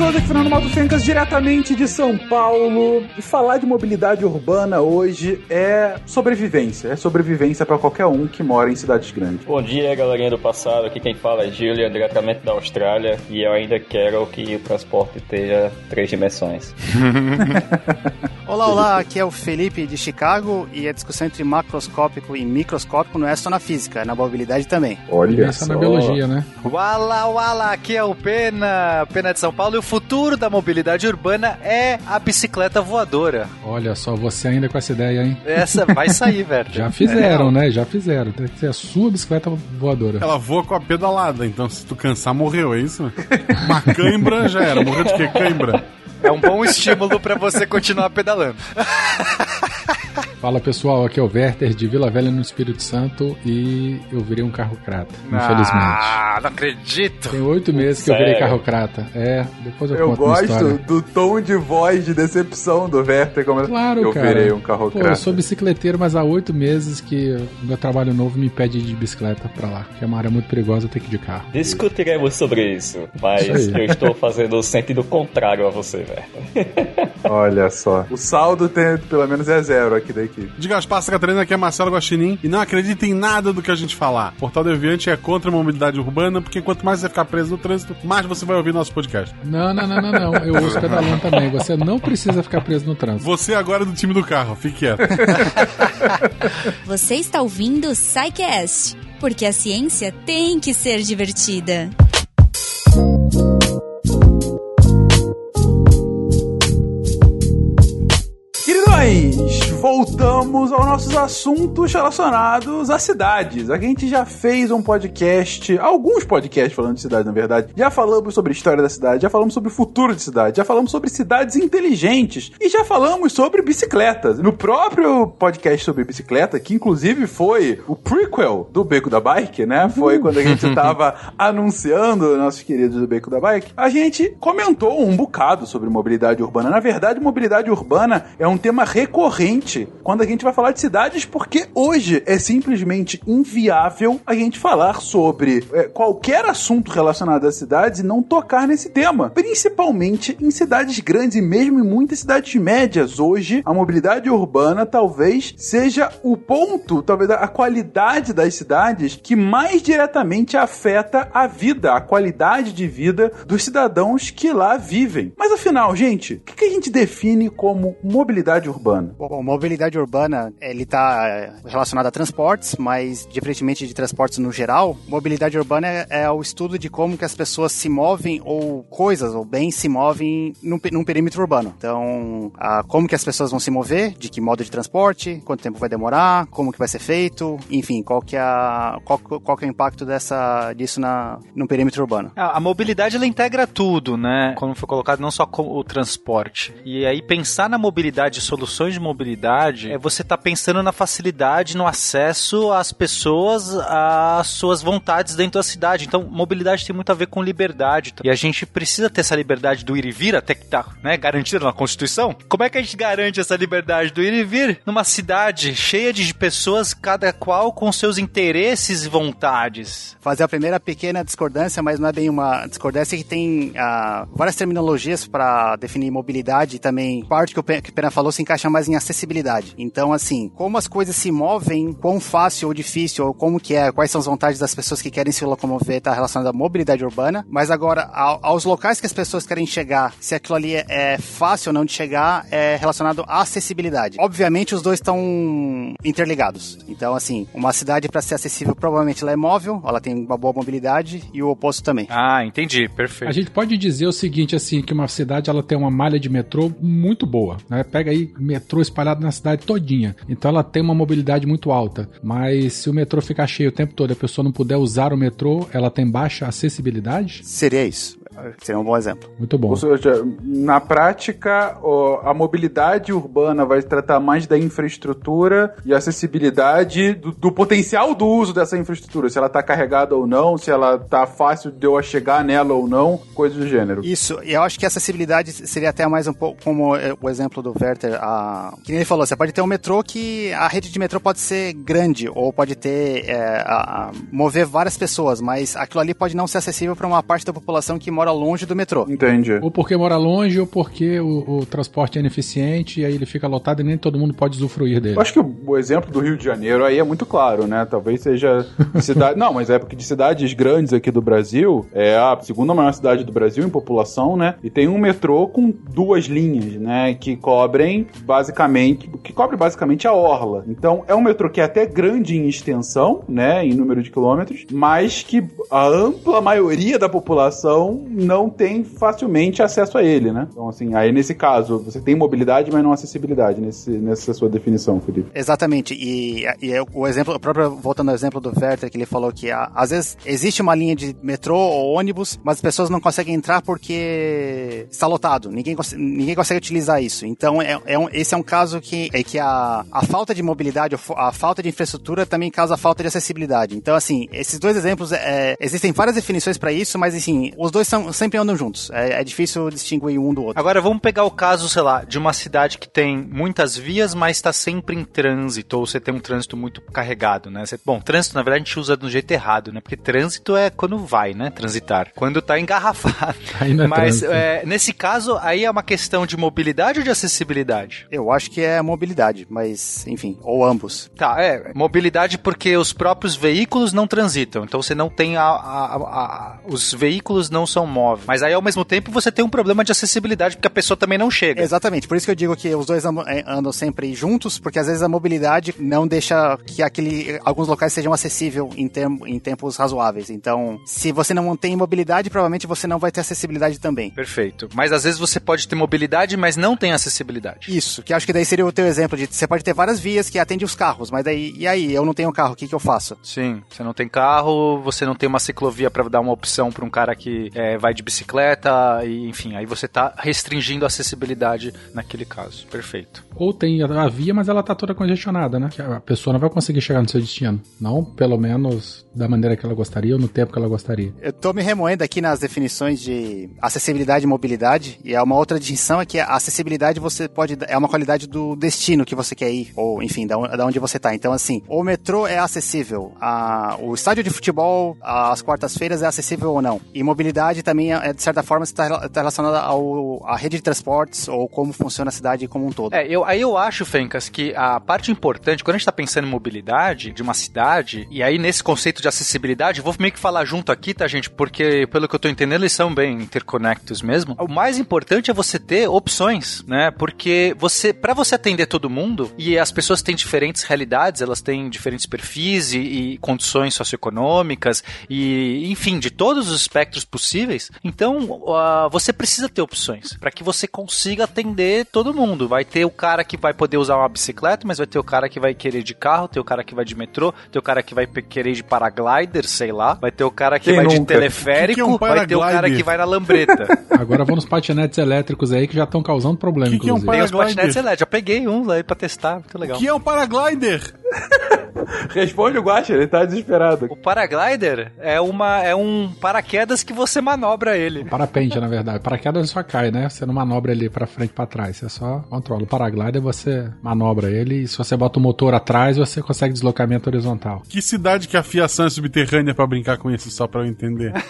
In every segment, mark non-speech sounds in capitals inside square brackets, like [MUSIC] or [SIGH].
Souza aqui, Fernando Mato Fencas, diretamente de São Paulo. E falar de mobilidade urbana hoje é sobrevivência. É sobrevivência para qualquer um que mora em cidades grandes. Bom dia, galerinha do passado. Aqui quem fala é Julian, diretamente da Austrália. E eu ainda quero que o transporte tenha três dimensões. [LAUGHS] olá, olá. Aqui é o Felipe de Chicago. E a discussão entre macroscópico e microscópico não é só na física, é na mobilidade também. Olha Essa na biologia, né? Wala Wala, aqui é o Pena, Pena de São Paulo, e o futuro da mobilidade urbana é a bicicleta voadora. Olha só, você ainda com essa ideia, hein? Essa vai [LAUGHS] sair, velho. Já fizeram, é. né? Já fizeram. Tem que ser a sua bicicleta voadora. Ela voa com a pedalada, então se tu cansar, morreu, é isso? Uma cãibra já era. Morreu de quê? Cãibra. É um bom estímulo para você continuar pedalando. [LAUGHS] Fala pessoal, aqui é o Werther de Vila Velha no Espírito Santo e eu virei um carro crata, infelizmente. Ah, não acredito! Tem oito meses que Sério? eu virei carro crata. É, depois eu, eu conto Eu gosto do tom de voz de decepção do Werther. Como claro, eu cara. virei um carro Pô, crata. Eu sou bicicleteiro, mas há oito meses que o meu trabalho novo me pede de bicicleta pra lá, que é uma área muito perigosa, eu tenho que ir de carro. Discutiremos sobre isso, mas isso eu estou fazendo o sentido contrário a você, Werther. Olha só. O saldo tem, pelo menos é zero aqui da equipe. Diga as passas Catarina, aqui é Marcelo Guaxinim. E não acreditem em nada do que a gente falar. Portal Deviante é contra a mobilidade urbana, porque quanto mais você ficar preso no trânsito, mais você vai ouvir nosso podcast. Não, não, não, não, não. Eu uso pedalando também. Você não precisa ficar preso no trânsito. Você agora é do time do carro, fique quieto. [LAUGHS] você está ouvindo o SciCast, porque a ciência tem que ser divertida. Voltamos aos nossos assuntos relacionados a cidades. A gente já fez um podcast, alguns podcasts falando de cidade, na verdade. Já falamos sobre história da cidade, já falamos sobre o futuro de cidade, já falamos sobre cidades inteligentes e já falamos sobre bicicletas. No próprio podcast sobre bicicleta, que inclusive foi o prequel do Beco da Bike, né? Foi quando a gente estava [LAUGHS] anunciando nossos queridos do Beco da Bike. A gente comentou um bocado sobre mobilidade urbana. Na verdade, mobilidade urbana é um tema recorrente quando a gente vai falar de cidades, porque hoje é simplesmente inviável a gente falar sobre é, qualquer assunto relacionado às cidades e não tocar nesse tema. Principalmente em cidades grandes e mesmo em muitas cidades médias. Hoje, a mobilidade urbana talvez seja o ponto, talvez a qualidade das cidades que mais diretamente afeta a vida, a qualidade de vida dos cidadãos que lá vivem. Mas afinal, gente, o que a gente define como mobilidade urbana? Bom, mobilidade urbana, ele está relacionado a transportes, mas diferentemente de transportes no geral, mobilidade urbana é, é, o estudo de como que as pessoas se movem ou coisas ou bens se movem num, num perímetro urbano. Então, a, como que as pessoas vão se mover, de que modo de transporte, quanto tempo vai demorar, como que vai ser feito, enfim, qual que é, qual, qual que é o impacto dessa, disso na, no perímetro urbano. A, a mobilidade, ela integra tudo, né? Como foi colocado, não só o transporte. E aí, pensar na mobilidade, soluções de mobilidade, é você tá pensando na facilidade, no acesso às pessoas, às suas vontades dentro da cidade. Então, mobilidade tem muito a ver com liberdade. E a gente precisa ter essa liberdade do ir e vir, até que tá né, garantida na Constituição. Como é que a gente garante essa liberdade do ir e vir numa cidade cheia de pessoas, cada qual com seus interesses e vontades? Fazer a primeira pequena discordância, mas não é bem uma discordância que tem ah, várias terminologias para definir mobilidade e também parte que o Pena falou se encaixa mais em acessibilidade. Então, assim, como as coisas se movem, quão fácil ou difícil, ou como que é, quais são as vontades das pessoas que querem se locomover, está relacionado à mobilidade urbana. Mas agora, aos locais que as pessoas querem chegar, se aquilo ali é, é fácil ou não de chegar, é relacionado à acessibilidade. Obviamente, os dois estão interligados. Então, assim, uma cidade para ser acessível, provavelmente ela é móvel, ela tem uma boa mobilidade e o oposto também. Ah, entendi, perfeito. A gente pode dizer o seguinte, assim, que uma cidade ela tem uma malha de metrô muito boa, né? Pega aí metrô espalhado na cidade todinha. Então ela tem uma mobilidade muito alta. Mas se o metrô ficar cheio o tempo todo e a pessoa não puder usar o metrô, ela tem baixa acessibilidade? Seria isso. Seria um bom exemplo. Muito bom. Ou seja, na prática, a mobilidade urbana vai tratar mais da infraestrutura e acessibilidade do, do potencial do uso dessa infraestrutura. Se ela está carregada ou não, se ela está fácil de eu chegar nela ou não, coisas do gênero. Isso, e eu acho que acessibilidade seria até mais um pouco como o exemplo do Werther. A... Que nem ele falou, você pode ter um metrô que a rede de metrô pode ser grande ou pode ter é, a, a mover várias pessoas, mas aquilo ali pode não ser acessível para uma parte da população que mora mora longe do metrô. Entendi. Ou porque mora longe, ou porque o, o transporte é ineficiente e aí ele fica lotado e nem todo mundo pode usufruir dele. Eu acho que o, o exemplo do Rio de Janeiro aí é muito claro, né? Talvez seja de cidade. [LAUGHS] Não, mas é porque de cidades grandes aqui do Brasil, é a segunda maior cidade do Brasil em população, né? E tem um metrô com duas linhas, né? Que cobrem basicamente. que cobre basicamente a orla. Então é um metrô que é até grande em extensão, né? Em número de quilômetros, mas que a ampla maioria da população não tem facilmente acesso a ele, né? Então, assim, aí nesse caso, você tem mobilidade, mas não acessibilidade, nesse, nessa sua definição, Felipe. Exatamente. E, e é o exemplo, o próprio voltando ao exemplo do Werther, que ele falou que a, às vezes existe uma linha de metrô ou ônibus, mas as pessoas não conseguem entrar porque está lotado. Ninguém, ninguém consegue utilizar isso. Então, é, é um- esse é um caso que, é que a, a falta de mobilidade, a falta de infraestrutura também causa falta de acessibilidade. Então, assim, esses dois exemplos, é, existem várias definições para isso, mas, assim, os dois são, sempre andam juntos. É, é difícil distinguir um do outro. Agora vamos pegar o caso, sei lá, de uma cidade que tem muitas vias, mas está sempre em trânsito, ou você tem um trânsito muito carregado, né? Você- bom, trânsito na verdade a gente usa do jeito errado, né? Porque trânsito é quando vai, né? Transitar. Quando tá engarrafado. [LAUGHS] Aí não é mas é, nesse caso, aí é uma questão de mobilidade ou de acessibilidade? Eu acho que é mobilidade, mas, enfim, ou ambos. Tá, é, mobilidade porque os próprios veículos não transitam, então você não tem a, a- a- a- os veículos não são móveis. Mas aí ao mesmo tempo você tem um problema de acessibilidade porque a pessoa também não chega. Exatamente, por isso que eu digo que os dois andam, é, andam sempre juntos, porque às vezes a mobilidade não deixa que aquele, alguns locais sejam acessíveis em, term, em tempos razoáveis. Então, se você não tem mobilidade, provavelmente você não vai ter acessibilidade também. Perfeito. Mas às vezes você pode ter mobilidade, mas não tem acessibilidade. Isso, que acho que daí seria o teu exemplo de você pode ter várias vias que atendem os carros, mas daí, e aí, eu não tenho carro, o que, que eu faço? Sim, você não tem carro, você não tem uma ciclovia para dar uma opção para um cara que é, vai de bicicleta, e, enfim, aí você tá restringindo a acessibilidade naquele caso. Perfeito. Ou tem a via, mas ela tá toda congestionada, né? A pessoa não vai conseguir chegar no seu destino. Não, pelo menos, da maneira que ela gostaria ou no tempo que ela gostaria. Eu tô me remoendo aqui nas definições de acessibilidade e mobilidade, e é uma outra distinção é que a acessibilidade você pode é uma qualidade do destino que você quer ir, ou enfim, da, on- da onde você tá. Então, assim, o metrô é acessível, a, o estádio de futebol às quartas-feiras é acessível ou não. E mobilidade também, é, de certa forma, está tá relacionada ao, à rede de transportes ou como funciona a cidade como um todo. É, eu, aí eu acho, Fencas, que a parte importante, quando a gente tá pensando em mobilidade de uma cidade, e aí nesse conceito de acessibilidade, vou meio que falar junto aqui, tá, gente? Porque, pelo que eu tô entendendo, eles são bem interconnectos mesmo. O mais importante é você ter opções, né? Porque você, para você atender todo mundo, e as pessoas têm diferentes realidades, elas têm diferentes perfis e, e condições socioeconômicas, e enfim, de todos os espectros possíveis, então ah, você precisa ter opções para que você consiga atender todo mundo. Vai ter o cara que vai poder usar uma bicicleta, mas vai ter o cara que vai querer de carro, ter o cara que vai de metrô, ter o cara que vai querer de paraglider, sei lá, vai ter o cara que Quem vai de nunca? teleférico, O que que é um vai ter o cara que vai na lambreta. [LAUGHS] Agora vão nos patinetes elétricos aí que já estão causando problema, Que que é um inclusive. Tem os patinetes elétricos, já peguei uns aí pra testar, muito legal. que é um paraglider? [LAUGHS] Responde o Guacha, ele tá desesperado. O paraglider é, uma, é um paraquedas que você manobra ele. Parapente, na verdade. Paraquedas só cai, né? Você não manobra ele pra frente e pra trás. Você só controla. O paraglider você manobra ele e se você bota o motor atrás, você consegue deslocamento horizontal. Que cidade que a fiação é subterrânea pra brincar com isso, só pra eu entender? [LAUGHS]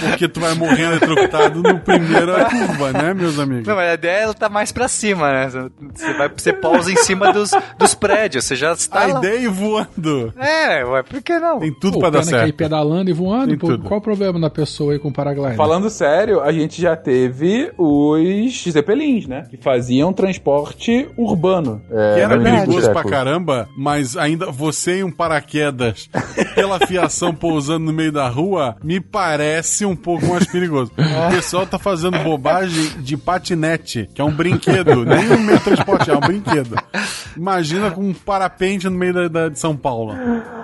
Porque tu vai morrendo eletrocutado no primeiro curva, né, meus amigos? Não, mas a ideia ela tá mais pra cima, né? Você vai, você pousa em cima dos, dos prédios, você já está A lá. ideia é ir voando. É, ué, por que não? Tem tudo o dar que aí certo. pedalando e voando, pô, qual o problema da pessoa aí com paraglider? Falando sério, a gente já teve os Zeppelins, né? Que faziam transporte urbano. É, Que era perigoso pra caramba, mas ainda você em um paraquedas pela fiação pousando no meio da rua, me parece um pouco mais perigoso. O pessoal tá fazendo bobagem de patinete, que é um brinquedo, [LAUGHS] nem um meio de transporte, é um brinquedo. Imagina com um parapente no meio da, da- de São Paulo.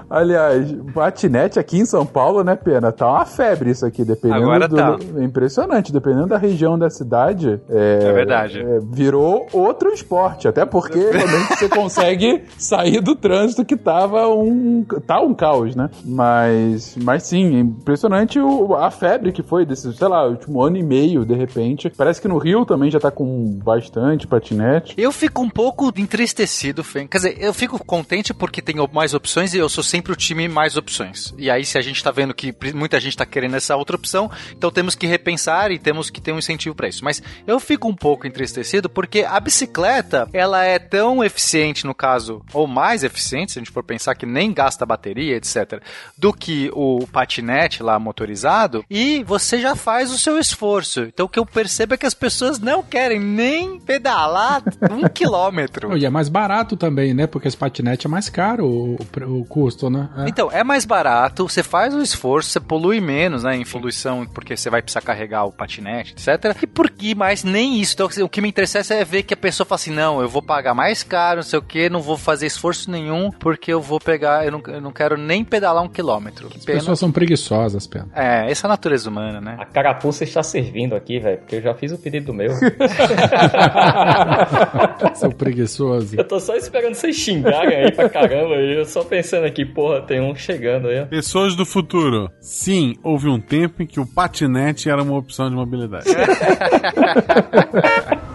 Aliás, patinete aqui em São Paulo, né, Pena? Tá uma febre isso aqui, dependendo Agora do. tá. É impressionante, dependendo da região da cidade. É, É verdade. é, virou outro esporte. Até porque [LAUGHS] realmente você consegue sair do trânsito que tava um. tá um caos, né? Mas. Mas sim, é impressionante o- a febre que foi desse, sei lá, último ano e meio, de repente. Parece que no Rio também já tá com bastante patinete. Eu fico um pouco entristecido, Fen. Quer dizer, eu fico contente porque tem mais opções e eu sou sempre o time mais opções. E aí, se a gente tá vendo que muita gente tá querendo essa outra opção, então temos que repensar e temos que ter um incentivo para isso. Mas eu fico um pouco entristecido porque a bicicleta, ela é tão eficiente no caso, ou mais eficiente, se a gente for pensar que nem gasta bateria, etc, do que o patinete lá motorizado, e você já faz o seu esforço. Então o que eu percebo é que as pessoas não querem nem pedalar um [LAUGHS] quilômetro. E é mais barato também, né? Porque esse patinete é mais caro o, o custo, né? É. Então, é mais barato, você faz o esforço, você polui menos, né? Em poluição, porque você vai precisar carregar o patinete, etc. E por que mais nem isso? Então, o que me interessa é ver que a pessoa fala assim: não, eu vou pagar mais caro, não sei o que, não vou fazer esforço nenhum, porque eu vou pegar, eu não, eu não quero nem pedalar um quilômetro. As pena. pessoas são preguiçosas, pena. É, essa é a natureza humana, né? A carapuça está servindo aqui, velho, porque eu já fiz o pedido do meu. [LAUGHS] Seu preguiçoso. Eu tô só esperando vocês xingarem aí pra caramba, e eu só pensando aqui, porra, tem um chegando aí. Pessoas do futuro. Sim, houve um tempo em que o patinete era uma opção de mobilidade. [LAUGHS]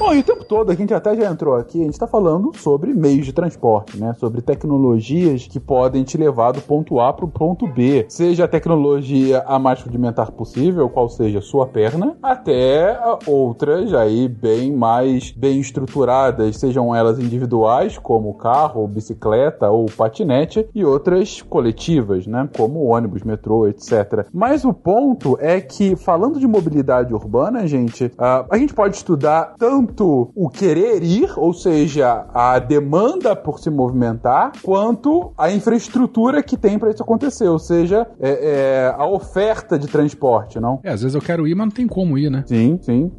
Bom, e o tempo todo, a gente até já entrou aqui, a gente está falando sobre meios de transporte, né? Sobre tecnologias que podem te levar do ponto A para o ponto B. Seja a tecnologia a mais rudimentar possível, qual seja a sua perna, até outras aí bem mais bem estruturadas, sejam elas individuais, como carro, bicicleta ou patinete, e outras coletivas, né? Como ônibus, metrô, etc. Mas o ponto é que, falando de mobilidade urbana, gente, a gente pode estudar tanto tanto o querer ir, ou seja, a demanda por se movimentar, quanto a infraestrutura que tem para isso acontecer, ou seja, é, é, a oferta de transporte, não? É, às vezes eu quero ir, mas não tem como ir, né? Sim, sim.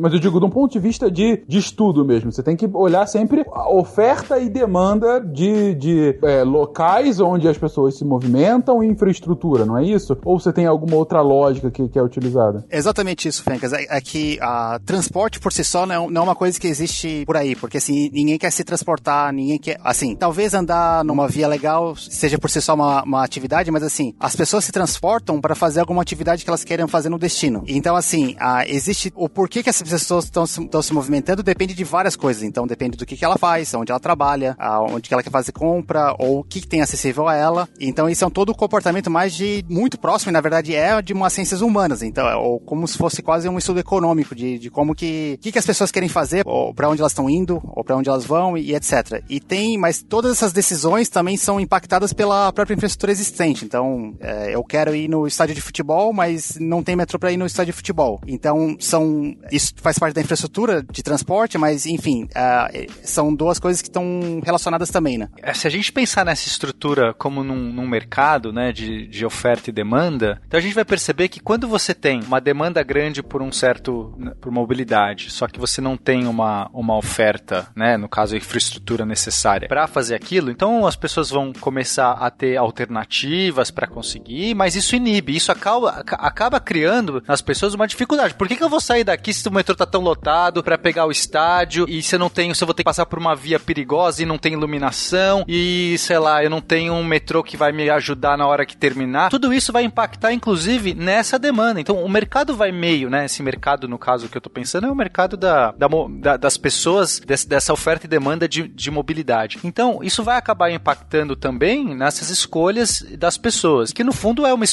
Mas eu digo de um ponto de vista de, de estudo mesmo. Você tem que olhar sempre a oferta e demanda de, de é, locais onde as pessoas se movimentam e infraestrutura, não é isso? Ou você tem alguma outra lógica que, que é utilizada? Exatamente isso, Fencas. É, é que a transporte por si só não, não é uma coisa que existe por aí, porque assim, ninguém quer se transportar, ninguém quer. Assim, talvez andar numa via legal seja por si só uma, uma atividade, mas assim, as pessoas se transportam para fazer alguma atividade que elas querem fazer no destino. Então, assim, a, existe o porquê que essas pessoas estão se movimentando depende de várias coisas. Então, depende do que, que ela faz, onde ela trabalha, a, onde que ela quer fazer compra, ou o que, que tem acessível a ela. Então, isso é um todo o comportamento mais de muito próximo, e na verdade é de umas ciências humanas. Então, é, ou como se fosse quase um estudo econômico de, de como que, que, que as pessoas querem fazer ou para onde elas estão indo, ou para onde elas vão e, e, etc. E tem, mas todas essas decisões também são impactadas pela própria infraestrutura existente. Então, é, eu quero ir no estádio de futebol, mas não tem metrô para ir no estádio de futebol. Então, são isso faz parte da infraestrutura de transporte, mas enfim, é, são duas coisas que estão relacionadas também, né? É, se a gente pensar nessa estrutura como num, num mercado, né, de, de oferta e demanda, então a gente vai perceber que quando você tem uma demanda grande por um certo por mobilidade, só que você não tem uma, uma oferta, né, no caso a infraestrutura necessária para fazer aquilo, então as pessoas vão começar a ter alternativas para conseguir, mas isso inibe, isso acaba, acaba criando nas pessoas uma dificuldade. Por que, que eu vou sair daqui se o metrô tá tão lotado para pegar o estádio e se eu não tenho, se eu vou ter que passar por uma via perigosa e não tem iluminação e sei lá, eu não tenho um metrô que vai me ajudar na hora que terminar? Tudo isso vai impactar inclusive nessa demanda. Então o mercado vai meio, né? Esse mercado no caso que eu tô pensando é o mercado da, da da, das pessoas, desse, dessa oferta e demanda de, de mobilidade. Então, isso vai acabar impactando também nessas escolhas das pessoas, que no fundo é uma,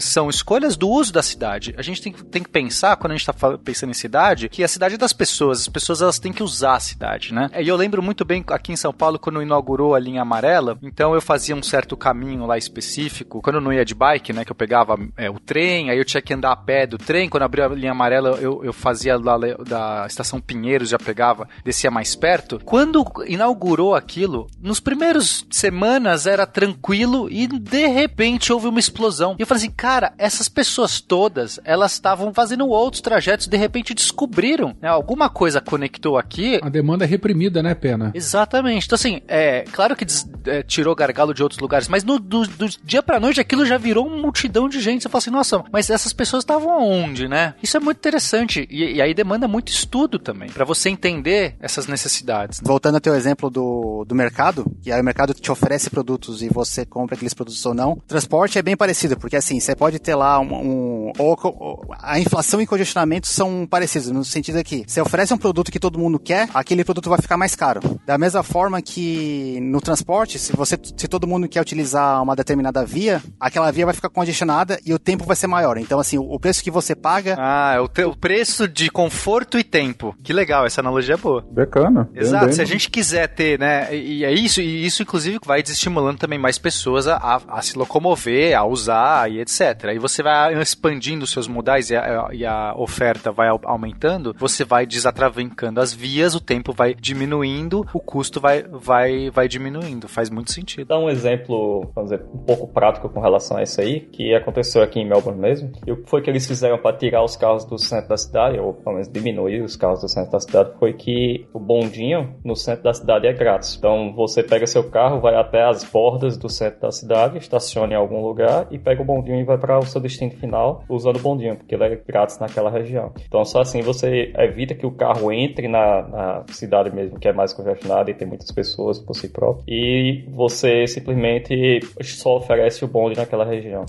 são escolhas do uso da cidade. A gente tem, tem que pensar, quando a gente está pensando em cidade, que a cidade é das pessoas, as pessoas elas têm que usar a cidade, né? E eu lembro muito bem aqui em São Paulo, quando inaugurou a linha amarela, então eu fazia um certo caminho lá específico, quando eu não ia de bike, né, que eu pegava é, o trem, aí eu tinha que andar a pé do trem, quando abriu a linha amarela eu, eu fazia lá da estação Pinheiros já pegava, descia mais perto. Quando inaugurou aquilo, nos primeiros semanas era tranquilo e de repente houve uma explosão. E eu falei assim, cara, essas pessoas todas, elas estavam fazendo outros trajetos, de repente descobriram, né, alguma coisa conectou aqui. A demanda é reprimida, né, Pena? Exatamente. Então assim, é claro que é, tirou gargalo de outros lugares, mas no, do, do dia pra noite aquilo já virou uma multidão de gente. Você fala assim, nossa, mas essas pessoas estavam aonde, né? Isso é muito interessante e, e aí demanda muito estudo também para você entender essas necessidades. Voltando ao teu exemplo do, do mercado, que aí o mercado te oferece produtos e você compra aqueles produtos ou não, transporte é bem parecido, porque assim, você pode ter lá um. um ou, ou, a inflação e congestionamento são parecidos, no sentido aqui, você oferece um produto que todo mundo quer, aquele produto vai ficar mais caro. Da mesma forma que no transporte, se você se todo mundo quer utilizar uma determinada via, aquela via vai ficar congestionada e o tempo vai ser maior. Então, assim, o preço que você paga. Ah, é o, te, o preço de conforto e tempo. Que legal, essa analogia é boa. Bacana. Exato. Bem, se a gente quiser ter, né? E é isso, e isso, inclusive, vai desestimulando também mais pessoas a, a, a se locomover, a usar e etc. Aí você vai expandindo os seus modais e a, e a oferta vai aumentando, você vai desatravancando as vias, o tempo vai diminuindo, o custo vai, vai, vai diminuindo. Faz muito sentido. Dá um exemplo, vamos dizer, um pouco prático com relação a isso aí, que aconteceu aqui em Melbourne mesmo. E o que foi que eles fizeram para tirar os carros do centro da cidade, ou pelo menos diminuir os carros do centro da cidade, foi que o bondinho no centro da cidade é grátis. Então você pega seu carro, vai até as bordas do centro da cidade, estaciona em algum lugar e pega o bondinho e vai para o seu destino final usando o bondinho, porque ele é grátis naquela região. Então só assim você evita que o carro entre na, na cidade mesmo, que é mais congestionada e tem muitas pessoas por si próprio, e você simplesmente só oferece o bonde naquela região.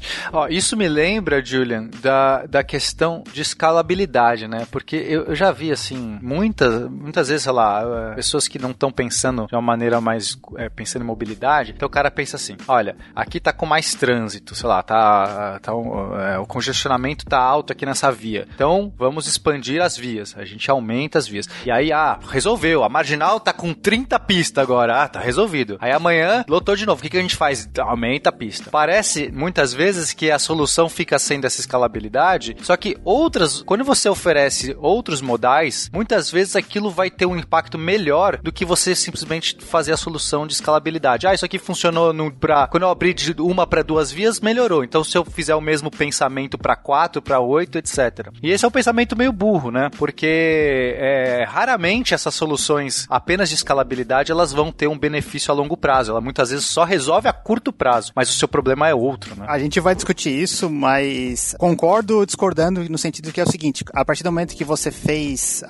Isso me lembra, Julian, da, da questão de escalabilidade, né? Porque eu, eu já vi, assim, muitas, muitas vezes, sei lá, eh, pessoas que não estão pensando de uma maneira mais é, pensando em mobilidade, então o cara pensa assim: olha, aqui tá com mais trânsito, sei lá, tá, tá é, o congestionamento tá alto aqui nessa via. Então vamos expandir as vias. A gente aumenta as vias. E aí, ah, resolveu. A marginal tá com 30 pistas agora. Ah, tá resolvido. Aí amanhã lotou de novo. O que, que a gente faz? Aumenta a pista. Parece muitas vezes que a solução fica sendo essa escalabilidade, só que outras, quando você oferece outros modais, muitas vezes aquilo vai ter um impacto melhor do que você simplesmente fazer a solução de escalabilidade. Ah, isso aqui funcionou no, pra, quando eu abri de uma para duas vias, melhorou. Então, se eu fizer o mesmo pensamento para quatro, para oito, etc. E esse é um pensamento meio burro, né? Porque é, raramente essas soluções apenas de escalabilidade elas vão ter um benefício a longo prazo. Ela muitas vezes só resolve a curto prazo, mas o seu problema é outro, né? A gente vai discutir isso, mas concordo discordando no sentido que é o seguinte: a partir do momento que você fez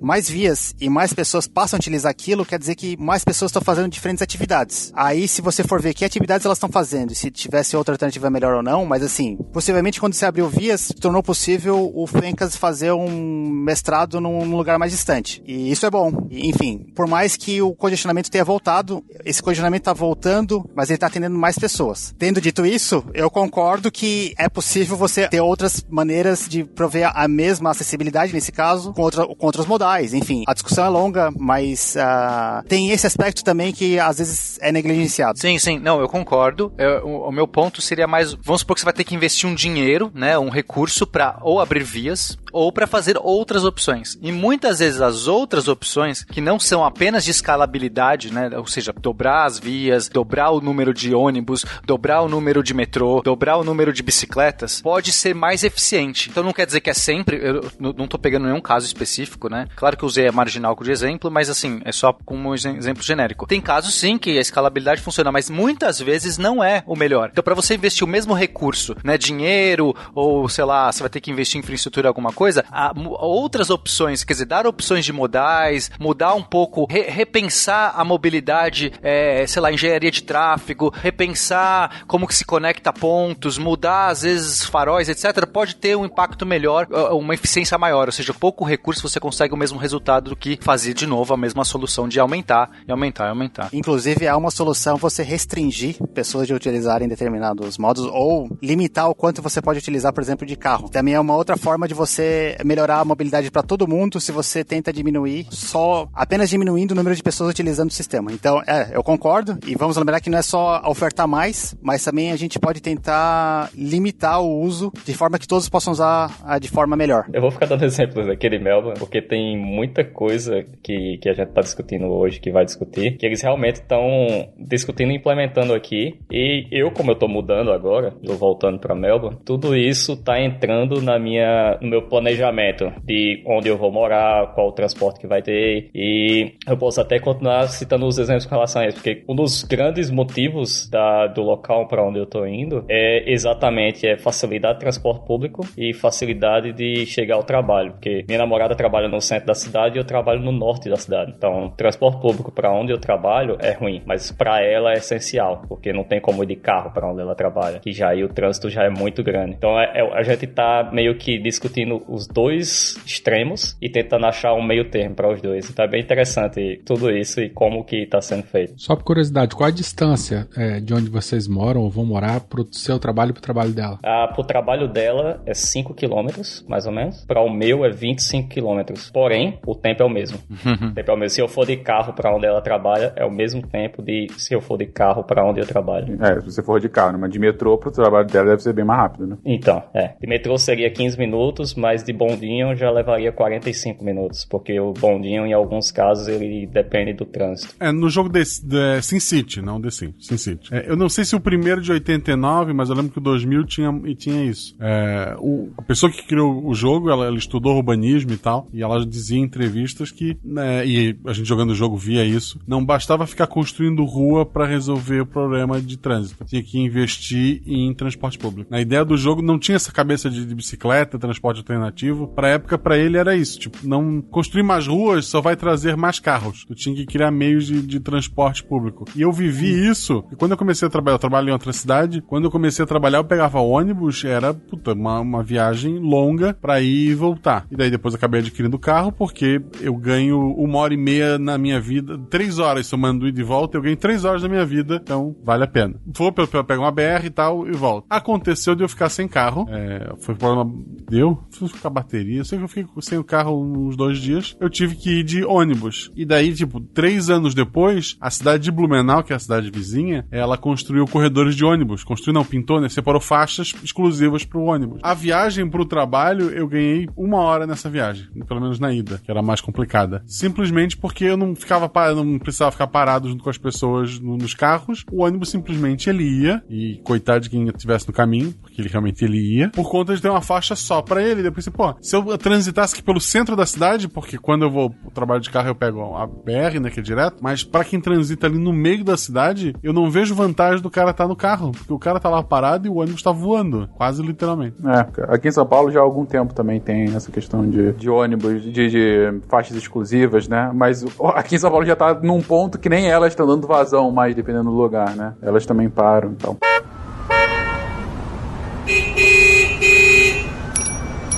mais vias e mais pessoas passam a utilizar aquilo, quer dizer que mais pessoas estão fazendo diferentes atividades. Aí, se você for ver que atividades elas estão fazendo, se tivesse outra alternativa melhor ou não, mas assim, possivelmente quando você abriu vias, tornou possível o Fencas fazer um mestrado num lugar mais distante. E isso é bom. E, enfim, por mais que o congestionamento tenha voltado, esse congestionamento está voltando, mas ele está atendendo mais pessoas. Tendo dito isso, eu concordo que é possível você ter outras maneiras de prover a mesma acessibilidade, nesse caso, com, outra, com outros modais. Enfim, a discussão é longa, mas uh, tem esse aspecto também que às vezes é negligenciado. Sim, sim. Não, eu concordo. Eu, o, o, meu ponto seria mais, vamos supor que você vai ter que investir um dinheiro, né, um recurso para ou abrir vias ou para fazer outras opções. E muitas vezes as outras opções, que não são apenas de escalabilidade, né, ou seja, dobrar as vias, dobrar o número de ônibus, dobrar o número de metrô, dobrar o número de bicicletas, pode ser mais eficiente. Então não quer dizer que é sempre, eu não estou pegando nenhum caso específico, né? Claro que eu usei a marginal de exemplo, mas assim, é só como um exemplo genérico. Tem casos sim que a escalabilidade funciona, mas muitas vezes não é o melhor. Então para você investir o mesmo recurso, né, dinheiro ou sei lá, você vai ter que investir em infraestrutura alguma coisa, há outras opções, quer dizer, dar opções de modais, mudar um pouco, re repensar a mobilidade, é, sei lá, engenharia de tráfego, repensar como que se conecta pontos, mudar às vezes faróis, etc, pode ter um impacto melhor, uma eficiência maior, ou seja, pouco recurso você consegue o mesmo resultado do que fazer de novo a mesma solução de aumentar e aumentar e aumentar. Inclusive, há uma solução você restringir pessoas de utilizarem determinados modos ou limitar o quanto você pode utilizar, por exemplo, de carro. Também é uma outra forma de você melhorar a mobilidade para todo mundo se você tenta diminuir só apenas diminuindo o número de pessoas utilizando o sistema. Então, é, eu concordo e vamos lembrar que não é só ofertar mais, mas também a gente pode tentar limitar o uso de forma que todos possam usar de forma melhor. Eu vou ficar dando [LAUGHS] exemplos aqui de Melbourne, porque tem muita coisa que, que a gente está discutindo hoje, que vai discutir, que eles realmente estão discutindo e implementando aqui. E eu, como eu estou mudando agora, estou voltando para Melbourne, tudo isso está entrando na minha, no meu planejamento de onde eu vou morar, qual o transporte que vai ter. E eu posso até continuar citando os exemplos com relação a isso, porque um dos grandes motivos da, do local para onde eu estou indo é exatamente é facilidade de transporte público e facilidade de chegar ao trabalho, porque minha namorada trabalha no centro da cidade e eu trabalho no norte da cidade. Então, transporte público para onde eu trabalho é ruim, mas para ela é essencial, porque não tem como ir de carro para onde ela trabalha, que já aí o trânsito já é muito grande. Então, é, é, a gente tá meio que discutindo os dois extremos e tentando achar um meio termo para os dois. Então, é bem interessante tudo isso e como que está sendo feito. Só por curiosidade, qual a distância é, de onde vocês moram ou vão morar pro seu trabalho e pro trabalho dela? Ah, pro trabalho dela é 5 quilômetros, mais ou menos. Para o meu é 25 quilômetros. Porém, o tempo é o mesmo. o tempo é o mesmo. Se eu for de carro para onde ela trabalha, é o mesmo tempo de se eu for de carro para onde eu trabalho. É, se você for de carro, né? mas de metrô pro trabalho dela deve ser bem mais rápido, né? Então, é. De metrô seria 15 minutos, mas de bondinho já levaria 45 minutos, porque o bondinho, em alguns casos, ele depende do trânsito. É, no jogo de, de Sin City, não The Sim, Sin City. É, eu não sei se o primeiro de 89, mas eu lembro que o 2000 tinha, e tinha isso. É, o, a pessoa que criou o jogo, ela, ela, estudou urbanismo e tal, e ela dizia em entrevistas que, né, e a gente jogando o jogo via isso, não bastava ficar construindo rua para resolver o problema de trânsito. Tinha que investir em transporte público. Na ideia do jogo não tinha essa cabeça de, de bicicleta, transporte alternativo. Pra época, para ele era isso. Tipo, não construir mais ruas só vai trazer mais carros. Tu tinha que criar meios de, de transporte público. E eu vivi isso. E quando eu comecei a trabalhar, eu trabalho em outra cidade. Quando eu comecei a trabalhar, eu pegava ônibus, era puta, uma, uma viagem longa para ir e voltar. E daí depois eu acabei adquirindo carro porque eu ganho uma hora e meia na minha vida, três horas somando ida e volta, eu ganho três horas da minha vida, então vale a pena. Vou pegar uma BR e tal e volto. Aconteceu de eu ficar sem carro, é, foi problema deu, fui ficar bateria, eu sei que eu fiquei sem o carro uns dois dias, eu tive que ir de ônibus. E daí, tipo, três anos depois, a cidade de Blumenau, que é a cidade vizinha, ela construiu corredores de ônibus. Construiu, não, pintou, né? Separou faixas exclusivas pro ônibus. A viagem pro trabalho, eu ganhei uma hora nessa viagem, pelo menos na ida, que era mais complicada. Simplesmente porque eu não ficava, não precisava ficar parado junto com as pessoas no, nos carros. O ônibus simplesmente ele ia, e coitado de quem estivesse no caminho, porque ele realmente ele ia, por conta de ter uma faixa só para ele. Depois, pô, se eu transitasse aqui pelo centro da cidade, porque quando eu vou pro trabalho de carro eu pego a BR, né, que é direto, mas para quem transita ali no meio da cidade, eu não vejo vantagem do cara estar tá no carro, porque o cara tá lá parado e o ônibus tá voando, quase literalmente. É, aqui em São Paulo já há algum tempo também tem essa questão de, de ônibus, de, de faixas exclusivas, né? Mas aqui em São Paulo já tá num ponto que nem elas estão dando vazão mais, dependendo do lugar, né? Elas também param, então.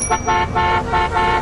Ha ha ha ha ha!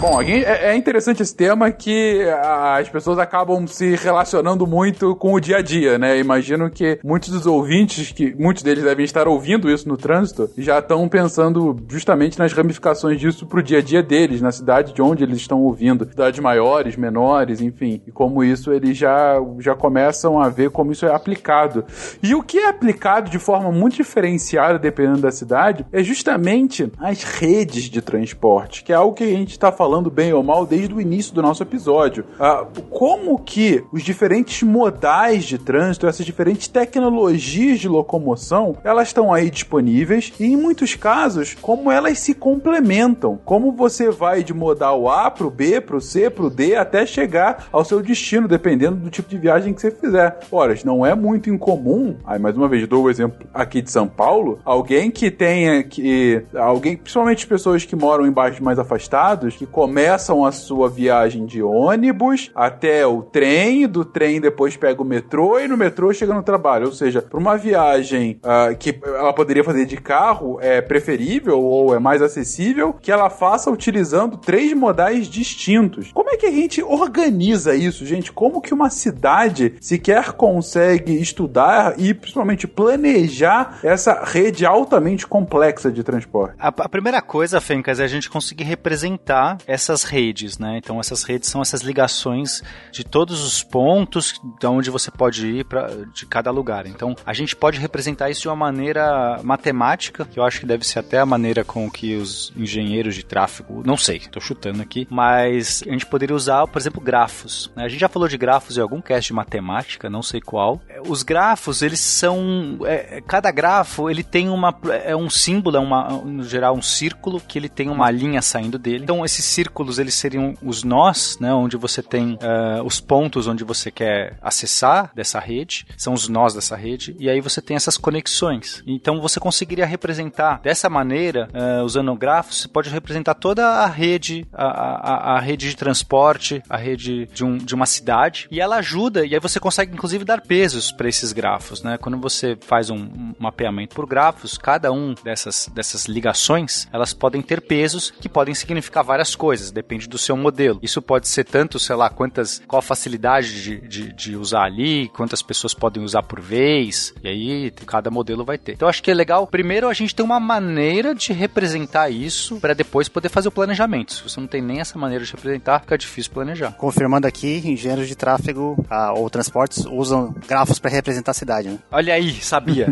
Bom, é, é interessante esse tema que as pessoas acabam se relacionando muito com o dia a dia, né? Imagino que muitos dos ouvintes, que muitos deles devem estar ouvindo isso no trânsito, já estão pensando justamente nas ramificações disso pro dia a dia deles, na cidade de onde eles estão ouvindo, cidades maiores, menores, enfim, e como isso eles já, já começam a ver como isso é aplicado. E o que é aplicado de forma muito diferenciada, dependendo da cidade, é justamente as redes de transporte, que é algo que a gente está falando falando bem ou mal desde o início do nosso episódio. Ah, como que os diferentes modais de trânsito, essas diferentes tecnologias de locomoção, elas estão aí disponíveis e em muitos casos, como elas se complementam. Como você vai de modal A pro B, pro C, pro D, até chegar ao seu destino, dependendo do tipo de viagem que você fizer. Ora, não é muito incomum, aí mais uma vez dou o exemplo aqui de São Paulo, alguém que tenha que. Alguém, principalmente pessoas que moram em bairros mais afastados, que começam a sua viagem de ônibus até o trem, do trem depois pega o metrô e no metrô chega no trabalho. Ou seja, para uma viagem uh, que ela poderia fazer de carro, é preferível ou é mais acessível que ela faça utilizando três modais distintos. Como é que a gente organiza isso, gente? Como que uma cidade sequer consegue estudar e principalmente planejar essa rede altamente complexa de transporte? A, a primeira coisa, Fencas, é a gente conseguir representar essas redes, né? Então essas redes são essas ligações de todos os pontos de onde você pode ir para de cada lugar. Então a gente pode representar isso de uma maneira matemática, que eu acho que deve ser até a maneira com que os engenheiros de tráfego, não sei, estou chutando aqui, mas a gente poderia usar, por exemplo, grafos. Né? A gente já falou de grafos em algum cast de matemática, não sei qual. Os grafos, eles são, é, cada grafo ele tem uma é um símbolo, é uma, no geral um círculo que ele tem uma linha saindo dele. Então esse círculos eles seriam os nós, né, onde você tem uh, os pontos onde você quer acessar dessa rede, são os nós dessa rede, e aí você tem essas conexões. Então você conseguiria representar dessa maneira, uh, usando grafos, você pode representar toda a rede, a, a, a rede de transporte, a rede de, um, de uma cidade, e ela ajuda, e aí você consegue inclusive dar pesos para esses grafos, né? Quando você faz um, um mapeamento por grafos, cada um dessas, dessas ligações, elas podem ter pesos que podem significar várias coisas, depende do seu modelo. Isso pode ser tanto, sei lá, quantas, qual a facilidade de, de, de usar ali, quantas pessoas podem usar por vez, e aí cada modelo vai ter. Então acho que é legal, primeiro a gente tem uma maneira de representar isso para depois poder fazer o planejamento. Se você não tem nem essa maneira de representar, fica difícil planejar. Confirmando aqui, engenheiros de tráfego ah, ou transportes usam grafos para representar a cidade, né? Olha aí, sabia.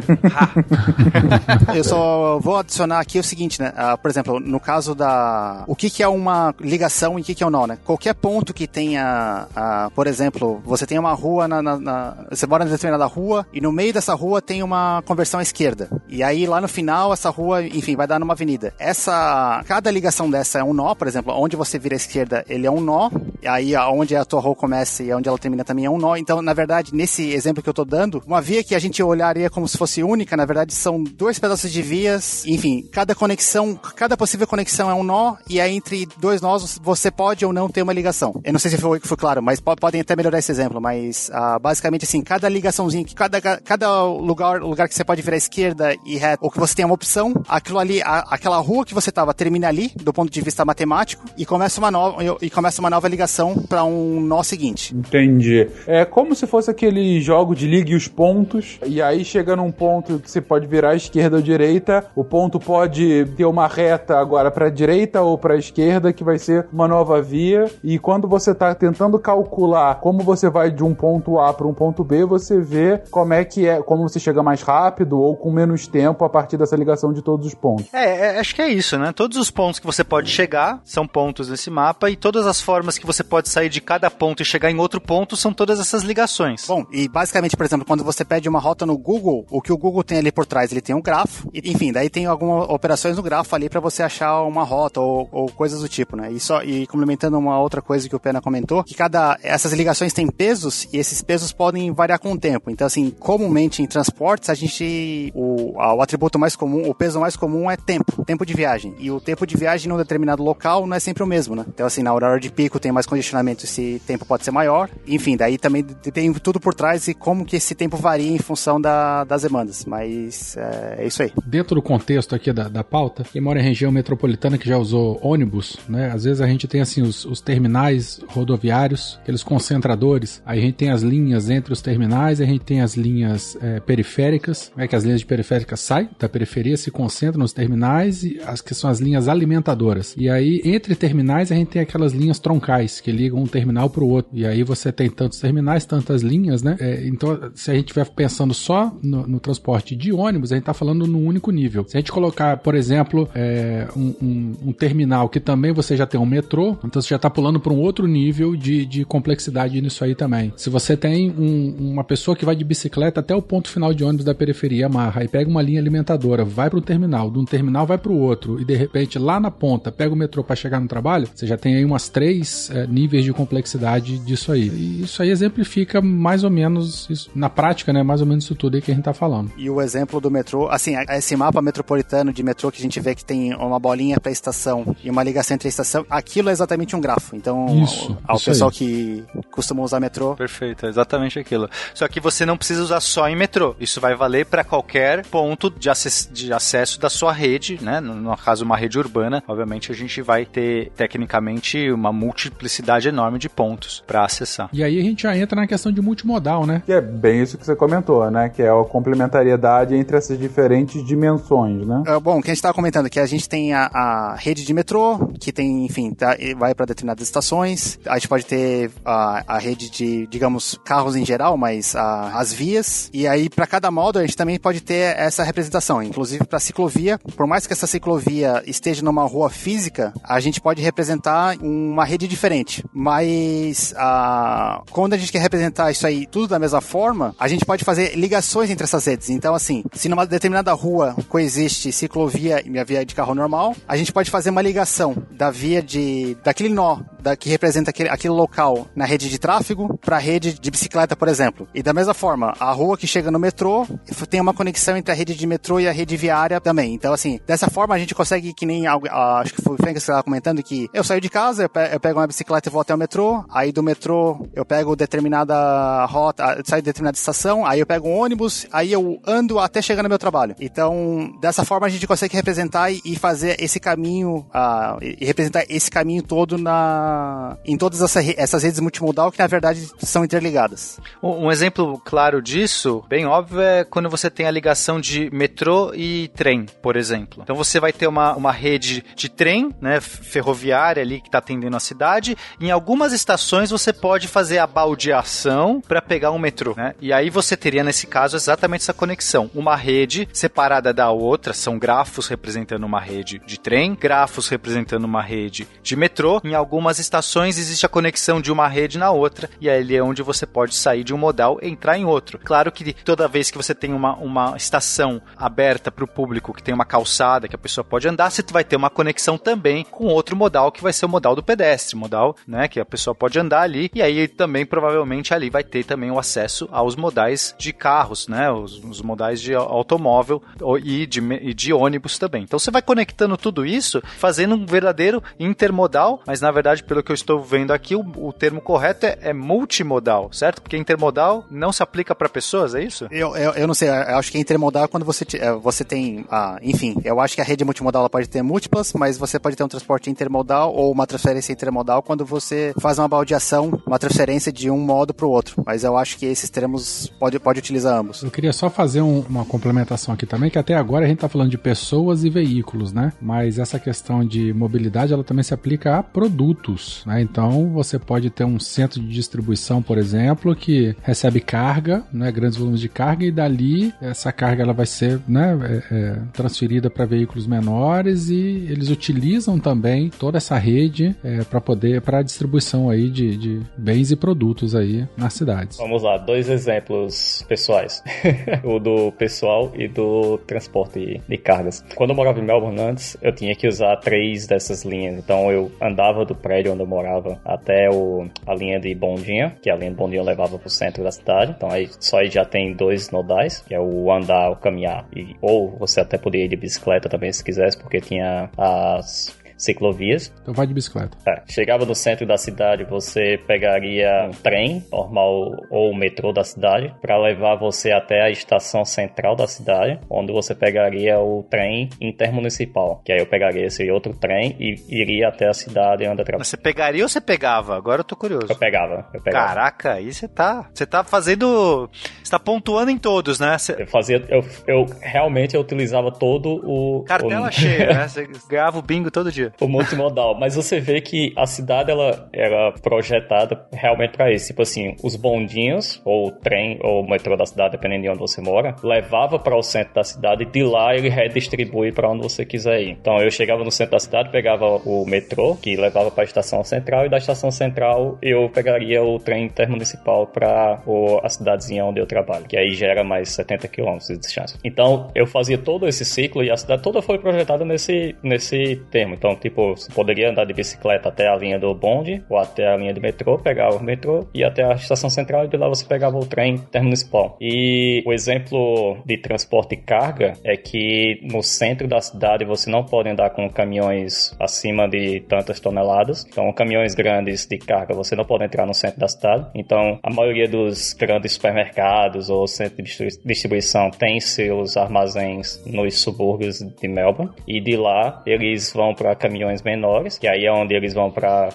[LAUGHS] Eu só vou adicionar aqui o seguinte, né? Ah, por exemplo, no caso da. O que, que é uma ligação e o que, que é um nó, né? Qualquer ponto que tenha, ah, por exemplo, você tem uma rua na, na, na, Você mora em determinada rua e no meio dessa rua tem uma conversão à esquerda. E aí lá no final, essa rua, enfim, vai dar numa avenida. Essa. Cada ligação dessa é um nó, por exemplo, onde você vira à esquerda, ele é um nó. E aí, onde a tua rua começa e onde ela termina também é um nó. Então, na verdade, nesse exemplo que eu tô dando, uma via que a gente olharia como se fosse única, na verdade, são dois pedaços de vias. Enfim, cada conexão, cada possível conexão é um nó, e aí entre dois nós você pode ou não ter uma ligação. Eu não sei se foi, foi claro, mas podem até melhorar esse exemplo, mas uh, basicamente assim, cada ligaçãozinha, cada, cada lugar, lugar que você pode virar à esquerda e reto, ou que você tem uma opção, aquilo ali, a, aquela rua que você tava termina ali, do ponto de vista matemático, e começa uma nova, e começa uma nova ligação para um nó seguinte. Entendi. É como se fosse aquele jogo de ligue os pontos, e aí chega num ponto que você pode virar à esquerda ou direita, o ponto pode ter uma reta agora para direita ou para esquerda, que vai ser uma nova via, e quando você está tentando calcular como você vai de um ponto A para um ponto B, você vê como é que é, como você chega mais rápido ou com menos tempo a partir dessa ligação de todos os pontos. É, é acho que é isso, né? Todos os pontos que você pode chegar são pontos nesse mapa e todas as formas que você pode sair de cada ponto e chegar em outro ponto são todas essas ligações. Bom, e basicamente, por exemplo, quando você pede uma rota no Google, o que o Google tem ali por trás, ele tem um grafo, e, enfim, daí tem algumas operações no grafo ali para você achar uma rota ou, ou, coisas do tipo, né? E só e complementando uma outra coisa que o Pena comentou, que cada essas ligações têm pesos e esses pesos podem variar com o tempo. Então, assim, comumente em transportes a gente o, o atributo mais comum, o peso mais comum é tempo, tempo de viagem. E o tempo de viagem num determinado local não é sempre o mesmo, né? Então, assim, na hora de pico tem mais congestionamento, esse tempo pode ser maior. Enfim, daí também tem tudo por trás e como que esse tempo varia em função da, das demandas. Mas é, é, isso aí. Dentro do contexto aqui da, da pauta, quem mora em região metropolitana que já usou ônibus, né? Às vezes a gente tem assim os, os terminais rodoviários, aqueles concentradores. Aí a gente tem as linhas entre os terminais, a gente tem as linhas é, periféricas, é que as linhas de periféricas saem da periferia, se concentram nos terminais e as que são as linhas alimentadoras. E aí entre terminais a gente tem aquelas linhas troncais que ligam um terminal para o outro. E aí você tem tantos terminais, tantas linhas, né? É, então se a gente estiver pensando só no, no, transporte de ônibus, a gente está falando num único nível. Se a gente colocar, por exemplo, é, um, um, um, terminal que também você já tem um metrô, então você já está pulando para um outro nível de, de complexidade nisso aí também. Se você tem um, uma pessoa que vai de bicicleta até o ponto final de ônibus da periferia, amarra e pega uma linha alimentadora, vai para um terminal, de um terminal vai para o outro e de repente lá na ponta pega o metrô para chegar no trabalho, você já tem aí umas três é, níveis de complexidade disso aí. E isso aí exemplifica mais ou menos isso, na prática, né? Mais ou menos isso tudo aí que a gente está falando. E o exemplo do metrô, assim, esse mapa metropolitano de metrô que a gente vê que tem uma bolinha para estação e uma ligação entre estação, aquilo é exatamente um grafo. Então, isso, ao, isso pessoal aí. que costuma usar metrô. Perfeito, é exatamente aquilo. Só que você não precisa usar só em metrô. Isso vai valer para qualquer ponto de, acess de acesso da sua rede, né? No, no caso, uma rede urbana, obviamente a gente vai ter tecnicamente uma multiplicidade enorme de pontos para acessar. E aí a gente já entra na questão de multimodal, né? Que é bem isso que você comentou, né? Que é a complementariedade entre essas diferentes dimensões, né? É, bom, o que a gente estava comentando que a gente tem a, a, rede de metrô, que tem, enfim, tá, vai para determinadas estações. A gente pode ter a, a rede de, digamos, carros em geral, mas a, as vias. E aí, para cada modo, a gente também pode ter essa representação. Inclusive para ciclovia, por mais que essa ciclovia esteja numa rua física, a gente pode representar uma rede diferente. Mas a, quando a gente quer representar isso aí tudo da mesma forma, a gente pode fazer ligações entre essas redes. Então, assim, se numa determinada rua coexiste ciclovia e minha via de carro normal, a gente pode fazer uma ligação da via de daquele nó da, que representa aquele, aquele local na rede de tráfego para a rede de bicicleta, por exemplo. E da mesma forma, a rua que chega no metrô tem uma conexão entre a rede de metrô e a rede viária também. Então, assim, dessa forma a gente consegue que nem algo, acho que foi o Frank que estava comentando que eu saio de casa, eu, pe eu pego uma bicicleta e vou até o metrô, aí do metrô eu pego determinada rota, saio de determinada estação, aí eu pego um ônibus, aí eu ando até chegar no meu trabalho. Então, dessa forma a gente consegue representar e, e fazer esse caminho, uh, e representar esse caminho todo na em todas essa, essas redes multimodal que na verdade são interligadas. Um, um exemplo claro disso, bem óbvio, é quando você tem a ligação de metrô e trem, por exemplo. Então você vai ter uma, uma rede de trem, né, ferroviária ali que está atendendo a cidade. Em algumas estações você pode fazer a baldeação para pegar um metrô, né? E aí você teria nesse caso exatamente essa conexão, uma rede separada da outra, são grafos representando uma rede de trem, grafos representando uma rede de metrô. Em algumas estações existe a conexão de uma rede na outra e aí é onde você pode sair de um modal e entrar em outro. Claro que toda vez que você tem uma, uma estação aberta para o público, que tem uma calçada que a pessoa pode andar, você vai ter uma conexão também com outro modal que vai ser o modal do pedestre, modal, né, que a pessoa pode andar ali e aí também provavelmente ali vai ter também o acesso aos modais de carros, né, os, os modais de automóvel e de, e de ônibus também. Então você vai conectando tudo isso, fazendo um verdadeiro intermodal, mas na verdade, pelo que eu estou vendo aqui, o, o termo correto é, é, multimodal, certo? Porque intermodal não se aplica para pessoas, é isso? Eu, eu, eu, não sei, eu acho que intermodal é quando você, é, você tem, ah, enfim, eu acho que a rede multimodal ela pode ter múltiplas, mas você pode ter um transporte intermodal ou uma transferência intermodal quando você faz uma baldeação, uma transferência de um modo para o outro. Mas eu acho que esses termos pode, pode utilizar ambos. Eu queria só fazer um, uma complementação aqui também, que até agora a gente está falando de pessoas e veículos, né? Mas essa questão de mobilidade, ela também se aplica a produtos, né? Então você pode ter um centro de distribuição, por exemplo, que recebe carga, né? Grandes volumes de carga e dali essa carga ela vai ser, né? É, é, transferida para veículos menores e eles utilizam também toda essa rede é, para poder para a distribuição aí de, de bens e produtos aí nas cidades. Vamos lá, dois exemplos pessoais, [LAUGHS] o do pessoal e do transporte de cargas. Quando eu morava em Melbourne antes, eu tinha que usar três dessas linhas. Então eu andava do prédio onde eu morava até o, a linha de Bondinha, que a linha de Bondinha levava para o centro da cidade. Então aí só aí já tem dois nodais, que é o andar, o caminhar. E, ou você até poderia ir de bicicleta também se quisesse, porque tinha as ciclovias. Então vai de bicicleta. É. Chegava no centro da cidade, você pegaria um trem normal ou o metrô da cidade para levar você até a estação central da cidade, onde você pegaria o trem intermunicipal. Que aí eu pegaria esse outro trem e iria até a cidade onde eu trabalho. Você pegaria ou você pegava? Agora eu tô curioso. Eu pegava, eu pegava. Caraca, aí você tá. Você tá fazendo. Você tá pontuando em todos, né? Cê... Eu fazia. Eu, eu realmente eu utilizava todo o. Cartela o... cheia, né? [LAUGHS] Você ganhava o bingo todo dia. O multimodal. Mas você vê que a cidade ela era projetada realmente para isso. Tipo assim, os bondinhos, ou trem, ou metrô da cidade, dependendo de onde você mora, levava para o centro da cidade e de lá ele redistribui para onde você quiser ir. Então eu chegava no centro da cidade, pegava o metrô, que levava para a estação central, e da estação central eu pegaria o trem intermunicipal para a cidadezinha onde eu trabalho, que aí gera mais 70 km de distância. Então eu fazia todo esse ciclo e a cidade toda foi projetada nesse, nesse termo. Então, tipo, você poderia andar de bicicleta até a linha do bonde ou até a linha do metrô, pegar o metrô e até a estação central e de lá você pegava o trem intermunicipal. E o exemplo de transporte de carga é que no centro da cidade você não pode andar com caminhões acima de tantas toneladas. Então, caminhões grandes de carga você não pode entrar no centro da cidade. Então, a maioria dos grandes supermercados ou centros de distribuição tem seus armazéns nos subúrbios de Melbourne e de lá eles vão para caminhões menores, que aí é onde eles vão para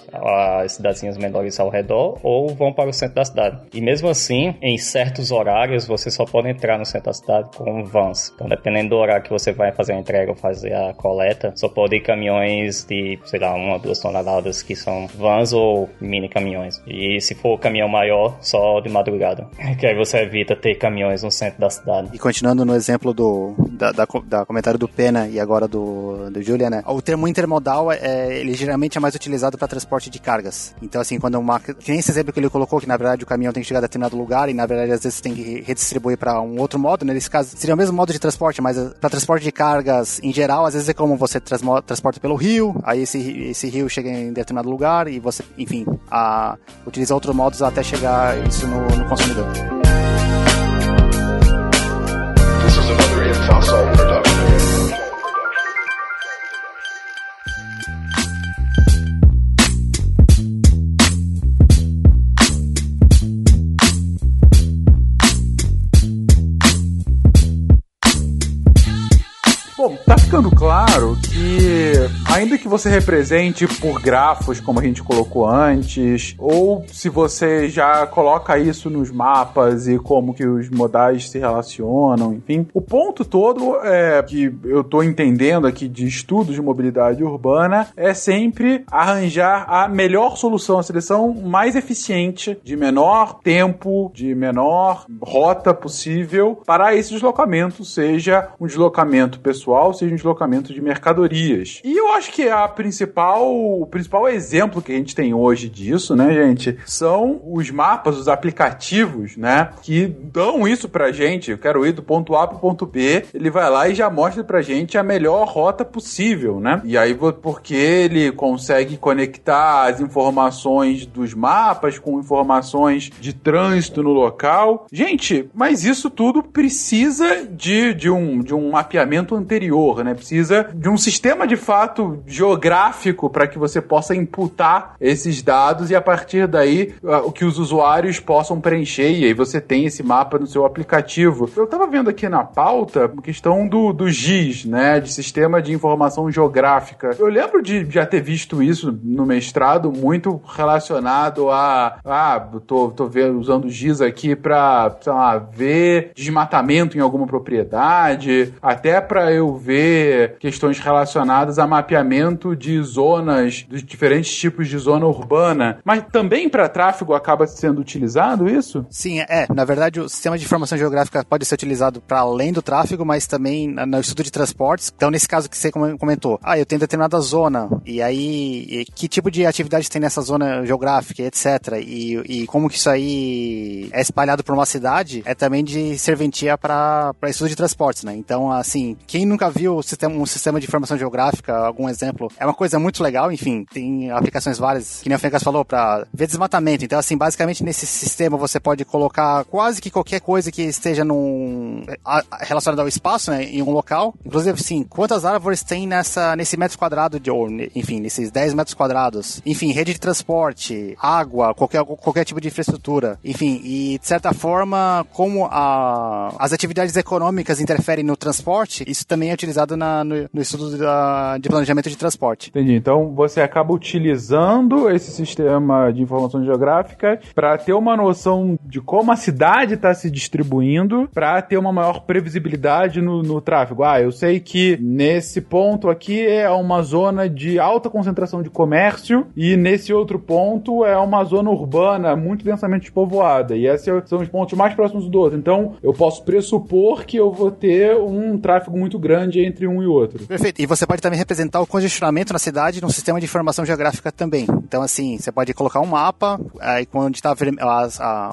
as cidadezinhas menores ao redor, ou vão para o centro da cidade. E mesmo assim, em certos horários, você só pode entrar no centro da cidade com vans. Então, dependendo do horário que você vai fazer a entrega ou fazer a coleta, só pode ir caminhões de, sei lá, uma, duas toneladas que são vans ou mini caminhões. E se for caminhão maior, só de madrugada. [LAUGHS] Que aí você evita ter caminhões no centro da cidade. E continuando no exemplo do da, da, da comentário do Pena e agora do, do Julia, né? O termo intermodal, é, ele geralmente é mais utilizado para transporte de cargas. Então, assim, quando uma. Que nem esse exemplo que ele colocou, que na verdade o caminhão tem que chegar a determinado lugar e na verdade às vezes tem que redistribuir para um outro modo, né? Nesse caso, seria o mesmo modo de transporte, mas para transporte de cargas em geral, às vezes é como você transporta pelo rio, aí esse, esse rio chega em determinado lugar e você, enfim, a, utiliza outros modos até chegar isso no, no consumidor. This is another claro que, ainda que você represente por grafos, como a gente colocou antes, ou se você já coloca isso nos mapas e como que os modais se relacionam, enfim, o ponto todo é que eu tô entendendo aqui de estudos de mobilidade urbana é sempre arranjar a melhor solução, a seleção mais eficiente, de menor tempo, de menor rota possível para esse deslocamento, seja um deslocamento pessoal, seja um deslocamento de mercadorias. E eu acho que a principal, o principal exemplo que a gente tem hoje disso, né, gente, são os mapas, os aplicativos, né, que dão isso pra gente. Eu quero ir do ponto A pro ponto B, ele vai lá e já mostra pra gente a melhor rota possível, né? E aí porque ele consegue conectar as informações dos mapas com informações de trânsito no local. Gente, mas isso tudo precisa de, de, um, de um mapeamento anterior né? Precisa de um sistema de fato geográfico para que você possa imputar esses dados e a partir daí o que os usuários possam preencher e aí você tem esse mapa no seu aplicativo. Eu estava vendo aqui na pauta a questão do, do GIS, né? De Sistema de Informação Geográfica. Eu lembro de já ter visto isso no mestrado muito relacionado a ah, tô, tô vendo, usando o GIS aqui para, ver desmatamento em alguma propriedade, até para eu ver questões relacionadas a mapeamento de zonas, dos diferentes tipos de zona urbana. Mas também para tráfego acaba sendo utilizado isso? Sim, é. Na verdade, o sistema de informação geográfica pode ser utilizado para além do tráfego, mas também no estudo de transportes. Então, nesse caso que você comentou, ah, eu tenho determinada zona, e aí que tipo de atividade tem nessa zona geográfica, etc. E, e como que isso aí é espalhado por uma cidade, é também de serventia para estudo de transportes, né? Então, assim, quem nunca viu o sistema, um sistema de informação geográfica, algum exemplo, é uma coisa muito legal, enfim, tem aplicações várias, que nem o Fencas falou, para ver desmatamento. Então, assim, basicamente nesse sistema você pode colocar quase que qualquer coisa que esteja num relacionada ao espaço, né, em um local. Inclusive, assim, quantas árvores tem nessa, nesse metro quadrado, de, ou, enfim, nesses 10 metros quadrados. Enfim, rede de transporte, água, qualquer, qualquer tipo de infraestrutura. Enfim, e de certa forma, como a, as atividades econômicas interferem no transporte, isso também é utilizado na, no, no, estudo da, de planejamento de transporte. Entendi. Então você acaba utilizando esse sistema de informação geográfica para ter uma noção de como a cidade está se distribuindo, para ter uma maior previsibilidade no, no tráfego. Ah, eu sei que nesse ponto aqui é uma zona de alta concentração de comércio e nesse outro ponto é uma zona urbana muito densamente povoada. E esses são os pontos mais próximos do outro. Então eu posso pressupor que eu vou ter um tráfego muito grande entre um e outro. Perfeito. E você pode também representar o congestionamento na cidade num sistema de informação geográfica também. Então, assim, você pode colocar um mapa, aí quando está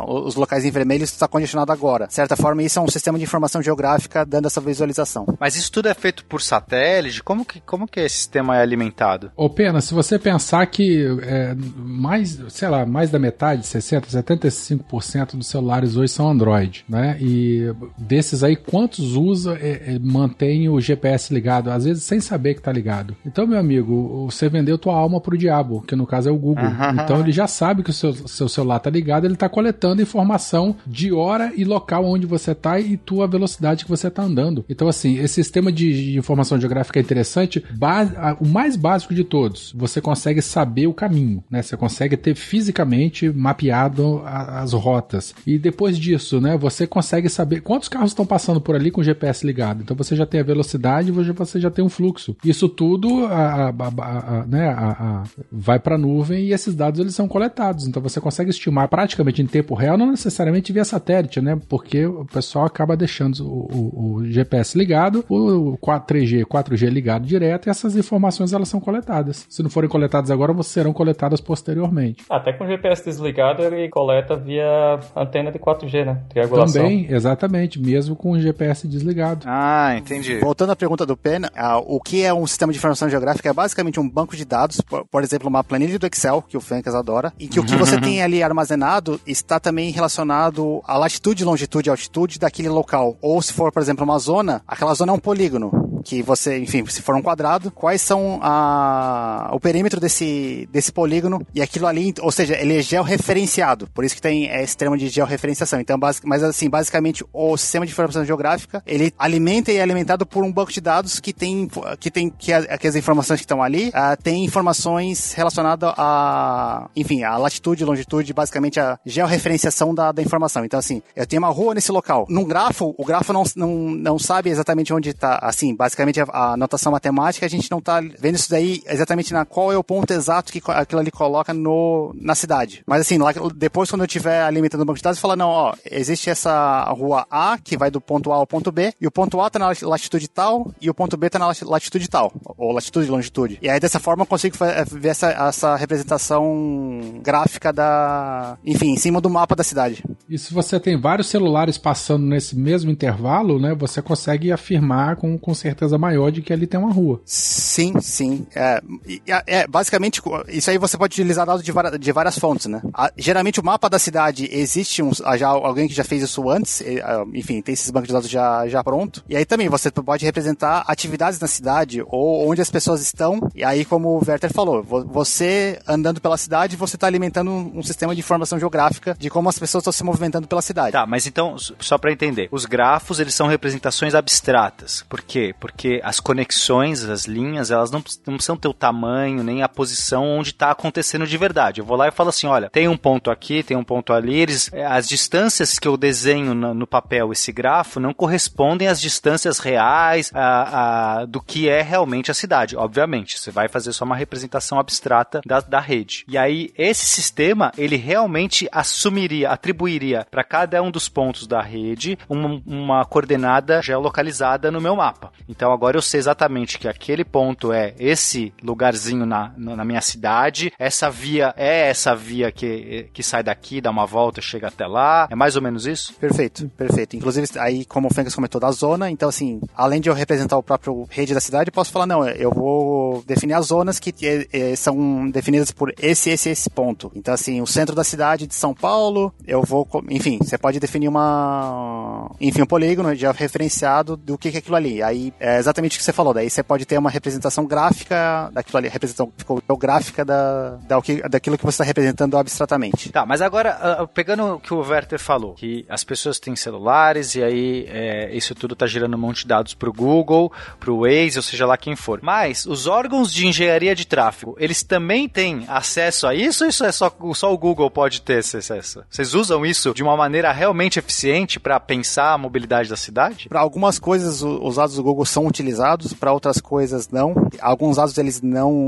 os locais em vermelho está congestionado agora. De certa forma, isso é um sistema de informação geográfica dando essa visualização. Mas isso tudo é feito por satélite? Como que, como que esse sistema é alimentado? Ô, Pena, se você pensar que é, mais, sei lá, mais da metade, 60%, 75% dos celulares hoje são Android, né? E desses aí, quantos usa, é, é, mantém o GPS ligado, às vezes sem saber que tá ligado. Então, meu amigo, você vendeu tua alma pro diabo, que no caso é o Google. Então ele já sabe que o seu, seu celular tá ligado, ele tá coletando informação de hora e local onde você tá e tua velocidade que você tá andando. Então, assim, esse sistema de, informação geográfica é interessante. Ba a- o mais básico de todos, você consegue saber o caminho, né? Você consegue ter fisicamente mapeado a- as rotas. E depois disso, né, você consegue saber quantos carros estão passando por ali com o GPS ligado. Então você já tem a velocidade, você já tem um fluxo. Isso tudo a, a- a- a- né, a- a- vai para a nuvem e esses dados eles são coletados. Então você consegue estimar praticamente em tempo real, não necessariamente via satélite, né? Porque o pessoal acaba deixando o, o- o GPS ligado, o 4, 3G, 4G ligado direto e essas informações elas são coletadas. Se não forem coletadas agora, serão coletadas posteriormente. Até com o GPS desligado, ele coleta via antena de 4G, né? Triangulação. Também, exatamente, mesmo com o GPS desligado. Ah, entendi. Voltando à pergunta do Pena, ah, o que é um sistema de informação geográfica? É basicamente um banco de dados, por, por exemplo, uma planilha do Excel, que o Fencas adora, e que o que você [LAUGHS] tem ali armazenado está também relacionado à latitude, longitude e altitude daquele local. Ou se for, por exemplo, uma zona, aquela zona é um polígono. Que você, enfim, se for um quadrado, quais são a, o perímetro desse, desse polígono e aquilo ali, ou seja, ele é georreferenciado. Por isso que tem esse termo de georreferenciação. Então, basic, mas assim, basicamente, o sistema de informação geográfica, ele alimenta e é alimentado por um banco de dados que tem, que tem, que, a- que as informações que estão ali, ah, tem informações relacionadas a, enfim, a latitude, longitude, basicamente a georreferenciação da, da informação. Então, assim, eu tenho uma rua nesse local. Num grafo, o grafo não, não, não sabe exatamente onde está, assim, basicamente a, a notação matemática, a gente não está vendo isso daí exatamente na qual é o ponto exato que aquilo ali coloca no, na cidade. Mas assim, lá, depois quando eu estiver alimentando o banco de dados, fala, não, ó, existe essa rua A, que vai do ponto A ao ponto B, e o ponto A está na latitude tal, e o ponto B está na lati- latitude tal, ou latitude e longitude. E aí dessa forma eu consigo eh, ver essa, essa representação gráfica da, enfim, em cima do mapa da cidade. E se você tem vários celulares passando nesse mesmo intervalo, né, você consegue afirmar com, com certeza maior de que ali tem uma rua. Sim, sim. É, é, é, basicamente, isso aí você pode utilizar dados de, vara- de várias fontes, né? A- geralmente o mapa da cidade existe um, já alguém que já fez isso antes, e, ah, enfim, tem esses bancos de dados já, já pronto. E aí também você pode representar atividades na cidade ou onde as pessoas estão. E aí, como o Werther falou, vo- você andando pela cidade, você está alimentando um, sistema de informação geográfica de como as pessoas estão se movimentando pela cidade. Tá, mas então, só pra entender, os grafos, eles são representações abstratas. Por quê? Porque as conexões, as linhas, elas não, não precisam ter o tamanho, nem a posição onde tá acontecendo de verdade. Eu vou lá e falo assim, olha, tem um ponto aqui, tem um ponto ali, eles, é, as distâncias que eu desenho na- no papel, esse grafo, não correspondem às distâncias reais a, a- do que é realmente a cidade. Obviamente, você vai fazer só uma representação abstrata da, da rede. E aí, esse sistema, ele realmente assumiria, atribuiria para cada um dos pontos da rede uma, uma coordenada geolocalizada no meu mapa. Então agora eu sei exatamente que aquele ponto é esse lugarzinho na, na minha cidade, essa via é essa via que, que sai daqui, dá uma volta, chega até lá. É mais ou menos isso? Perfeito, perfeito. Inclusive, aí, como o Fencas comentou da zona, então, assim, além de eu representar o próprio rede da cidade, posso falar, não, eu vou definir as zonas que eh, eh, são definidas por esse, esse, esse ponto. Então, assim, o centro da cidade de São Paulo, eu vou, enfim, você pode definir uma, enfim, um polígono já referenciado do que é aquilo ali. Aí, é exatamente o que você falou, daí você pode ter uma representação gráfica daquilo ali, representação geográfica da, da, o daquilo que você está representando abstratamente. Tá, mas agora, ah, pegando o que o Werther falou, que as pessoas têm celulares e aí é, isso tudo tá gerando um monte de dados pro Google, pro Waze, ou seja lá quem for. Mas os órgãos de engenharia de tráfego, eles também têm acesso a isso ou isso é só, só o Google pode ter esse acesso? Vocês usam isso de uma maneira realmente eficiente para pensar a mobilidade da cidade? Para algumas coisas o- os dados do Google são utilizados, para outras coisas não. Alguns dados eles não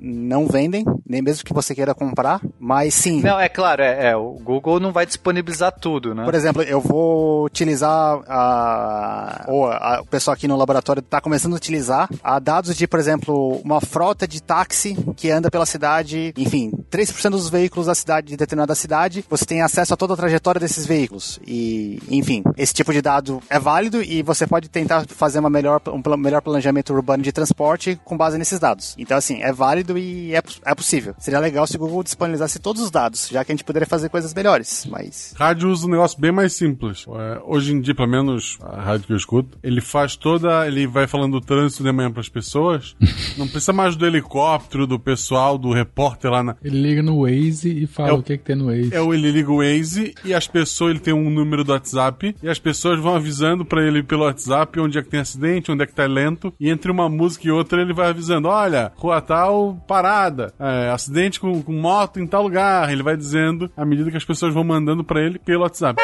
não vendem, nem mesmo que você queira comprar, mas sim. Não, é claro, é, é, o Google não vai disponibilizar tudo, né? Por exemplo, eu vou utilizar a, ou a- o pessoal aqui no laboratório está começando a utilizar a dados de, por exemplo, uma frota de táxi que anda pela cidade, enfim, 3% dos veículos da cidade, de determinada cidade, você tem acesso a toda a trajetória desses veículos. E, enfim, esse tipo de dado é válido e você pode tentar fazer uma melhor, um pla- melhor planejamento urbano de transporte com base nesses dados. Então, assim, é válido e é, é possível. Seria legal se o Google disponibilizasse todos os dados, já que a gente poderia fazer coisas melhores, mas... Rádio usa um negócio bem mais simples. É, hoje em dia, pelo menos a rádio que eu escuto, ele faz toda. Ele vai falando do trânsito de manhã pras pessoas. [LAUGHS] Não precisa mais do helicóptero, do pessoal, do repórter lá na. Ele liga no Waze e fala É o- o que, que tem no Waze. É o ele liga o Waze e as pessoas, ele tem um número do WhatsApp e as pessoas vão avisando pra ele pelo WhatsApp onde é que tem acidente, onde é que tá lento. E entre uma música e outra ele vai avisando: olha, rua tal, parada, é, acidente com, com moto em tal lugar. Ele vai dizendo à medida que as pessoas vão mandando pra ele pelo WhatsApp.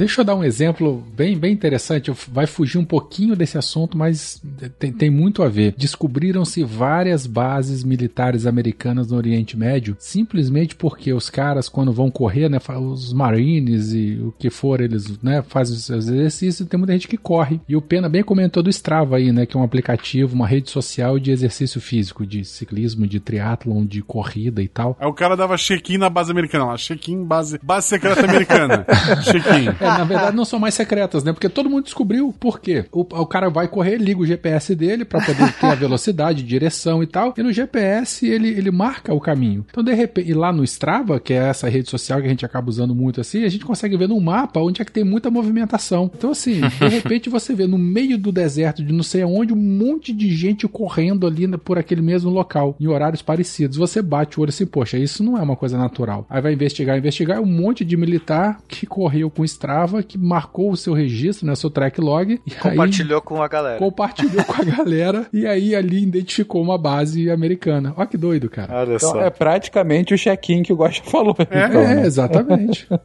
Deixa eu dar um exemplo bem, bem interessante. Vai fugir um pouquinho desse assunto, mas tem, tem muito a ver. Descobriram-se várias bases militares americanas no Oriente Médio, simplesmente porque os caras, quando vão correr, né, os marines e o que for, eles né, fazem os seus exercícios, tem muita gente que corre. E o Pena bem comentou do Strava aí, né, que é um aplicativo, uma rede social de exercício físico, de ciclismo, de triatlon, de corrida e tal. Aí o cara dava check-in na base americana lá, check-in, base, base secreta americana. [LAUGHS] check-in. É, na [LAUGHS] verdade não são mais secretas, né? Porque todo mundo descobriu por quê. O, o cara vai correr, liga o GPS dele pra poder [LAUGHS] ter a velocidade, direção e tal. E no GPS ele, ele marca o caminho. Então, de repente, e lá no Strava, que é essa rede social que a gente acaba usando muito assim, a gente consegue ver no mapa onde é que tem muita movimentação. Então, assim, de [LAUGHS] repente você vê no meio do deserto de não sei aonde um monte de gente correndo ali na- por aquele mesmo local, em horários parecidos. Você bate o olho assim, poxa, isso não é uma coisa natural. Aí vai investigar, investigar, é um monte de militar que correu com o Strava, que marcou o seu registro, né, seu track log. E aí Compartilhou com a galera. compartilhou com a galera [LAUGHS] e aí ali identificou uma base americana. Olha que doido, cara. Olha Então só. é praticamente o check-in que o Gosta falou. É, então, é, né? exatamente. [LAUGHS]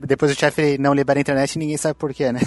Depois o chefe não libera a internet e ninguém sabe por quê, né?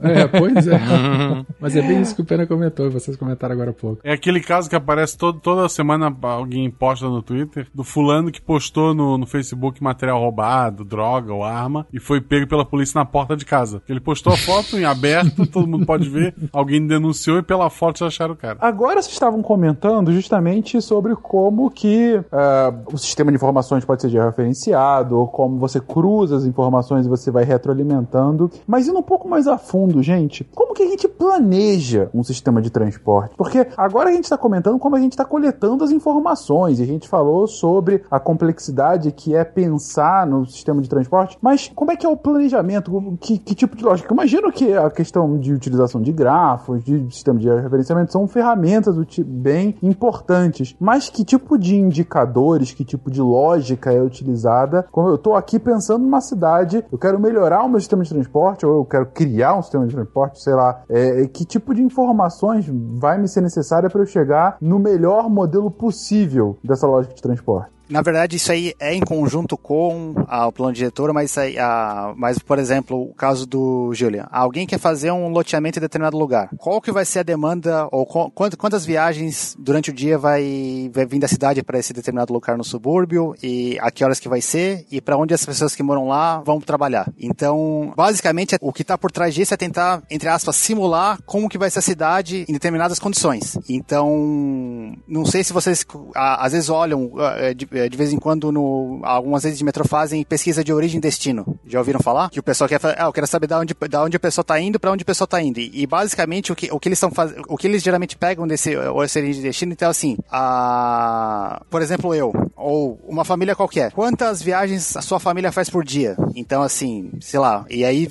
É, pois é. [LAUGHS] Mas é bem isso que o Pena comentou e vocês comentaram agora há pouco. É aquele caso que aparece todo- toda semana alguém posta no Twitter do fulano que postou no, no Facebook material roubado, droga ou arma e foi pego pela polícia na porta de casa. Ele postou a foto em aberto, [LAUGHS] todo mundo pode ver, alguém denunciou e pela foto já acharam o cara. Agora vocês estavam comentando justamente sobre como que ah, o sistema de informações pode ser georreferenciado, ou como você cruza as informações e você vai retroalimentando. Mas indo um pouco mais a fundo, gente, como que a gente planeja um sistema de transporte? Porque agora a gente está comentando como a gente está coletando as informações, e a gente falou sobre a complexidade que é pensar no sistema de transporte, mas como é que é o planejamento? Que, que tipo de lógica? Imagino que a questão de utilização de grafos, de sistema de referenciamento, são ferramentas bem importantes, mas que tipo de indicadores, que tipo de lógica é utilizada? Como eu estou aqui pensando numa cidade, eu quero melhorar o meu sistema de transporte, ou eu quero criar um sistema de transporte, sei lá, é, que tipo de informações vai me ser necessária para eu chegar no melhor modelo possível dessa lógica de transporte? Na verdade, isso aí é em conjunto com ah, o plano diretor, mas, ah, mas, por exemplo, o caso do Julian. Alguém quer fazer um loteamento em determinado lugar. Qual que vai ser a demanda, ou qu- quant- quantas viagens durante o dia vai, vai vir da cidade para esse determinado lugar no subúrbio, e a que horas que vai ser, e para onde as pessoas que moram lá vão trabalhar. Então, basicamente, o que está por trás disso é tentar, entre aspas, simular como que vai ser a cidade em determinadas condições. Então, não sei se vocês às vezes olham ah, de, eh, de vez em quando no algumas vezes de metrô fazem pesquisa de origem e destino. Já ouviram falar? Que o pessoal quer fazer, ah, eu quero saber da onde da onde a pessoa está indo para onde a pessoa está indo. E, e basicamente o que o que eles estão fazendo, o que eles geralmente pegam desse origem de destino, então assim, a por exemplo, eu ou uma família qualquer. Quantas viagens a sua família faz por dia? Então assim, sei lá, e aí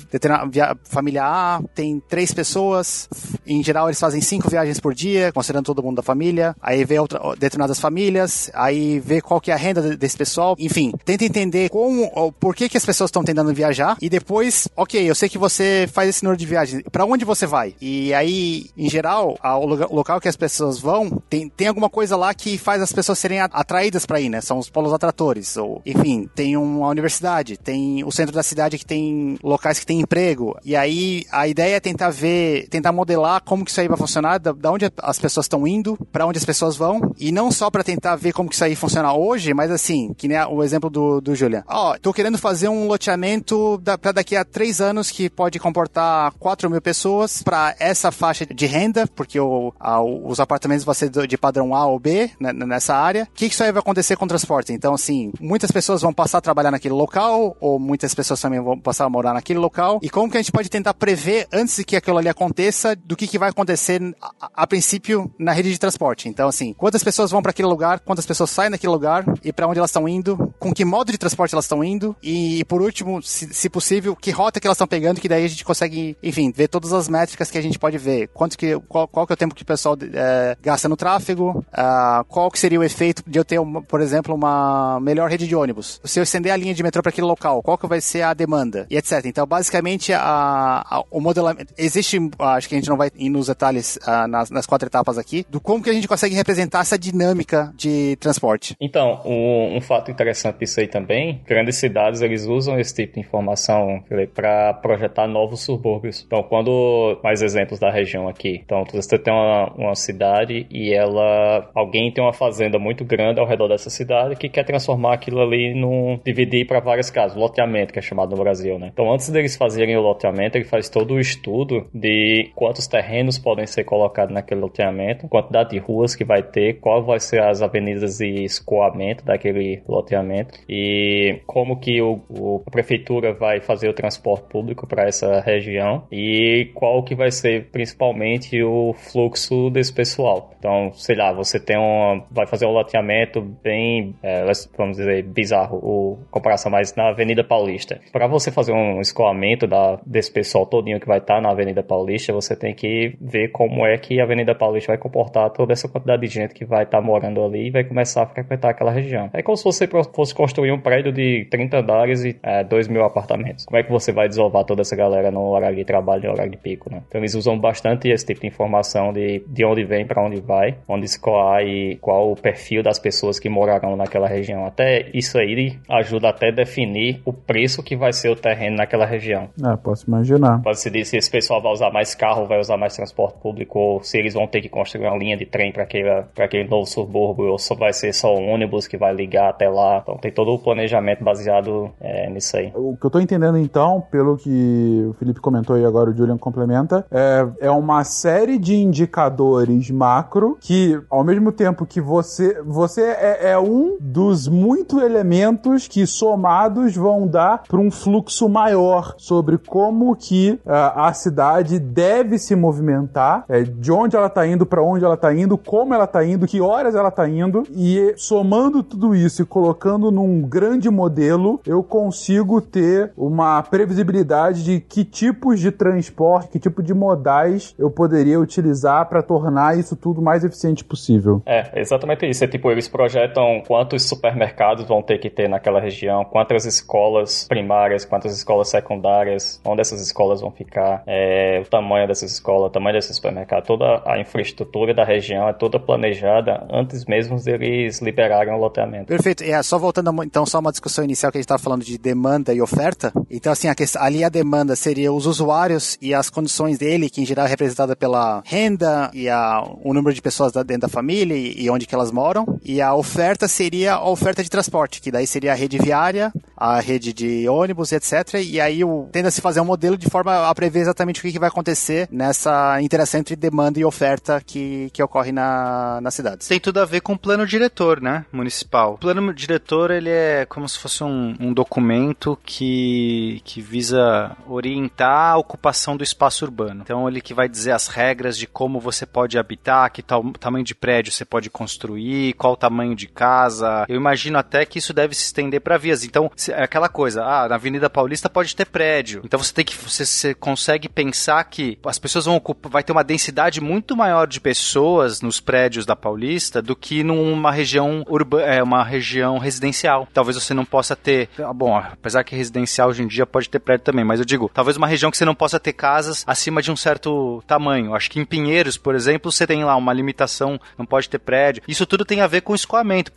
família A tem três pessoas, em geral eles fazem cinco viagens por dia, considerando todo mundo da família. Aí vê outra, determinadas famílias, aí vê qual que é a renda de- desse pessoal. Enfim, tenta entender como, ou por que que as pessoas estão tentando viajar e depois, ok, eu sei que você faz esse número de viagens, para onde você vai? E aí, em geral, o local que as pessoas vão tem, tem alguma coisa lá que faz as pessoas serem atraídas para ir, né? São os polos atratores, ou enfim, tem uma universidade, tem o centro da cidade que tem locais que tem emprego. E aí a ideia é tentar ver, tentar modelar como que isso aí vai funcionar, da, da onde as pessoas estão indo, para onde as pessoas vão, e não só para tentar ver como que isso aí funciona hoje, mas assim, que nem o exemplo do, do Julian. Ó, tô querendo fazer um loteamento da, para daqui a três anos que pode comportar 4 mil pessoas para essa faixa de renda, porque o, a, os apartamentos vão ser de padrão A ou B né, nessa área. O que, que isso aí vai acontecer com transporte? Então, assim, muitas pessoas vão passar a trabalhar naquele local, ou muitas pessoas também vão passar a morar naquele local. E como que a gente pode tentar prever antes de que aquilo ali aconteça, do que, que vai acontecer a, a princípio na rede de transporte? Então, assim, quantas pessoas vão para aquele lugar, quantas pessoas saem daquele lugar e para onde elas estão indo, com que modo de transporte elas estão indo e, por último, se, se, possível, que rota que elas estão pegando, que daí a gente consegue, enfim, ver todas as métricas que a gente pode ver. Quanto que, qual, qual que é o tempo que o pessoal é, gasta no tráfego, uh, qual que seria o efeito de eu ter, por exemplo, uma melhor rede de ônibus. Se eu estender a linha de metrô para aquele local, qual que vai ser a demanda e etc. Então, basicamente, a, a, o modelamento... Existe, acho que a gente não vai ir nos detalhes uh, nas, nas quatro etapas aqui, do como que a gente consegue representar essa dinâmica de transporte. Então, um, um fato interessante disso aí também, grandes cidades, eles usam esse tipo de informação para projetar novos subúrbios. Então, quando, mais exemplos da região aqui. Então, você tem uma, uma cidade e ela, alguém tem uma fazenda muito grande ao redor dessa cidade que quer transformar aquilo ali num, dividir para várias casas, loteamento, que é chamado no Brasil, né? Então, antes deles fazerem o loteamento, ele faz todo o estudo de quantos terrenos podem ser colocados naquele loteamento, quantidade de ruas que vai ter, qual vai ser as avenidas de escoamento daquele loteamento e como que o, o a prefeitura vai fazer o transporte público para essa região e qual que vai ser principalmente o fluxo desse pessoal. Então, sei lá, você tem um, vai fazer um loteamento bem, é, vamos dizer, bizarro, o comparação mais na Avenida Paulista. Para você fazer um escoamento da, desse pessoal todinho que vai estar tá na Avenida Paulista, você tem que ver como é que a Avenida Paulista vai comportar toda essa quantidade de gente que vai estar tá morando ali e vai começar a frequentar aquela região. É como se você fosse construir um prédio de 30 andares e é, 2 mil apartamentos. Como é que você vai desovar toda essa galera no horário de trabalho e horário de pico, né? Então eles usam bastante esse tipo de informação de, de onde vem, para onde vai, onde escoar e qual o perfil das pessoas que naquela região. Até isso aí ajuda até a definir o preço que vai ser o terreno naquela região. É, posso imaginar. Pode se dizer se esse pessoal vai usar mais carro, vai usar mais transporte público, ou se eles vão ter que construir uma linha de trem para aquele, aquele novo subúrbio, ou só vai ser só um ônibus que vai ligar até lá. Então tem todo o planejamento baseado é, nisso aí. O que eu tô entendendo então, pelo que o Felipe comentou e agora o Julian complementa, é, é uma série de indicadores macro que, ao mesmo tempo que você, você é, é um dos muitos elementos que somados vão dar para um fluxo maior sobre como que uh, a cidade deve se movimentar, é, de onde ela está indo, para onde ela está indo, como ela está indo, que horas ela está indo e somando tudo isso e colocando num grande modelo, eu consigo ter uma previsibilidade de que tipos de transporte, que tipo de modais eu poderia utilizar para tornar isso tudo mais eficiente possível. É, exatamente isso. É tipo, eles projetam quantos supermercados vão ter que ter naquela região, quantas escolas primárias, quantas escolas secundárias, onde essas escolas vão ficar, é, o tamanho dessas escolas, o tamanho desses supermercados, toda a infraestrutura da região é toda planejada antes mesmo deles liberarem o loteamento. Perfeito. E é, só voltando então só uma discussão inicial que a gente estava falando de demanda e oferta. Então assim, a questão, ali a demanda seria os usuários e as condições dele, que em geral é representada pela renda e a, o número de pessoas dentro da família e, e onde que elas moram. E a oferta seria a oferta de transporte, que daí seria a rede viária, a rede de ônibus, etc. E aí tende a se fazer um modelo de forma a prever exatamente o que, que vai acontecer nessa interação entre demanda e oferta que, que ocorre na, na cidade. Tem tudo a ver com o plano diretor, né, municipal. O plano diretor, ele é como se fosse um, um documento que, que visa orientar a ocupação do espaço urbano. Então, ele que vai dizer as regras de como você pode habitar, que tal, tamanho de prédio você pode construir, qual o tamanho de casa. Eu imagino até que isso deve se estender para vias. Então, é aquela coisa, ah, na Avenida Paulista pode ter prédio. Então você tem que você, você consegue pensar que as pessoas vão ocupar, vai ter uma densidade muito maior de pessoas nos prédios da Paulista do que numa região urbana, é, uma região residencial. Talvez você não possa ter, ah, bom, apesar que residencial hoje em dia pode ter prédio também, mas eu digo, talvez uma região que você não possa ter casas acima de um certo tamanho. Acho que em Pinheiros, por exemplo, você tem lá uma limitação, não pode ter prédio. Isso tudo tem a ver com escoamento,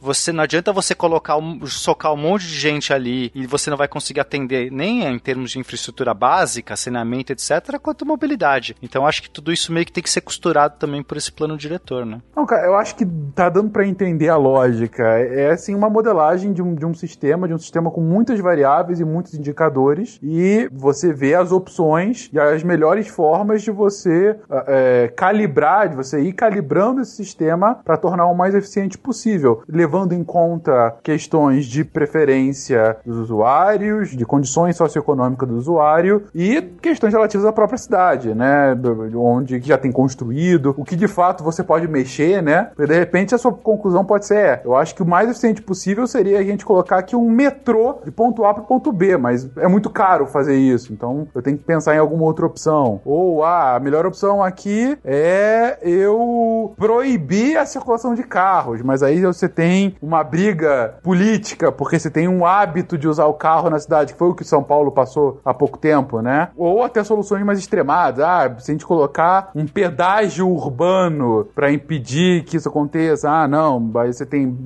você não adianta você colocar socar um monte de gente ali e você não vai conseguir atender nem em termos de infraestrutura básica, saneamento, etc., quanto mobilidade. Então acho que tudo isso meio que tem que ser costurado também por esse plano diretor, né? Não, cara, eu acho que tá dando pra entender a lógica. É assim uma modelagem de um, de um sistema, de um sistema com muitas variáveis e muitos indicadores, e você vê as opções e as melhores formas de você é, calibrar, de você ir calibrando esse sistema para tornar o mais eficiente possível, levando em conta questões de preferência dos usuários, de condições socioeconômicas do usuário e questões relativas à própria cidade, né? Onde já tem construído, o que de fato você pode mexer, né? Porque de repente a sua conclusão pode ser: é, eu acho que o mais eficiente possível seria a gente colocar aqui um metrô de ponto A para ponto B, mas é muito caro fazer isso, então eu tenho que pensar em alguma outra opção. Ou ah, a melhor opção aqui é eu proibir a circulação de carros, mas aí você tem uma briga política, porque você tem um hábito de usar o carro na cidade, que foi o que São Paulo passou há pouco tempo, né? Ou até soluções mais extremadas. Ah, se a gente colocar um pedágio urbano para impedir que isso aconteça, ah, não, aí você tem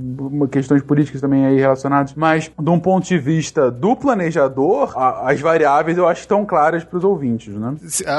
questões políticas também aí relacionadas, mas de um ponto de vista do planejador, a, as variáveis eu acho que estão claras para os ouvintes, né?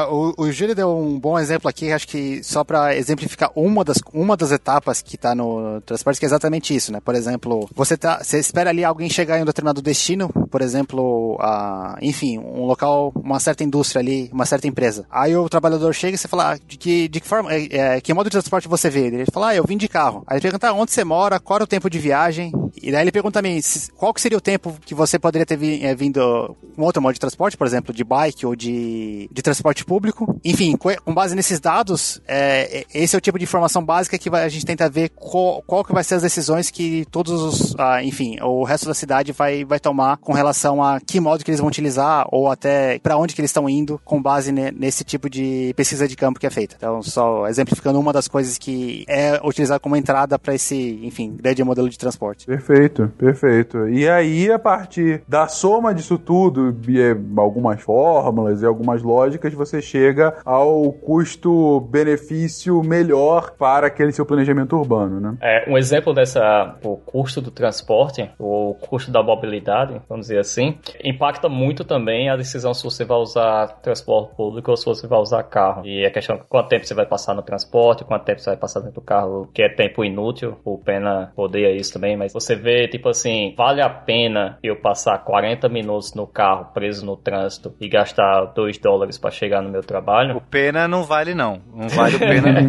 O, o Júlio deu um bom exemplo aqui, acho que só para exemplificar uma das, uma das etapas que está no transporte, que é exatamente isso, né? Por exemplo, você, tá, você espera ali alguém chegar em um determinado destino, por exemplo, a, enfim, um local, uma certa indústria ali, uma certa empresa. Aí o trabalhador chega e você fala, ah, de que, de que forma, é, é, que modo de transporte você vê? Ele fala, ah, eu vim de carro. Aí ele pergunta, ah, onde você mora, qual é o tempo de viagem? E daí ele pergunta também, qual que seria o tempo que você poderia ter é, vindo com outro modo de transporte, por exemplo, de bike ou de, de transporte público. Enfim, com base nesses dados, é, esse é o tipo de informação básica que a gente tenta ver qual, qual que vai ser as decisões que todos os, ah, enfim, o resto da cidade vai, vai tomar com relação a que modo que eles vão utilizar ou até para onde que eles estão indo com base ne, nesse tipo de pesquisa de campo que é feita. Então, só exemplificando uma das coisas que é utilizada como entrada para esse, enfim, grande modelo de transporte. Perfeito, perfeito. E aí, a partir da soma disso tudo, e é, algumas fórmulas e algumas lógicas, você chega ao custo-benefício melhor para aquele seu planejamento urbano, né? É, um exemplo dessa, o custo do transporte, o custo da mobilidade, vamos dizer assim, impacta muito também a decisão se você vai usar transporte público ou se você vai usar carro. E a questão de quanto tempo você vai passar no transporte, quanto tempo você vai passar dentro do carro, que é tempo inútil, o Pena odeia isso também, mas você vê, tipo assim, vale a pena eu passar 40 minutos no carro preso no trânsito e gastar 2 dólares para chegar no meu trabalho? O Pena não vale não, não vale o Pena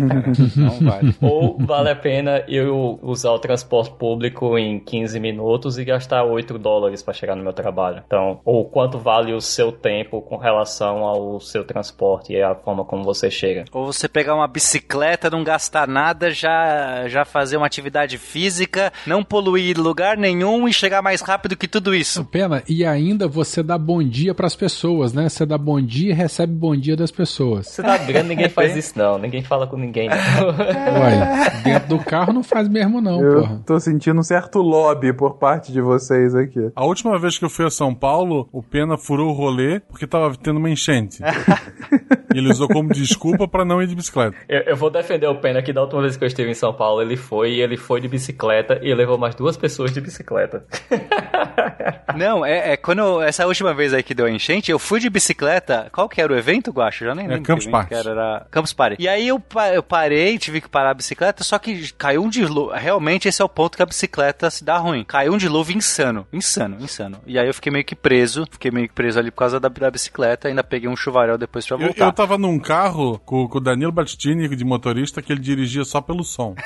não [LAUGHS] vale. Ou vale a pena eu usar o transporte público em 15 minutos e gastar 8 dólares para chegar no meu trabalho. Então, ou quanto vale o seu tempo com relação ao seu transporte e a forma como você chega. Ou você pegar uma bicicleta, não gastar nada, já, já fazer uma atividade física, não poluir lugar nenhum e chegar mais rápido que tudo isso. Pena, e ainda você dá bom dia para as pessoas, né? Você dá bom dia e recebe bom dia das pessoas. Você tá grande, ninguém faz [LAUGHS] isso não, ninguém fala com ninguém não. Uai, dentro do carro não faz mesmo não, Eu porra. tô sentindo um certo lobby por parte de vocês aqui. A última vez que eu fui a São Paulo, o Pena furou o rolê porque tava tendo uma enchente. [LAUGHS] e ele usou como desculpa pra não ir de bicicleta. Eu, eu vou defender o Pena que da última vez que eu estive em São Paulo, ele foi e ele foi de bicicleta e levou mais duas pessoas de bicicleta. [LAUGHS] Não, é, é quando eu- essa última vez aí que deu a enchente, eu fui de bicicleta. Qual que era o evento, Guacho? Já nem lembro. Campus Party. Era, era Campus Party. E aí eu, eu parei, tive que parar a bicicleta, só que caiu um dilúvio. Realmente esse é o ponto que a bicicleta se dá ruim. Caiu um dilúvio insano, insano, insano. E aí eu fiquei meio que preso, fiquei meio que preso ali por causa da, da bicicleta, ainda peguei um chuvarel depois pra Eu, voltar. eu tava num carro com, com o Danilo Battistini de motorista que ele dirigia só pelo som. [LAUGHS]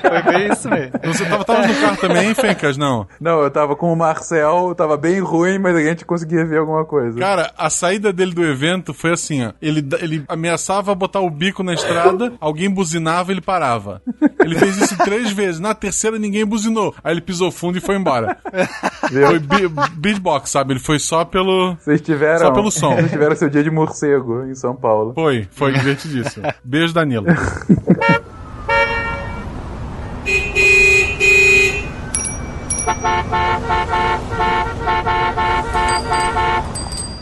Foi bem isso mesmo. Você tava, tava no carro também, hein, Fencas? Não. Não, eu tava com o Marcel, tava bem ruim, mas a gente conseguia ver alguma coisa. Cara, a saída dele do evento foi assim, ó. Ele, ele ameaçava botar o bico na estrada, [LAUGHS] alguém buzinava, ele parava. Ele fez isso três [LAUGHS] vezes. Na terceira, ninguém buzinou. Aí ele pisou fundo e foi embora. Foi be- beatbox, sabe? Ele foi só pelo... Vocês tiveram. Só pelo som. Vocês tiveram seu dia de morcego em São Paulo. Foi, foi divertidíssimo. Beijo, Danilo. [LAUGHS]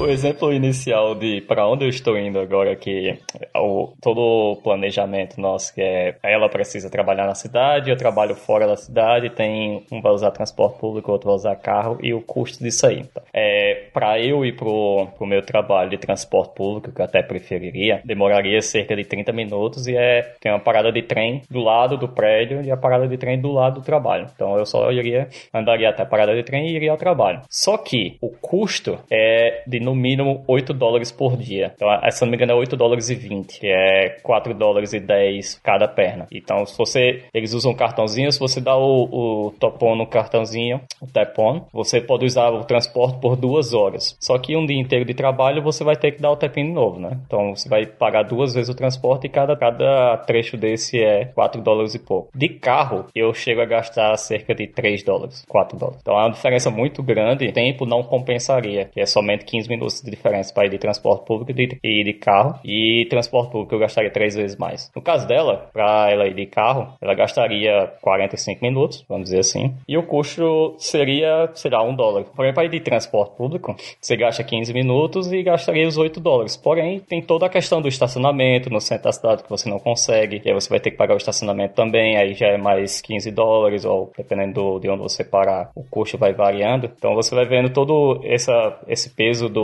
o exemplo inicial de para onde eu estou indo agora, que o, todo o planejamento nosso, que é ela precisa trabalhar na cidade, eu trabalho fora da cidade, tem um vai usar transporte público, outro vai usar carro, e o custo disso aí. Então, é, para eu ir pro, pro meu trabalho de transporte público, que eu até preferiria, demoraria cerca de 30 minutos e é, tem uma parada de trem do lado do prédio e a parada de trem do lado do trabalho. Então eu só iria, andaria até a parada de trem e iria ao trabalho. Só que o custo é de no mínimo 8 dólares por dia. Então, se não me engano, é 8 dólares e 20, que é 4 dólares e 10 cada perna. Então, se você, eles usam cartãozinho, se você dá o, o topon no cartãozinho, o tap-on, você pode usar o transporte por duas horas. Só que um dia inteiro de trabalho você vai ter que dar o tap-in de novo, né? Então, você vai pagar duas vezes o transporte e cada, cada trecho desse é 4 dólares e pouco. De carro, eu chego a gastar cerca de 3 dólares, 4 dólares. Então, é uma diferença muito grande. O tempo não compensaria, que é somente 15 minutos de diferença para ir de transporte público e de carro. E transporte público eu gastaria três vezes mais. No caso dela, para ela ir de carro, ela gastaria 45 minutos, vamos dizer assim. E o custo seria, será um dólar. Porém, para ir de transporte público, você gasta 15 minutos e gastaria os 8 dólares. Porém, tem toda a questão do estacionamento no centro da cidade que você não consegue. E aí você vai ter que pagar o estacionamento também. Aí já é mais 15 dólares, ou dependendo de onde você parar, o custo vai variando. Então você vai vendo todo essa, esse peso do,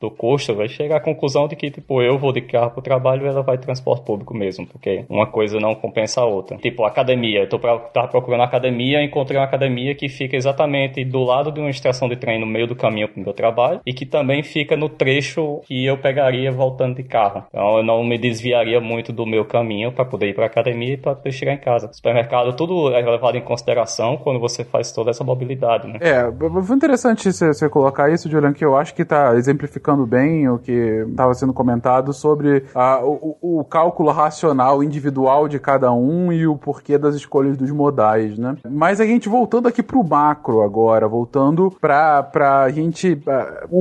do custo, vai chegar à conclusão de que, tipo, eu vou de carro para o trabalho e ela vai de transporte público mesmo. Porque uma coisa não compensa a outra. Tipo, academia. Eu tô pra, tava procurando academia, encontrei uma academia que fica exatamente do lado de uma estação de trem no meio do caminho pro meu trabalho e que também fica no trecho que eu pegaria voltando de carro. Então eu não me desviaria muito do meu caminho para poder ir para academia e para poder chegar em casa. Supermercado, tudo é levado em consideração quando você faz toda essa mobilidade, né? É, foi interessante você colocar isso, Julian, que eu acho que tá exemplificando bem o que estava sendo comentado sobre a, o, o cálculo racional individual de cada um e o porquê das escolhas dos modais, né? Mas a gente voltando aqui pro macro agora, voltando pra, pra gente,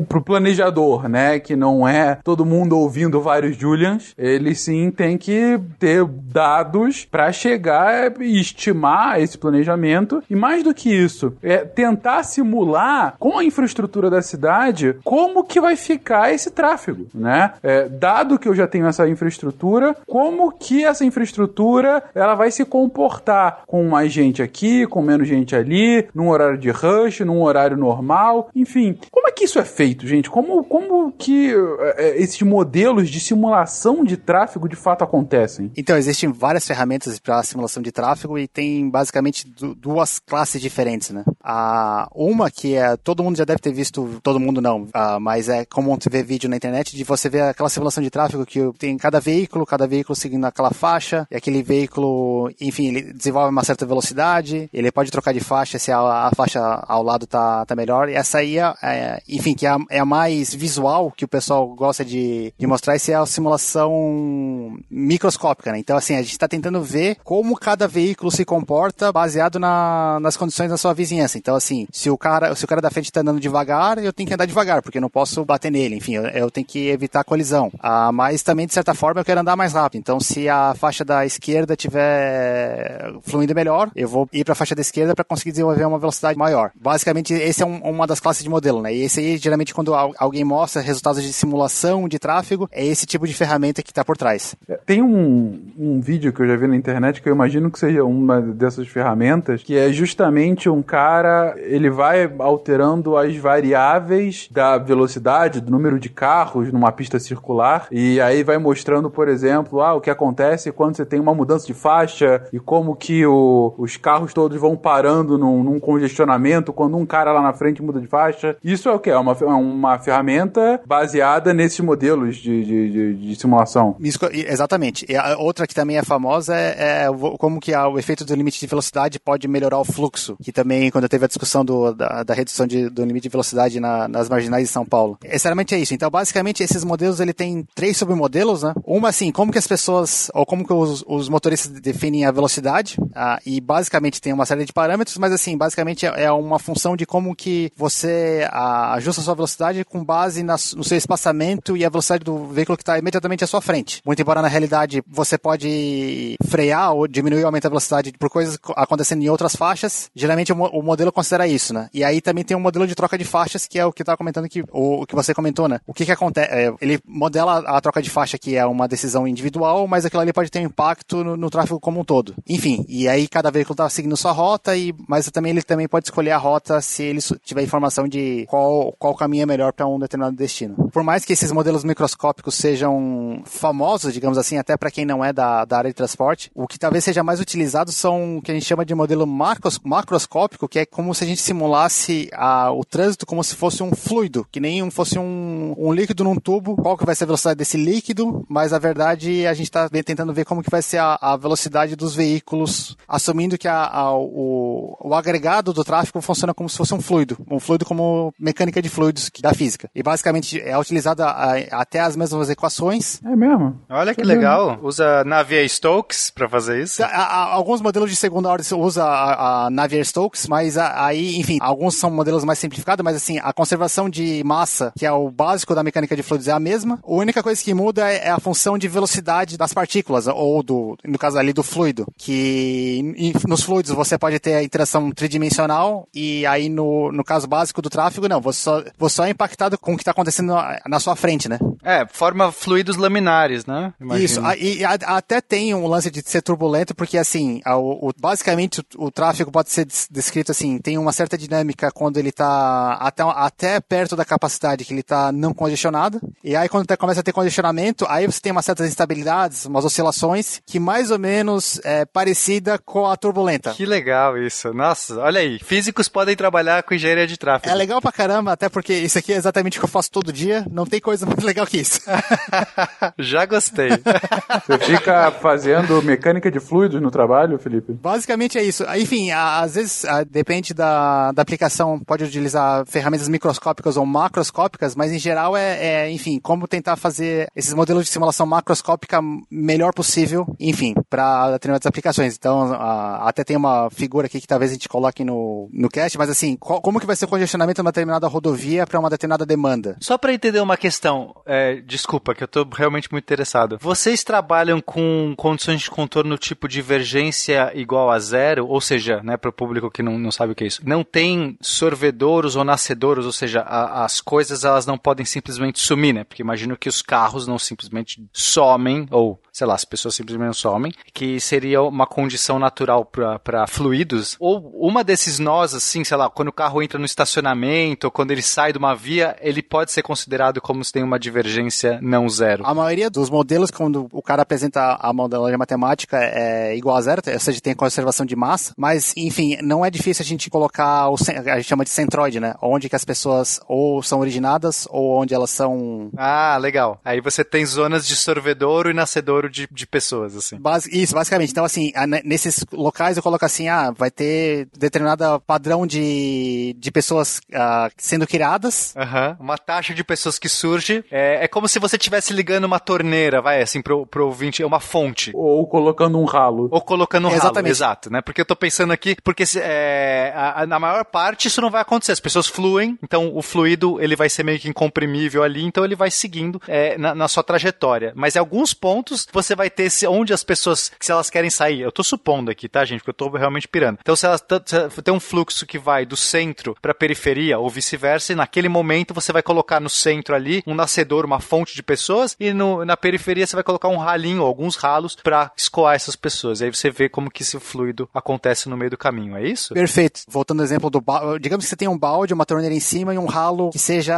pro planejador, né? Que não é todo mundo ouvindo vários Julians, ele sim tem que ter dados para chegar e estimar esse planejamento e mais do que isso, é tentar simular com a infraestrutura da cidade como que vai ficar esse tráfego, né? É, dado que eu já tenho essa infraestrutura, como que essa infraestrutura ela vai se comportar com mais gente aqui, com menos gente ali, num horário de rush, num horário normal, enfim. Como é que isso é feito, gente? Como, como que é, esses modelos de simulação de tráfego de fato acontecem? Então, existem várias ferramentas para simulação de tráfego e tem basicamente duas classes diferentes, né? A, uma que é, todo mundo já deve ter visto, todo mundo não, a, mas é comum você ver vídeo na internet de você ver aquela simulação de tráfego que tem cada veículo, cada veículo seguindo aquela faixa, e aquele veículo, enfim, ele desenvolve uma certa velocidade, ele pode trocar de faixa se a, a faixa ao lado tá, tá melhor. E essa aí, é, é, enfim, que é a, é a, mais visual que o pessoal gosta de, de mostrar, essa é a simulação microscópica, né? Então, assim, a gente está tentando ver como cada veículo se comporta baseado na, nas condições da sua vizinhança. Então, assim, se o cara, se o cara da frente está andando devagar, eu tenho que andar devagar, porque eu não posso bater nele. Enfim, eu, eu tenho que evitar a colisão. Ah, mas também, de certa forma, eu quero andar mais rápido. Então, se a faixa da esquerda tiver fluindo melhor, eu vou ir para a faixa da esquerda para conseguir desenvolver uma velocidade maior. Basicamente, esse é um, uma das classes de modelo, né? E esse aí, geralmente, quando alguém mostra resultados de simulação de tráfego, é esse tipo de ferramenta que está por trás. É, tem um, um vídeo que eu já vi na internet que eu imagino que seja uma dessas ferramentas, que é justamente um cara, ele vai alterando as variáveis da velocidade, do número de carros numa pista circular, e aí vai mostrando, por exemplo, ah, o que acontece quando você tem uma mudança de faixa e como que o, os carros todos vão parando num, num, congestionamento quando um cara lá na frente muda de faixa. Isso é o que? É uma, é uma ferramenta baseada nesses modelos de, de, de, de simulação. Exatamente. E a outra que também é famosa é, é como que o efeito do limite de velocidade pode melhorar o fluxo, que também quando teve a discussão do, da, da redução de, do limite de velocidade na, nas marginais de São Paulo. Essencialmente é isso. Então, basicamente, esses modelos ele tem três submodelos, né? Uma assim, como que as pessoas ou como que os, os motoristas definem a velocidade ah, e basicamente tem uma série de parâmetros, mas assim, basicamente é, é uma função de como que você, a, ajusta a sua velocidade com base nas- no seu espaçamento e a velocidade do veículo que está imediatamente à sua frente. Muito embora na realidade você pode frear ou diminuir ou aumentar a velocidade por coisas co- acontecendo em outras faixas, geralmente o, o modelo considera isso, né? E aí também tem um modelo de troca de faixas que é o que eu estava comentando que o, o que você comentou, né? O que que acontece? é, ele modela a troca de faixa que é uma decisão individual, mas aquilo ali pode ter um impacto no, no tráfego como um todo. Enfim, e aí cada veículo está seguindo sua rota e mas também ele também pode escolher a rota se ele tiver informação de qual qual caminho é melhor para um determinado destino. Por mais que esses modelos microscópicos sejam famosos, digamos assim, até para quem não é da, da área de transporte, o que talvez seja mais utilizado são o que a gente chama de modelo macros, macroscópico, que é como se a gente simulasse a, o trânsito como se fosse um fluido, que nem um, fosse um, um líquido num tubo, qual que vai ser a velocidade desse líquido, mas na verdade a gente está tentando ver como que vai ser a, a velocidade dos veículos, assumindo que a, a- o, o agregado do tráfego funciona como se fosse um fluido, um fluido como mecânica de fluidos que- da física. E basicamente é utilizada a- até as mesmas equações, É mesmo? Olha que legal. Usa Navier-Stokes pra fazer isso? Há- alguns modelos de segunda ordem usa a, a Navier-Stokes, mas a- aí, enfim, alguns são modelos mais simplificados, mas assim, a conservação de massa, que é o básico da mecânica de fluidos, é a mesma. A única coisa que muda é, é a função de velocidade das partículas, ou do, no caso ali, do fluido. Que nos fluidos você pode ter a interação tridimensional, e aí no, no caso básico do tráfego, não, você só, você só é impactado com o que está acontecendo na, na sua frente, né? É, forma fluidos laminares, né? Imagino. Isso, a- e até tem um lance de ser turbulento, porque assim, o, o- basicamente o, o tráfego pode ser des- descrito assim, tem uma certa dinâmica quando ele está até, até perto da capacidade que ele está não congestionado, e aí quando tá- começa a ter congestionamento, aí você tem umas certas instabilidades, umas oscilações, que mais ou menos é parecida com a turbulenta. Que legal isso. Nossa, olha aí. Físicos podem trabalhar com engenharia de tráfego. É legal pra caramba, até porque isso aqui é exatamente o que eu faço todo dia, não tem coisa mais legal que isso. [LAUGHS] Já gostei. [LAUGHS] Você fica fazendo mecânica de fluidos no trabalho, Felipe? Basicamente é isso. Enfim, a- às vezes depende da, da aplicação, pode utilizar ferramentas microscópicas ou macroscópicas, mas em geral é, é, enfim, como tentar fazer esses modelos de simulação macroscópica melhor possível, enfim, para determinadas aplicações. Então, a- até tem uma figura aqui que talvez a gente coloque no, no cast, mas assim, como que vai ser o congestionamento de uma determinada rodovia para uma determinada demanda? Só pra entender uma questão, é, desculpa, que eu tô realmente muito interessado. Vocês trabalham com condições de contorno tipo divergência igual a zero? Ou seja, né, para o público que não, não sabe o que é isso, não tem sorvedouros ou nascedouros, ou seja, a- as coisas elas não podem simplesmente sumir, né? Porque imagino que os carros não simplesmente somem, ou sei lá, as pessoas simplesmente somem, que seria uma condição natural para fluidos. Ou uma desses nós, assim, sei lá, quando o carro entra no estacionamento, ou quando ele sai de uma via, ele pode ser considerado como se tem uma divergência não zero. A maioria dos modelos, quando o cara apresenta a modelagem matemática, é igual a zero, ou seja, tem conservação de massa, mas, enfim, não é difícil a gente colocar o, a gente chama de centroide, né? Onde que as pessoas ou são originadas, ou onde elas são... Ah, legal. Aí você tem zonas de sorvedouro e nascedouro de, de pessoas, assim. Basi- isso, basicamente. Então, assim, nesses locais eu coloco assim, ah, vai ter determinada padrão de, de pessoas ah, sendo criadas, Aham. Uma taxa de pessoas que surge. É, é como se você estivesse ligando uma torneira, vai, assim, pro, pro ouvinte, é uma fonte. Ou colocando um ralo. Ou colocando um ralo, Exatamente. exato, né? Porque eu tô pensando aqui, porque se- é, a- a- na maior parte isso não vai acontecer, as pessoas fluem, então o fluido ele vai ser meio que incomprimível ali, então ele vai seguindo é, na, na sua trajetória. Mas em alguns pontos você vai ter se, onde as pessoas, se elas querem sair, eu tô supondo aqui, tá, gente? Porque eu tô realmente pirando. Então se elas se tem um fluxo que vai do centro pra periferia ou vice-versa, e naquele momento você vai colocar no centro ali um nascedor, uma fonte de pessoas, e no, na periferia você vai colocar um ralinho, alguns ralos, pra escoar essas pessoas. E aí você vê como que esse fluido acontece no meio do caminho, é isso? Perfeito. Voltando ao exemplo do balde, digamos que você tem um balde, uma torneira em cima e um ralo que seja,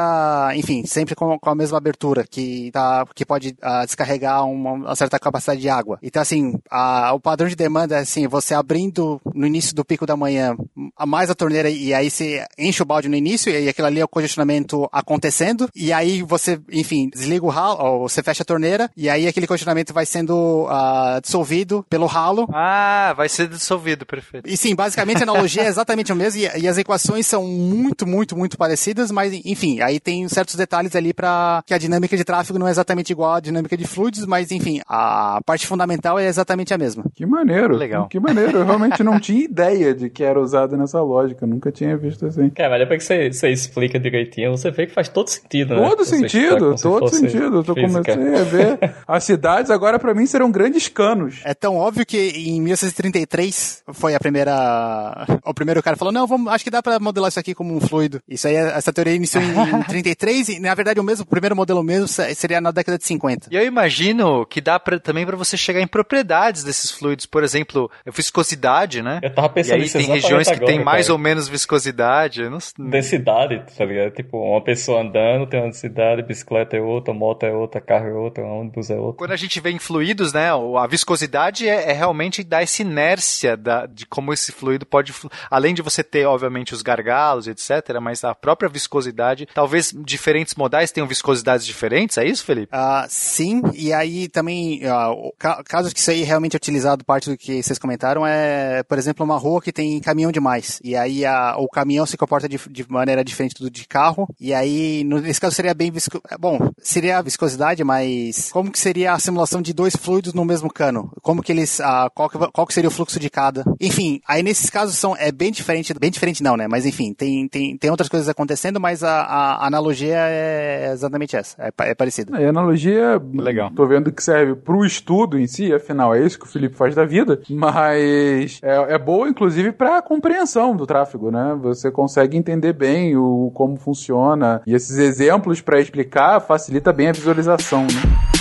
enfim, sempre com, com a mesma abertura, que, tá, que pode ah, descarregar uma, uma certa capacidade de água. Então, assim, a- o padrão de demanda é assim, você abrindo no início do pico da manhã a mais a torneira e aí você enche o balde no início e aí aquilo ali é o congestionamento acontecendo e aí você, enfim, desliga o ralo, ou você fecha a torneira, e aí aquele condicionamento vai sendo ah, dissolvido pelo ralo. Ah, vai ser dissolvido, perfeito. E sim, basicamente a analogia é exatamente a mesma, e, e as equações são muito, muito, muito parecidas, mas enfim, aí tem certos detalhes ali para que a dinâmica de tráfego não é exatamente igual à dinâmica de fluidos, mas enfim, a parte fundamental é exatamente a mesma. Que maneiro. Legal. Que maneiro. Eu realmente não tinha ideia de que era usado nessa lógica. Eu nunca tinha visto assim. Cara, mas depois que você, você explica direitinho, você vê que faz todo sentido, né? Todo Você sentido, todo sentido. Eu comecei a ver. [LAUGHS] As cidades agora pra mim serão grandes canos. É tão óbvio que em 1933 foi a primeira. O primeiro cara falou: não, vamos, acho que dá pra modelar isso aqui como um fluido. Isso aí, essa teoria iniciou em [LAUGHS] 33 e, na verdade, o mesmo, o primeiro modelo mesmo se- seria na década de 50. E eu imagino que dá pra, também para você chegar em propriedades desses fluidos. Por exemplo, a viscosidade, né? Eu tava E pensando aí nisso tem regiões que agora, tem mais cara. ou menos viscosidade. Não. Densidade, tá ligado? Tipo, uma pessoa andando tem uma densidade, bicicleta é outra, moto é outra, carro é outra, ônibus é outra. Quando a gente vê em fluidos, né, a viscosidade é, é realmente dar essa inércia da- de como esse fluido pode, flu- além de você ter, obviamente, os gargalos, etc., mas a própria viscosidade, talvez diferentes modais tenham viscosidades diferentes, é isso, Felipe? Ah, sim, e aí também, ah, o ca- caso que isso aí realmente é utilizado, parte do que vocês comentaram, é, por exemplo, uma rua que tem caminhão demais. E aí a- o caminhão se comporta de, de maneira diferente do de carro. E aí, no- nesse caso, seria bem visco... Bom, seria a viscosidade, mas como que seria a simulação de dois fluidos no mesmo cano? Como que eles. ah, qual, que, qual que seria o fluxo de cada? Enfim, aí nesses casos são, é bem diferente. Bem diferente não, né? Mas enfim, tem, tem, tem outras coisas acontecendo, mas a, a analogia é exatamente essa. É, é parecida. E a analogia, Legal. tô vendo que serve pro estudo em si, afinal é isso que o Felipe faz da vida, mas é, é boa inclusive pra compreensão do tráfego, né? Você consegue entender bem o como funciona e esses exemplos pra explicar facilita bem a visualização, né?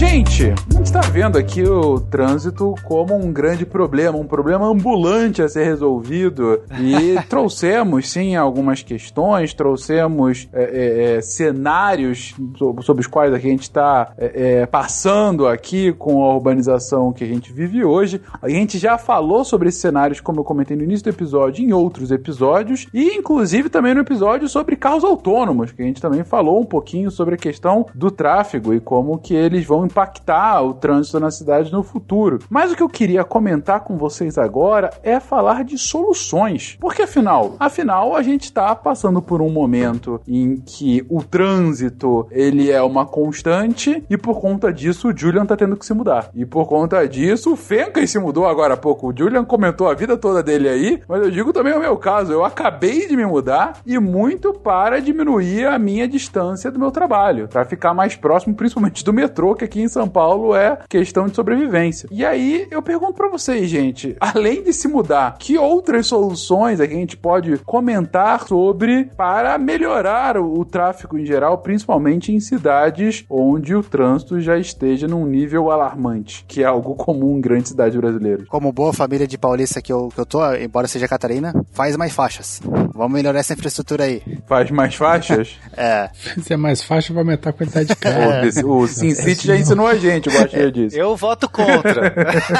Gente, a gente está vendo aqui o trânsito como um grande problema, um problema ambulante a ser resolvido. E [LAUGHS] trouxemos, sim, algumas questões, trouxemos é, é, é, cenários so- sobre os quais a gente está é, é, passando aqui com a urbanização que a gente vive hoje. A gente já falou sobre esses cenários, como eu comentei no início do episódio, em outros episódios, e inclusive também no episódio sobre carros autônomos, que a gente também falou um pouquinho sobre a questão do tráfego e como que eles vão impactar o trânsito na cidade no futuro. Mas o que eu queria comentar com vocês agora é falar de soluções. Porque afinal, afinal a gente está passando por um momento em que o trânsito ele é uma constante e por conta disso o Julian tá tendo que se mudar. E por conta disso o Fencas se mudou agora há pouco. O Julian comentou a vida toda dele aí, mas eu digo também o meu caso. Eu acabei de me mudar e muito para diminuir a minha distância do meu trabalho, para ficar mais próximo, principalmente do metrô, que aqui em São Paulo é questão de sobrevivência. E aí eu pergunto para vocês, gente, além de se mudar, que outras soluções a gente pode comentar sobre para melhorar o, o tráfego em geral, principalmente em cidades onde o trânsito já esteja num nível alarmante, que é algo comum em grandes cidades brasileiras. Como boa família de paulista que eu, que eu tô, embora seja Catarina, faz mais faixas. Vamos melhorar essa infraestrutura aí. Faz mais faixas? [LAUGHS] É. Se é mais fácil, vai aumentar a quantidade de carro. O, o SimCity já ensinou a gente, eu gosto disso. Eu voto contra.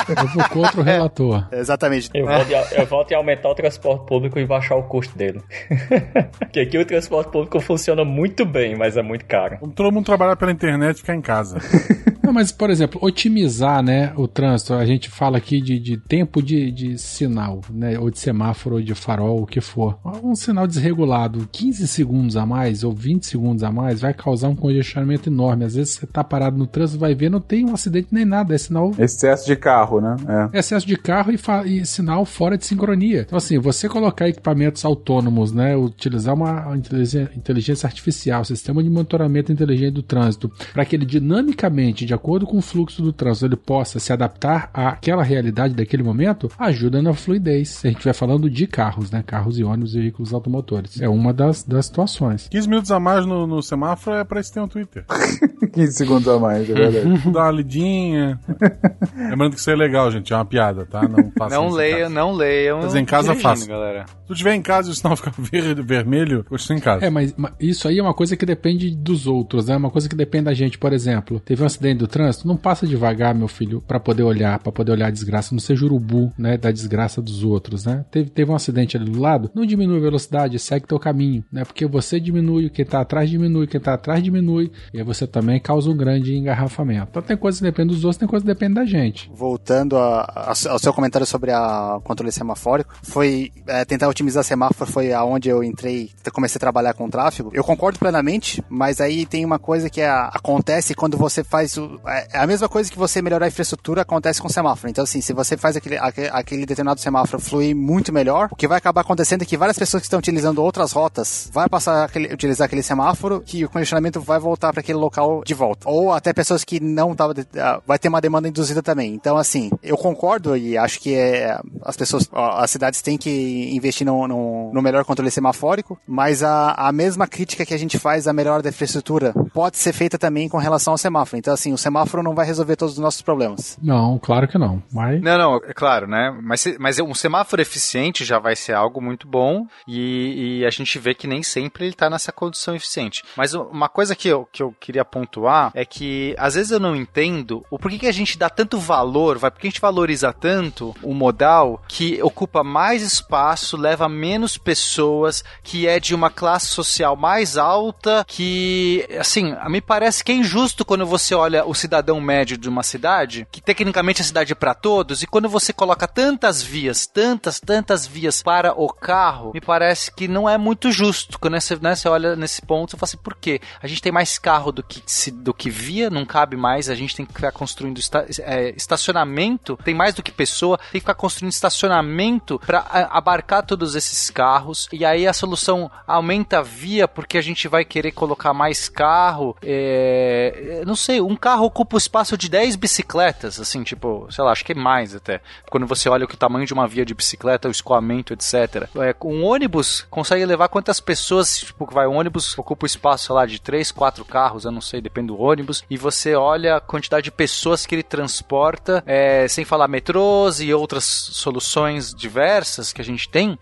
Eu vou contra o relator. Exatamente. Eu volto, a- eu volto em aumentar o transporte público e baixar o custo dele. [LAUGHS] Porque aqui o transporte público funciona muito bem, mas é muito caro. Todo mundo trabalhar pela internet e ficar em casa. [LAUGHS] Não, mas, por exemplo, otimizar né, o trânsito. A gente fala aqui de, de tempo de, de sinal, né? Ou de semáforo, ou de farol, o que for. Um sinal desregulado, 15 segundos a mais ou 20 segundos a mais, vai causar um congestionamento enorme. Às vezes você tá parado no trânsito, vai ver, não tem um acidente nem nada. É sinal Excesso de carro, né? É. excesso de carro e, fa- e sinal fora de sincronia. Então, assim, você colocar equipamentos autônomos, né? Utilizar uma inteligência, artificial, sistema de monitoramento inteligente do trânsito, para que ele dinamicamente, de acordo acordo com o fluxo do trânsito, ele possa se adaptar àquela realidade daquele momento, ajuda na fluidez. Se a gente estiver falando de carros, né? Carros e ônibus e veículos automotores. É uma das, das situações. 15 minutos a mais no, no semáforo é pra isso ter um Twitter. [LAUGHS] 15 segundos a mais, é verdade. [LAUGHS] Dá uma lidinha. Lembrando que isso é legal, gente. É uma piada, tá? Não [LAUGHS] façam Não isso em leiam, casa. não leiam. Dizer, em casa faça. galera. Se tu tiver em casa e o sinal ficar verde, vermelho, continua em casa. É, mas, mas isso aí é uma coisa que depende dos outros, né? É uma coisa que depende da gente. Por exemplo, teve um acidente do trânsito, não passa devagar, meu filho, pra poder olhar, pra poder olhar a desgraça. Não seja urubu, né? Da desgraça dos outros, né? Teve, teve um acidente ali do lado, não diminui a velocidade, segue teu caminho, né? Porque você diminui, quem tá atrás diminui, quem tá atrás diminui, e aí você também causa um grande engarrafamento. Então tem coisa que depende dos outros, tem coisa que depende da gente. Voltando a- a- ao seu comentário sobre a controle semafórico, foi é, tentar otimizar semáforo foi aonde eu entrei, comecei a trabalhar com tráfego. Eu concordo plenamente, mas aí tem uma coisa que é, acontece quando você faz o, é é a mesma coisa que você melhorar a infraestrutura acontece com o semáforo. Então assim, se você faz aquele, aque- aquele determinado semáforo fluir muito melhor, o que vai acabar acontecendo é que várias pessoas que estão utilizando outras rotas vai passar a utilizar aquele semáforo que o congestionamento vai voltar para aquele local de volta. Ou até pessoas que não tava de- ah, vai ter uma demanda induzida também. Então assim, eu concordo e acho que é, as pessoas, as cidades têm que investir no, no, no melhor controle semafórico, mas a, a mesma crítica que a gente faz à melhora da infraestrutura pode ser feita também com relação ao semáforo. Então assim, o semáforo não vai resolver todos os nossos problemas. Não, claro que não. Mas Não, não, é claro, né? Mas, mas um semáforo eficiente já vai ser algo muito bom e, e a gente vê que nem sempre ele tá nessa condição eficiente. Mas uma coisa que eu, que eu queria pontuar é que às vezes eu não entendo o porquê que a gente dá tanto valor, vai, porque a gente valoriza tanto o modal que ocupa mais espaço, leva menos pessoas, que é de uma classe social mais alta, que, assim, me parece que é injusto quando você olha o cidadão médio de uma cidade, que tecnicamente a cidade é para todos, e quando você coloca tantas vias, tantas, tantas vias para o carro, me parece que não é muito justo. Quando você, né, você olha nesse ponto, você fala assim, por quê? A gente tem mais carro do que, se- do que via, não cabe mais, a gente tem que ficar construindo esta- é, estacionamento, tem mais do que pessoa, tem que ficar construindo estacionamento para abarcar todos esses carros, e aí a solução aumenta a via porque a gente vai querer colocar mais carro, é, não sei, um carro ocupa o espaço de 10 bicicletas, assim, tipo, sei lá, acho que é mais até. Quando você olha o tamanho de uma via de bicicleta, o escoamento, etc. É, um ônibus consegue levar quantas pessoas, tipo, que vai, um ônibus ocupa o espaço, sei lá, de 3, 4 carros, eu não sei, depende do ônibus, e você olha a quantidade de pessoas que ele transporta, é, sem falar metrôs e outras soluções diversas que a gente tem,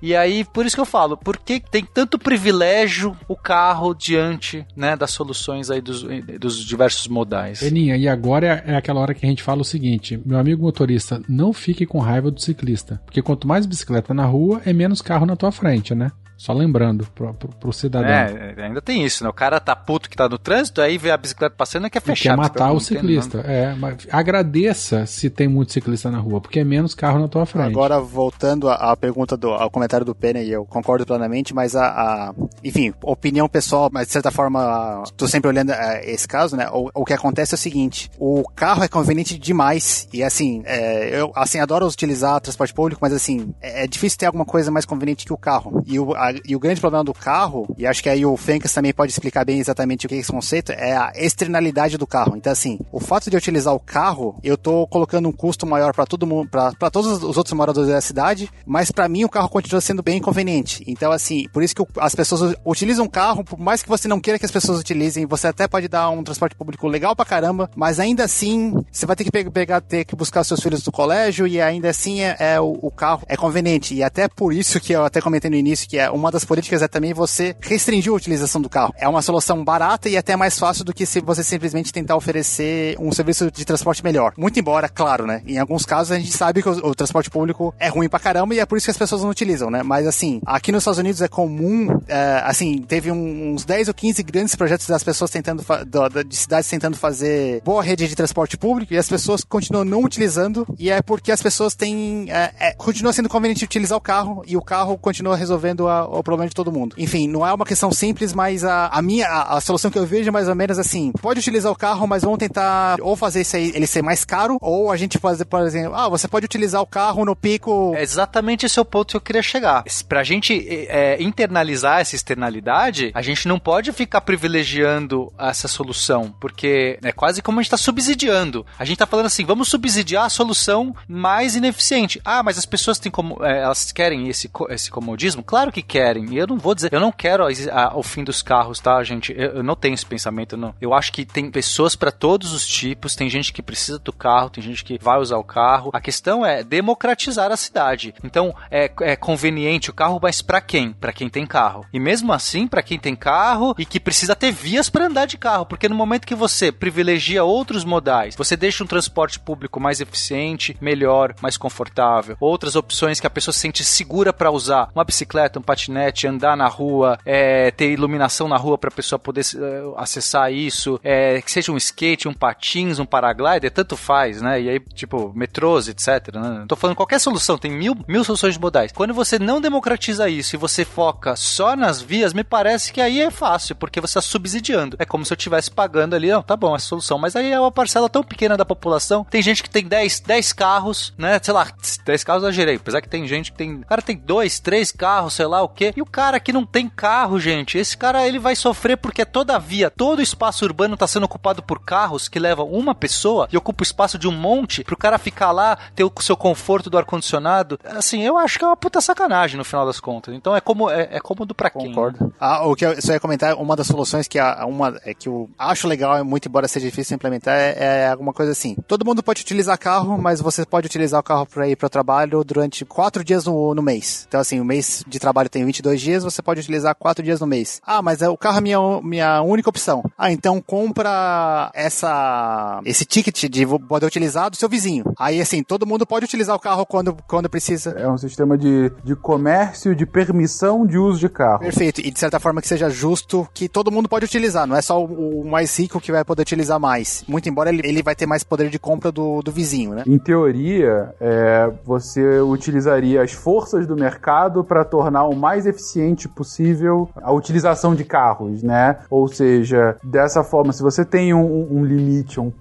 e aí, por isso que eu falo, por que tem tanto privilégio o carro diante, né, das soluções aí dos, dos diversos modais? Beninha, e agora é, é aquela hora que a gente fala o seguinte: meu amigo motorista, não fique com raiva do ciclista. Porque quanto mais bicicleta na rua, é menos carro na tua frente, né? Só lembrando pro, pro, pro cidadão. É, ainda tem isso, né? O cara tá puto que tá no trânsito, aí vê a bicicleta passando e quer E fechar. quer a bicicleta, matar não o entendo, ciclista. É, mas agradeça se tem muito ciclista na rua, porque é menos carro na tua frente. Agora, voltando à, à pergunta do ao comentário do Penny, eu concordo plenamente, mas a, a- enfim, opinião pessoal, mas de certa forma, tô sempre olhando é, esse caso, né? O, o que acontece é o seguinte: o carro é conveniente demais e assim, é, eu assim adoro utilizar transporte público, mas assim é, é difícil ter alguma coisa mais conveniente que o carro. E o, a- e o grande problema do carro, e acho que aí o Fencas também pode explicar bem exatamente o que é esse conceito, é a externalidade do carro. Então assim, o fato de eu utilizar o carro, eu tô colocando um custo maior para todo mundo, para todos os outros moradores da cidade, mas para mim o carro continua sendo bem inconveniente. Então assim, por isso que as pessoas utilizam o carro, por mais que você não queira que as pessoas utilizem, você até pode dar um transporte público legal pra caramba, mas ainda assim, você vai ter que pe- pegar, ter que buscar seus filhos do colégio e ainda assim é, é o, o carro é conveniente. E até por isso que eu até comentei no início que é uma das políticas é também você restringir a utilização do carro. É uma solução barata e até mais fácil do que se você simplesmente tentar oferecer um serviço de transporte melhor. Muito embora, claro, né? Em alguns casos a gente sabe que o, o transporte público é ruim pra caramba e é por isso que as pessoas não utilizam, né? Mas assim, aqui nos Estados Unidos é comum, é, assim, teve um- uns 10 ou 15 grandes projetos das pessoas tentando, da- de cidades tentando fazer boa rede de transporte público e as pessoas continuam não utilizando e é porque as pessoas têm, é, é, continua sendo conveniente utilizar o carro e o carro continua resolvendo a- o problema de todo mundo. Enfim, não é uma questão simples, mas a, a minha, a, a solução que eu vejo é mais ou menos assim, pode utilizar o carro, mas vamos tentar ou fazer isso aí, ele ser mais caro, ou a gente fazer, por exemplo, ah, você pode utilizar o carro no pico... É exatamente esse é o ponto que eu queria chegar. Pra gente é, internalizar essa externalidade, a gente não pode ficar privilegiando essa solução, porque é quase como a gente tá subsidiando. A gente tá falando assim, vamos subsidiar a solução mais ineficiente. Ah, mas as pessoas têm como, é, elas querem esse, esse comodismo? Claro que querem. E eu não vou dizer, eu não quero a- a- o fim dos carros, tá, gente? Eu, eu não tenho esse pensamento, não. Eu acho que tem pessoas pra todos os tipos, tem gente que precisa do carro, tem gente que vai usar o carro. A questão é democratizar a cidade. Então, é, é conveniente o carro, mas pra quem? Pra quem tem carro. E mesmo assim, pra quem tem carro e que precisa ter vias pra andar de carro, porque no momento que você privilegia outros modais, você deixa um transporte público mais eficiente, melhor, mais confortável, outras opções que a pessoa se sente segura pra usar, uma bicicleta, um patinete, andar na rua, é, ter iluminação na rua pra pessoa poder é, acessar isso, é, que seja um skate, um patins, um paraglider, tanto faz, né? E aí, tipo, metrôs, etc. Né? Tô falando qualquer solução, tem mil, mil soluções modais. Quando você não democratiza isso e você foca só nas vias, me parece que aí é fácil, porque você está subsidiando. É como se eu estivesse pagando ali, não, tá bom, essa solução. Mas aí é uma parcela tão pequena da população. Tem gente que tem 10, 10 carros, né? Sei lá, 10 carros eu gerei. Apesar que tem gente que tem. O cara tem dois, três carros, sei lá o quê. E o cara que não tem carro, gente, esse cara ele vai sofrer porque toda via, todo o espaço urbano tá sendo ocupado por carros que levam uma pessoa e ocupa o espaço de um monte pro cara ficar lá, ter o seu conforto do ar-condicionado. Assim, eu acho que é uma puta sacanagem no final das contas. Então é como é, é cômodo pra quem. Concordo. Ah, o que eu só ia comentar, uma das soluções que a, uma é que eu acho legal, muito embora seja difícil implementar, é, é alguma coisa assim. Todo mundo pode utilizar carro, mas você pode utilizar o carro para ir para o trabalho durante quatro dias no, no mês. Então, assim, o mês de trabalho tem 22 dias, você pode utilizar quatro dias no mês. Ah, mas é, o carro é minha, minha única opção. Ah, então compra essa esse ticket de poder utilizar do seu vizinho. Aí, assim, todo mundo pode utilizar o carro quando, quando precisa. É um sistema de, de comércio, de permissão de uso de carro. Perfeito. E de certa forma que seja justo, que todo mundo pode utilizar. Não é só o, o mais rico que vai poder utilizar mais. Muito embora ele, ele vai ter mais poder de compra do, do vizinho, né? Em teoria, é, você utilizaria as forças do mercado para tornar o mais eficiente possível a utilização de carros, né? Ou seja, dessa forma, se você tem um, um limite, um,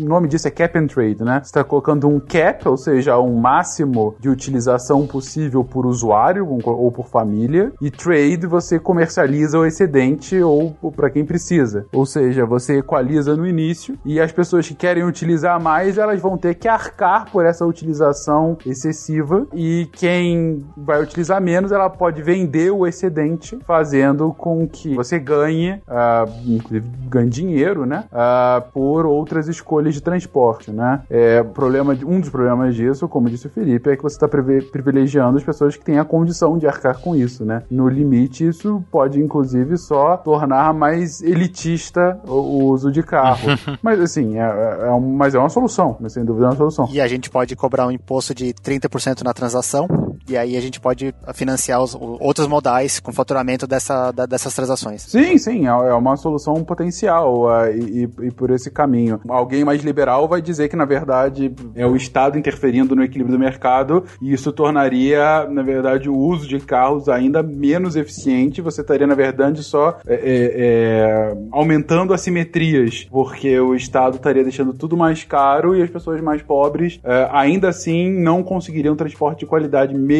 o nome disso é cap and trade, né? Você está colocando um cap, ou seja, um máximo de utilização possível por usuário ou ou por família, e trade você comercializa o excedente ou para quem precisa. Ou seja, você equaliza no início e as pessoas que querem utilizar mais, elas vão ter que arcar por essa utilização excessiva e quem vai utilizar menos, ela pode vender o excedente, fazendo com que você ganhe, ah, inclusive ganhe dinheiro, né, ah, por outras escolhas de transporte, né. É, problema de- um dos problemas disso, como disse o Felipe, é que você está privilegiando as pessoas que têm a condição de arcar com isso, né. No limite, isso pode inclusive só tornar mais elitista o, o uso de carro. [LAUGHS] mas assim, é, é, é um- mas é uma solução, mas sem dúvida é uma solução. E a gente pode cobrar um imposto de 30% na transação, e aí a gente pode financiar os, outros modais com faturamento dessa, da- dessas transações. Sim, sim, é é uma solução potencial ah, e, e- por esse caminho. Alguém mais liberal vai dizer que, na verdade, é o Estado interferindo no equilíbrio do mercado e isso tornaria, na verdade, o uso de carros ainda menos eficiente. Você estaria, na verdade, só é, é, é, aumentando assimetrias, porque o Estado estaria deixando tudo mais caro e as pessoas mais pobres, é, ainda assim, não conseguiriam transporte de qualidade, mesmo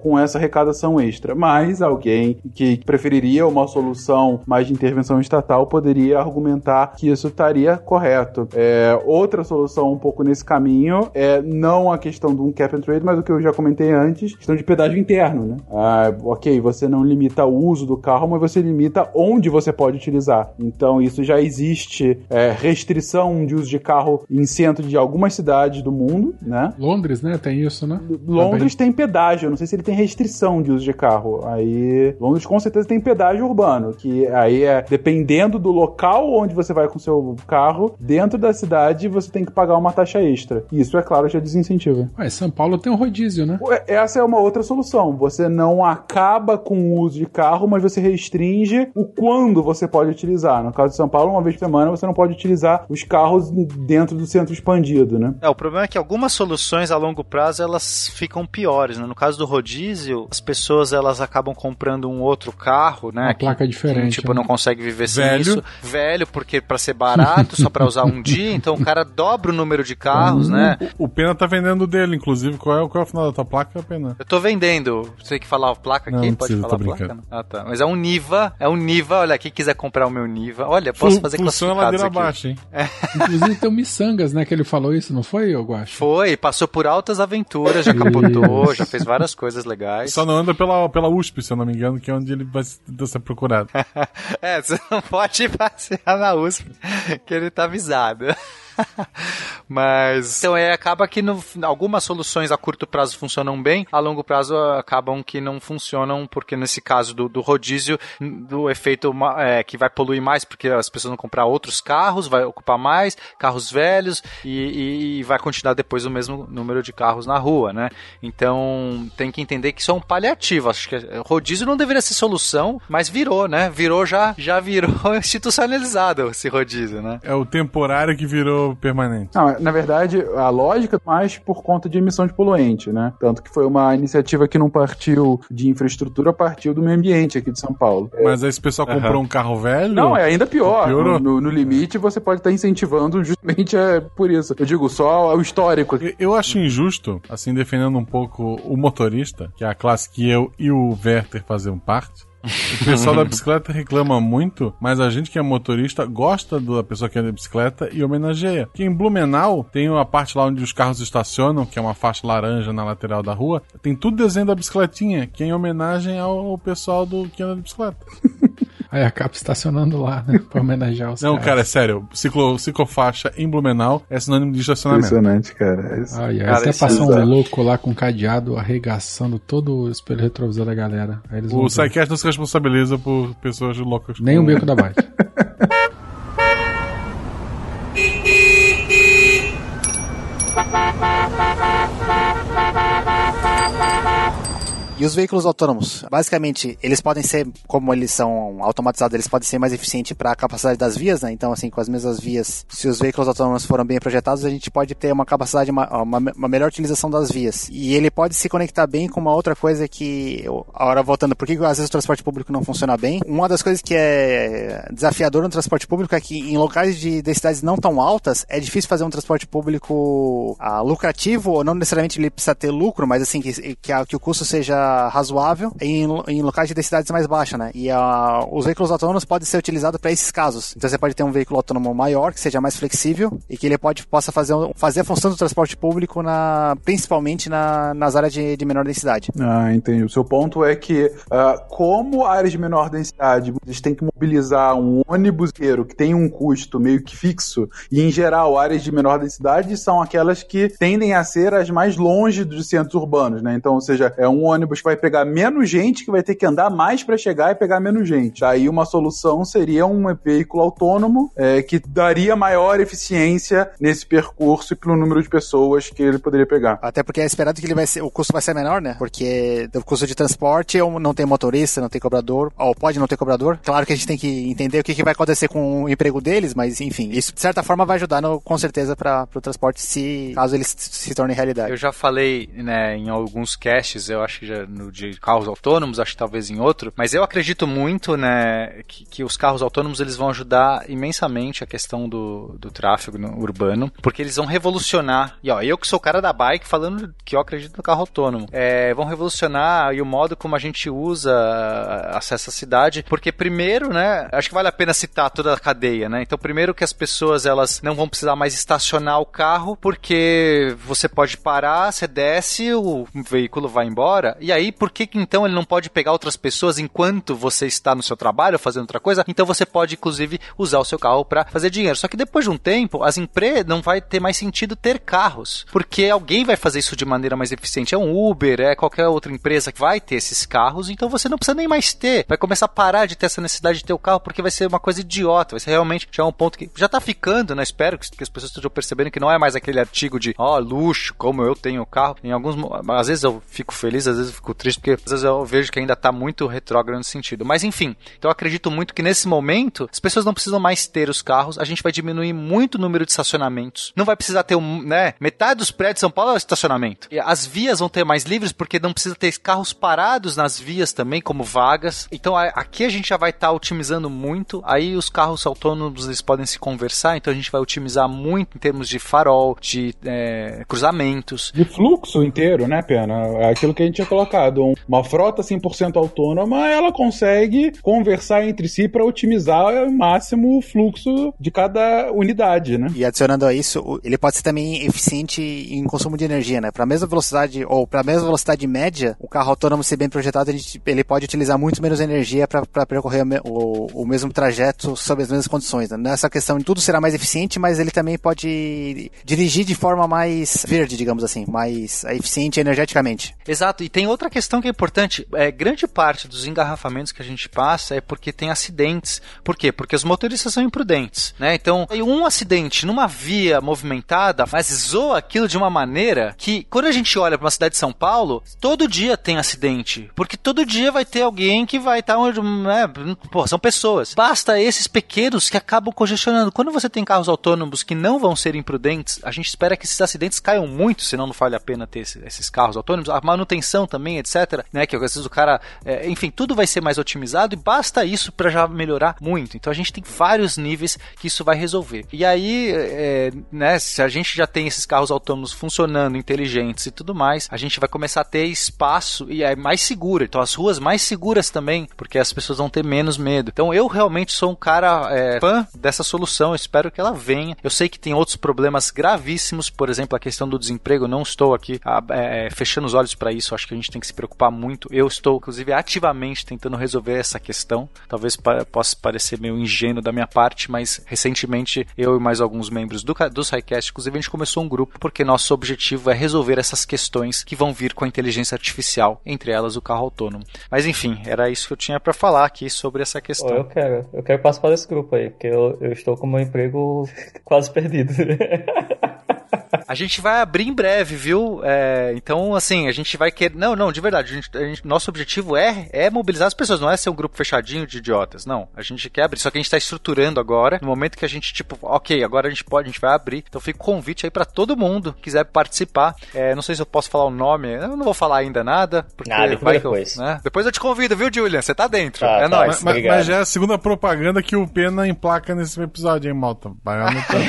com essa arrecadação extra. Mas alguém que preferiria uma solução mais de intervenção estatal poderia argumentar que isso estaria correto. É, outra solução um pouco nesse caminho é não a questão de um cap and trade, mas o que eu já comentei antes, questão de pedágio interno, né? Ah, ok, você não limita o uso do carro, mas você limita onde você pode utilizar. Então isso já existe é, restrição de uso de carro em centro de algumas cidades do mundo, né? Londres, né? Tem isso, né? Londres tem pedágio, eu não sei se ele tem restrição de uso de carro. Aí, Londres com certeza tem pedágio urbano, que aí é dependendo do local onde você vai com seu carro, dentro da cidade você tem que pagar uma taxa extra. Isso, é claro, já desincentiva. Ué, São Paulo tem um rodízio, né? Essa é uma outra solução. Você não acaba com o uso de carro, mas você restringe o quando você pode utilizar. No caso de São Paulo, uma vez por semana você não pode utilizar os carros dentro do centro expandido, né? É, o problema é que algumas soluções a longo prazo elas ficam piores, né? No caso caso do rodízio, as pessoas elas acabam comprando um outro carro, né? Uma que- placa que, diferente, tipo, né? não consegue viver sem Velho. isso. Velho, porque pra ser barato, só pra usar um dia, então o cara dobra o número de carros, [LAUGHS] né? O, o Pena tá vendendo dele, inclusive. Qual é, qual é o final da tua placa, Pena? Eu tô vendendo. Você tem que falar a placa aqui? Não, não Pode precisa, falar a placa? brincando. Ah, tá. Mas é um Niva. É um Niva. Olha, quem quiser comprar o meu Niva. Olha, posso Fu- fazer Função é classificados ladeira aqui. abaixo, hein? [LAUGHS] Inclusive tem o Missangas, né? Que ele falou isso, não foi, eu acho? Foi, passou por altas aventuras, já [LAUGHS] capotou, já fez várias coisas legais. Só não anda pela, pela USP, se eu não me engano, que é onde ele vai ser procurado. [LAUGHS] É, você não pode passear na USP, que ele tá avisado. Mas então é, acaba que no, algumas soluções a curto prazo funcionam bem, a longo prazo ah, acabam que não funcionam, porque nesse caso do, do rodízio, do efeito é, que vai poluir mais, porque as pessoas vão comprar outros carros, vai ocupar mais, carros velhos, e, e- e vai continuar depois o mesmo número de carros na rua, né? Então tem que entender que isso é um paliativo. Acho que eh, rodízio não deveria ser solução, mas virou, né? Virou já, já virou [LAUGHS] institucionalizado esse rodízio, né? É o temporário que virou permanente. Não, na verdade, a lógica é mais por conta de emissão de poluente, né? Tanto que foi uma iniciativa que não partiu de infraestrutura, partiu do meio ambiente aqui de São Paulo. Mas aí se o pessoal comprou um carro velho. Não, é ainda pior. Piorou. No, no limite, você pode estar incentivando justamente é, por isso. Eu digo só o histórico. Eu- Eu acho injusto, assim, defendendo um pouco o motorista, que é a classe que eu e o Werther fazemos parte. O pessoal da bicicleta reclama muito, mas a gente que é motorista gosta da pessoa que anda de bicicleta e homenageia. Que em Blumenau tem a parte lá onde os carros estacionam, que é uma faixa laranja na lateral da rua, tem tudo desenho da bicicletinha, que é em homenagem ao pessoal do que anda de bicicleta. [LAUGHS] Aí acaba estacionando lá, né? Pra homenagear os Não, caras. cara, é sério, ciclo, ciclofaixa em Blumenau é sinônimo de estacionamento. Impressionante, cara. É isso. Ai, ai, Cara, até passou é um louco lá com cadeado arregaçando todo o espelho retrovisor da galera. Aí eles vão O. Psycast não se responsabiliza por pessoas loucas. Nem o com- beco da bike. [LAUGHS] [LAUGHS] E os veículos autônomos? Basicamente, eles podem ser, como eles são automatizados, eles podem ser mais eficientes para a capacidade das vias, né? Então, assim, com as mesmas vias, se os veículos autônomos foram bem projetados, a gente pode ter uma capacidade, uma, uma, uma melhor utilização das vias. E ele pode se conectar bem com uma outra coisa que, agora voltando, por que às vezes o transporte público não funciona bem? Uma das coisas que é desafiador no transporte público é que em locais de densidades não tão altas, é difícil fazer um transporte público ah, lucrativo, ou não necessariamente ele precisa ter lucro, mas assim, que, que, que o custo seja razoável em, em locais de densidades mais baixas, né? E ah, os veículos autônomos podem ser utilizados para esses casos. Então você pode ter um veículo autônomo maior, que seja mais flexível e que ele pode, possa fazer, fazer a função do transporte público na, principalmente na, nas áreas de, de menor densidade. Ah, entendi. O seu ponto é que, ah, como áreas de menor densidade, vocês têm que mobilizar um ônibus que tem um custo meio que fixo, e em geral, áreas de menor densidade são aquelas que tendem a ser as mais longe dos centros urbanos, né? Então, ou seja, é um ônibus que vai pegar menos gente, que vai ter que andar mais para chegar e pegar menos gente. Daí, uma solução seria um veículo autônomo é, que daria maior eficiência nesse percurso e pelo número de pessoas que ele poderia pegar. Até porque é esperado que ele vai ser, o custo vai ser menor, né? Porque o custo de transporte ou não tem motorista, não tem cobrador, ou pode não ter cobrador. Claro que a gente tem que entender o que, que vai acontecer com o emprego deles, mas enfim, isso de certa forma vai ajudar no- com certeza para o transporte se caso ele se, se torne realidade. Eu já falei, né, em alguns casts, eu acho que já no de carros autônomos, acho que talvez em outro, mas eu acredito muito, né, que, que os carros autônomos eles vão ajudar imensamente a questão do, do tráfego no- urbano, porque eles vão revolucionar. E ó, eu que sou o cara da bike falando que eu acredito no carro autônomo, é, vão revolucionar e o modo como a gente usa acesso à cidade, porque primeiro, né, acho que vale a pena citar toda a cadeia, né? Então, primeiro que as pessoas elas não vão precisar mais estacionar o carro, porque você pode parar, você desce, o veículo vai embora. E aí, por que então ele não pode pegar outras pessoas enquanto você está no seu trabalho fazendo outra coisa? Então você pode inclusive usar o seu carro para fazer dinheiro. Só que depois de um tempo, as empresas não vai ter mais sentido ter carros, porque alguém vai fazer isso de maneira mais eficiente. É um Uber, é qualquer outra empresa que vai ter esses carros, então você não precisa nem mais ter. Vai começar a parar de ter essa necessidade de ter o carro porque vai ser uma coisa idiota, vai ser realmente já um ponto que já tá ficando, né? Espero que, as pessoas estejam percebendo que não é mais aquele artigo de, ó, luxo, como eu tenho carro. Em alguns, às vezes eu fico feliz, às vezes eu fico fico triste porque às vezes eu vejo que ainda tá muito retrógrado nesse sentido. Mas enfim, então eu acredito muito que nesse momento as pessoas não precisam mais ter os carros, a gente vai diminuir muito o número de estacionamentos. Não vai precisar ter um, né, metade dos prédios de São Paulo é estacionamento. E as vias vão ter mais livres porque não precisa ter carros parados nas vias também como vagas. Então aqui a gente já vai estar otimizando muito. Aí os carros autônomos eles podem se conversar, então a gente vai otimizar muito em termos de farol, de é, cruzamentos. De fluxo inteiro, né, Pena? É aquilo que a gente tinha colocado. Um- Uma frota 100% autônoma, ela consegue conversar entre si para otimizar ao máximo o fluxo de cada unidade, né? E adicionando a isso, o- ele pode ser também eficiente em consumo de energia, né? Para a mesma velocidade ou para a mesma velocidade média, o carro autônomo ser bem projetado, ele, ele pode utilizar muito menos energia para percorrer o o, o mesmo trajeto sob as mesmas condições. Né? Nessa questão, tudo será mais eficiente, mas ele também pode dirigir de forma mais verde, digamos assim, mais eficiente energeticamente. Exato, e tem outra questão que é importante. É, grande parte dos engarrafamentos que a gente passa é porque tem acidentes. Por quê? Porque os motoristas são imprudentes, né? Então, um acidente numa via movimentada, mas zoa aquilo de uma maneira que, quando a gente olha para uma cidade de São Paulo, todo dia tem acidente. Porque todo dia vai ter alguém que vai estar onde. Né? Pô, são pessoas. Basta esses pequenos que acabam congestionando. Quando você tem carros autônomos que não vão ser imprudentes, a gente espera que esses acidentes caiam muito, senão não vale a pena ter esse- esses carros autônomos. A manutenção também, etc. Né? Que às vezes o cara. é, enfim, tudo vai ser mais otimizado e basta isso para já melhorar muito. Então a gente tem vários níveis que isso vai resolver. E aí, é, né, se a gente já tem esses carros autônomos funcionando, inteligentes e tudo mais, a gente vai começar a ter espaço e é mais seguro. Então as ruas mais seguras também, porque as pessoas vão ter menos medo. Então eu realmente sou um cara é, fã dessa solução, eu espero que ela venha. Eu sei que tem outros problemas gravíssimos, por exemplo, a questão do desemprego. Não estou aqui é, fechando os olhos para isso, acho que a gente tem que se preocupar muito. Eu estou, inclusive, ativamente tentando resolver essa questão. Talvez possa parecer meio ingênuo da minha parte, mas recentemente eu e mais alguns membros do, ca- do SciCast, inclusive, a gente começou um grupo porque nosso objetivo é resolver essas questões que vão vir com a inteligência artificial, entre elas o carro autônomo. Mas enfim, era isso que eu tinha para falar aqui sobre essa questão. eu quero, eu quero participar desse grupo aí, porque eu, eu estou com meu emprego [LAUGHS] quase perdido. [LAUGHS] A gente vai abrir em breve, viu? É, então, assim, a gente vai querer. Não, não, de verdade. A gente- a gente- nosso objetivo é, é mobilizar as pessoas, não é ser um grupo fechadinho de idiotas. Não. A gente quer abrir. Só que a gente tá estruturando agora. No momento que a gente, tipo, ok, agora a gente pode, a gente vai abrir. Então fica o convite aí pra todo mundo que quiser participar. É, não sei se eu posso falar o nome. Eu não vou falar ainda nada. Porque depois- vai que eu- depois. né? Depois eu te convido, viu, Julian? Você tá dentro. Tá, é tá. nóis. Mas, mas já é a segunda propaganda que o Pena emplaca nesse episódio, hein, Malta? Vai anotando.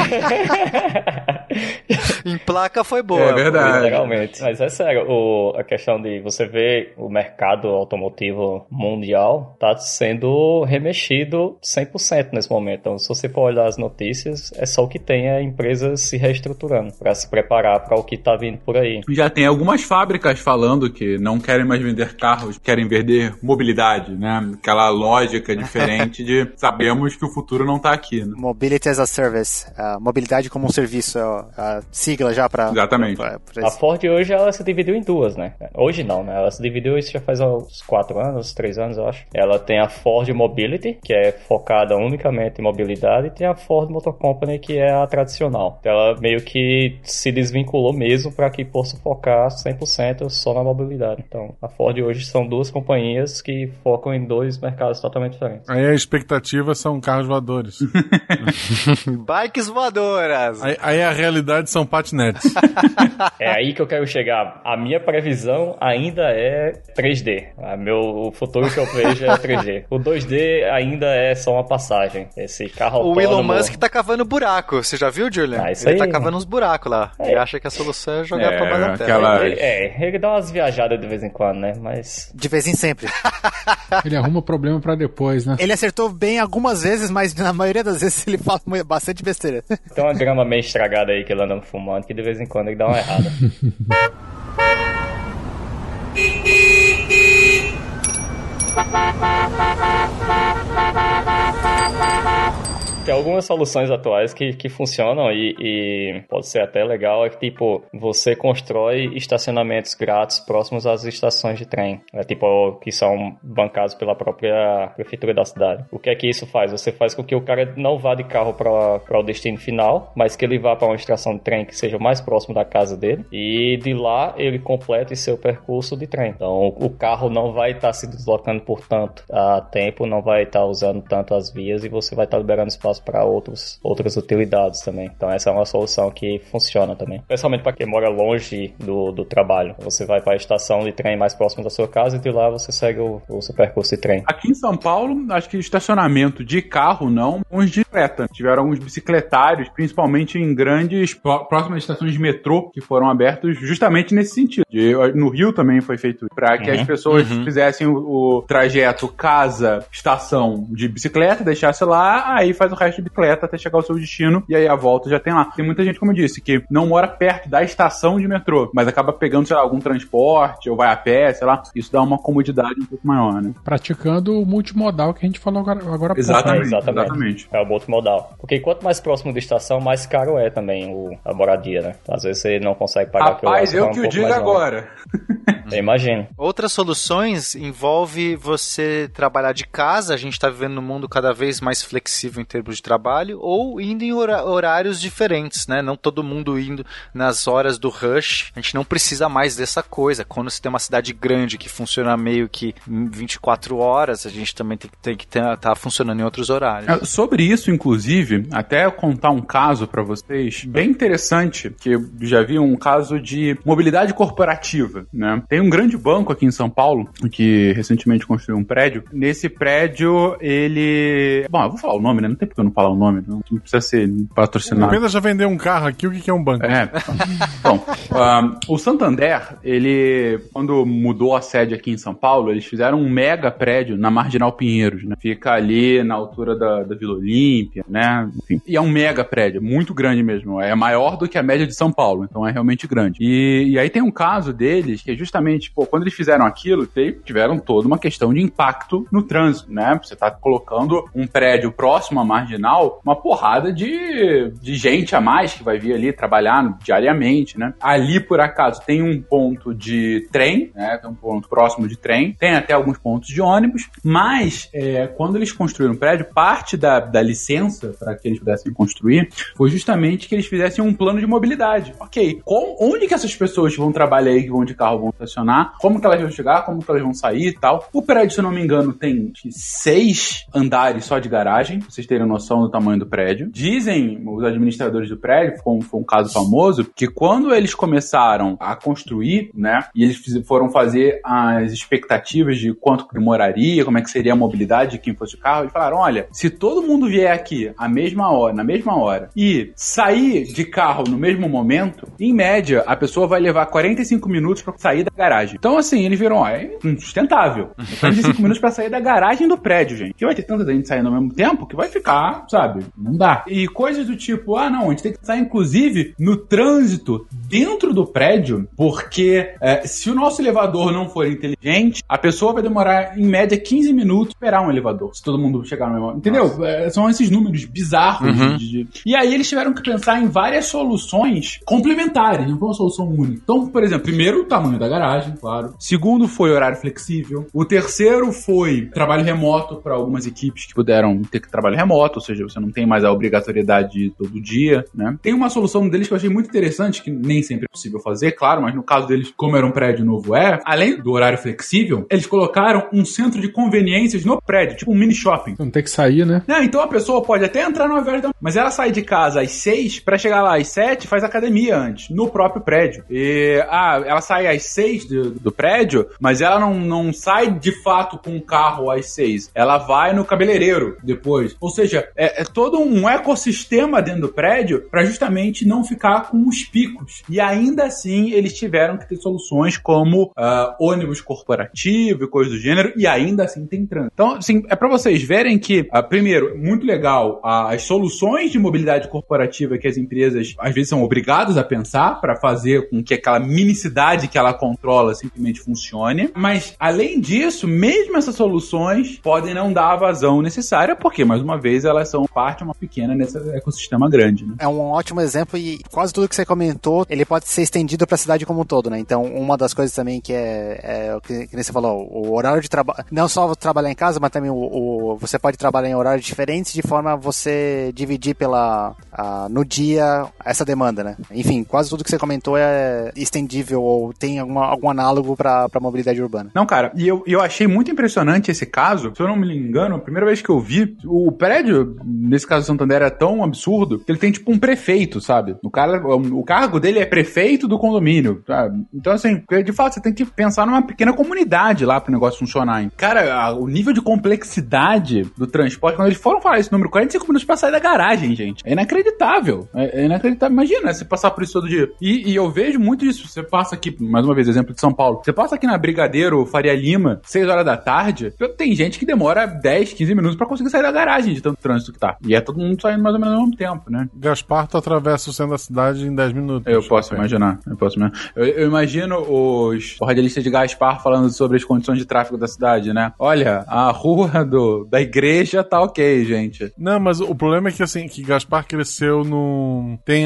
[LAUGHS] Em placa foi boa. É verdade. Literalmente. Mas é sério, o- a questão de você ver o mercado automotivo mundial tá sendo remexido 100% nesse momento. Então, se você for olhar as notícias, é só o que tem é empresas se reestruturando para se preparar para o que tá vindo por aí. Já tem algumas fábricas falando que não querem mais vender carros, querem vender mobilidade, né? Aquela lógica diferente de [LAUGHS] sabemos que o futuro não tá aqui, né? Mobility as a Service, a mobilidade como um serviço, a sigla já para Exatamente. A Ford hoje ela se dividiu em duas, né? Hoje não, né? Ela se dividiu isso já faz uns 4 anos, 3 anos, eu acho. Ela tem a Ford Mobility, que é focada unicamente em mobilidade, e tem a Ford Motor Company, que é a tradicional. Então, ela meio que se desvinculou mesmo para que possa focar 100% só na mobilidade. Então, a Ford hoje são duas companhias que focam em dois mercados totalmente diferentes. Aí a expectativa são carros voadores. [LAUGHS] Bikes voadoras. Aí, aí a realidade são patinetes. [LAUGHS] É aí que eu quero chegar. A minha previsão ainda é 3D. A meu, o futuro que eu vejo é 3D. O 2D ainda é só uma passagem. Esse carro O Elon Musk tá cavando buraco. Você já viu, Julian? Ah, isso Ele aí. tá cavando uns buracos lá. É. Ele acha que a solução é jogar É, pra baixo da terra. aquela- Ele, é, ele dá umas viajadas de vez em quando, né? Mas. De vez em sempre. [LAUGHS] Ele arruma problema pra depois, né? Ele acertou bem algumas vezes, mas na maioria das vezes ele fala bastante besteira. Tem uma grama meio estragada aí que ele anda fumando, que de vez em quando ele dá uma errada. [LAUGHS] Tem algumas soluções atuais que, que funcionam e, e pode ser até legal, é que tipo, você constrói estacionamentos grátis próximos às estações de trem. É tipo, que são bancados pela própria prefeitura da cidade. O que é que isso faz? Você faz com que o cara não vá de carro para o destino final, mas que ele vá para uma estação de trem que seja mais próximo da casa dele e de lá ele complete seu percurso de trem. Então o carro não vai estar se deslocando por tanto a tempo, não vai estar usando tanto as vias e você vai estar liberando espaço para outros outras utilidades também. Então essa é uma solução que funciona também, especialmente para quem mora longe do, do trabalho. Você vai para a estação de trem mais próximo da sua casa e de lá você segue o, o seu percurso de trem. Aqui em São Paulo, acho que estacionamento de carro não, uns de bicicleta. Tiveram alguns bicicletários, principalmente em grandes pró- próximas estações de metrô que foram abertos justamente nesse sentido. No Rio também foi feito para que Uhum, as pessoas fizessem o, o trajeto casa-estação de bicicleta, deixasse lá, aí faz o resto de bicicleta até chegar ao seu destino e aí a volta já tem lá. Tem muita gente, como eu disse, que não mora perto da estação de metrô, mas acaba pegando, sei lá, algum transporte ou vai a pé, sei lá. Isso dá uma comodidade um pouco maior, né? Praticando o multimodal que a gente falou agora, agora há pouco. Exatamente, É, exatamente. exatamente. É o multimodal. Porque quanto mais próximo da estação, mais caro é também o, a moradia, né? Às vezes você não consegue pagar Rapaz, você eu um que o pouco digo agora. [LAUGHS] Eu imagino. Outras soluções envolve você trabalhar de casa, a gente está vivendo num mundo cada vez mais flexível em termos de trabalho, ou indo em horários diferentes, né? Não todo mundo indo nas horas do rush. A gente não precisa mais dessa coisa. Quando você tem uma cidade grande que funciona meio que em 24 horas, a gente também tem que que estar funcionando em outros horários. É, Sobre isso, inclusive, até contar um caso pra vocês bem interessante, que eu já vi um caso de mobilidade corporativa, né? Tem um grande banco aqui em São Paulo que recentemente construiu um prédio. Nesse prédio, ele, bom, eu vou falar o nome, né? Não tem eu não falar o nome, não, não precisa ser patrocinado. Apenas já vendeu um carro aqui, o que que é um banco? É. Bom, ah, o Santander, ele, quando mudou a sede aqui em São Paulo, eles fizeram um mega prédio na Marginal Pinheiros, né? Fica ali na altura da, da Vila Olímpia, né? Enfim. E é um mega prédio, muito grande mesmo. É maior do que a média de São Paulo, então é realmente grande. E, e aí tem um caso deles que é justamente, pô, quando eles fizeram aquilo, tiveram toda uma questão de impacto no trânsito, né? Você tá colocando um prédio próximo à Marginal, uma porrada de, de gente a mais que vai vir ali trabalhar diariamente, né? Ali, por acaso, tem um ponto de trem, né? Tem um ponto próximo de trem, tem até alguns pontos de ônibus, mas é, quando eles construíram o prédio, parte da, da licença para que eles pudessem construir foi justamente que eles fizessem um plano de mobilidade. Ok, com, onde que essas pessoas que vão trabalhar aí, que vão de carro, vão estacionar? Como que elas vão chegar? Como que elas vão sair e tal? O prédio, se eu não me engano, tem seis andares só de garagem, pra vocês terem noção do tamanho do prédio. Dizem os administradores do prédio, foi um, foi um caso famoso, que quando eles começaram a construir, né, e eles foram fazer as expectativas de quanto demoraria, como é que seria a mobilidade de quem fosse o carro, eles falaram, olha, se todo mundo vier aqui a mesma hora, na mesma hora, e sair de carro no mesmo momento, em média, a pessoa vai levar 45 minutos pra sair da garagem. Então, assim, eles viram, ó, é insustentável. 45 [LAUGHS] minutos pra sair da garagem do prédio, gente. Que vai ter tanta gente saindo ao mesmo tempo que vai ficar, sabe? Não dá. E coisas do tipo, ah, não, a gente tem que sair, inclusive, no trânsito dentro do prédio, porque é, se o nosso elevador não for inteligente, a pessoa vai demorar, em média, 15 minutos esperar um elevador. Se todo mundo chegar no mesmo. Entendeu? É, são esses números bizarros. de- de- E aí eles tiveram que pensar em várias soluções complementares, não foi uma solução única. Então, por exemplo, primeiro o tamanho da garagem, claro. Segundo foi horário flexível. O terceiro foi trabalho remoto para algumas equipes que puderam ter que trabalho remoto, ou seja, você não tem mais a obrigatoriedade de ir todo dia, né? Tem uma solução deles que eu achei muito interessante, que nem sempre é possível fazer, claro, mas no caso deles, como era um prédio novo é, além do horário flexível, eles colocaram um centro de conveniências no prédio, tipo um mini shopping. Não tem que sair, né? Não, então a pessoa pode até entrar no horário da... Mas ela sai de casa às seis pra chegar lá às sete faz academia antes, no próprio prédio. E, ah, ela sai às seis do, do prédio, mas ela não, não sai de fato com o carro às seis. Ela vai no cabeleireiro depois. Ou seja, é, é todo um ecossistema dentro do prédio pra justamente não ficar com os picos. E ainda assim, eles tiveram que ter soluções como ah, ônibus corporativo e coisas do gênero, e ainda assim tem trânsito. Então, assim, é pra vocês verem que, ah, primeiro, muito legal ah, as soluções de mobilidade corporativa que as empresas às vezes são obrigadas a pensar para fazer com que aquela mini cidade que ela controla simplesmente funcione. Mas, além disso, mesmo essas soluções podem não dar a vazão necessária, porque, mais uma vez, elas são parte uma pequena nesse ecossistema grande, né? É um ótimo exemplo e quase tudo que você comentou, ele pode ser estendido para a cidade como um todo, né? Então, uma das coisas também que é, é o que, que você falou, o horário de trabalho, não só trabalhar em casa, mas também o, o- você pode trabalhar em horários diferentes de forma a você dividir pela a- no dia essa demanda, né? Enfim, quase tudo que você comentou é estendível ou tem alguma, algum análogo para mobilidade urbana. Não, cara, e eu, eu achei muito impressionante esse caso. Se eu não me engano, a primeira vez que eu vi, o prédio, nesse caso do Santander, é tão absurdo que ele tem tipo um prefeito, sabe? O cara, o, cargo dele é prefeito do condomínio, sabe? Então, assim, de fato, você tem que pensar numa pequena comunidade lá pro negócio funcionar. Cara, o nível de complexidade do transporte, quando eles foram falar esse número, 45 minutos pra sair da garagem, gente. É inacreditável. É, é inacreditável. Imagina você passar por isso todo dia. E, e eu vejo muito disso. Você passa aqui, mais uma vez, exemplo de São Paulo. Você passa aqui na Brigadeiro, Faria Lima, 6 horas da tarde. Tem gente que demora 10, 15 minutos pra conseguir sair da garagem de tanto trânsito que tá. E é todo mundo saindo mais ou menos ao mesmo tempo, né? Gaspar, tu atravessa o centro da cidade em 10 minutos. Eu posso imaginar, eu posso imaginar. Eu, eu imagino os radialistas de Gaspar falando sobre as condições de tráfego da cidade, né? Olha, a rua do, da igreja tá ok, gente. Não, mas o problema é que assim, que Gaspar cresceu no. Tem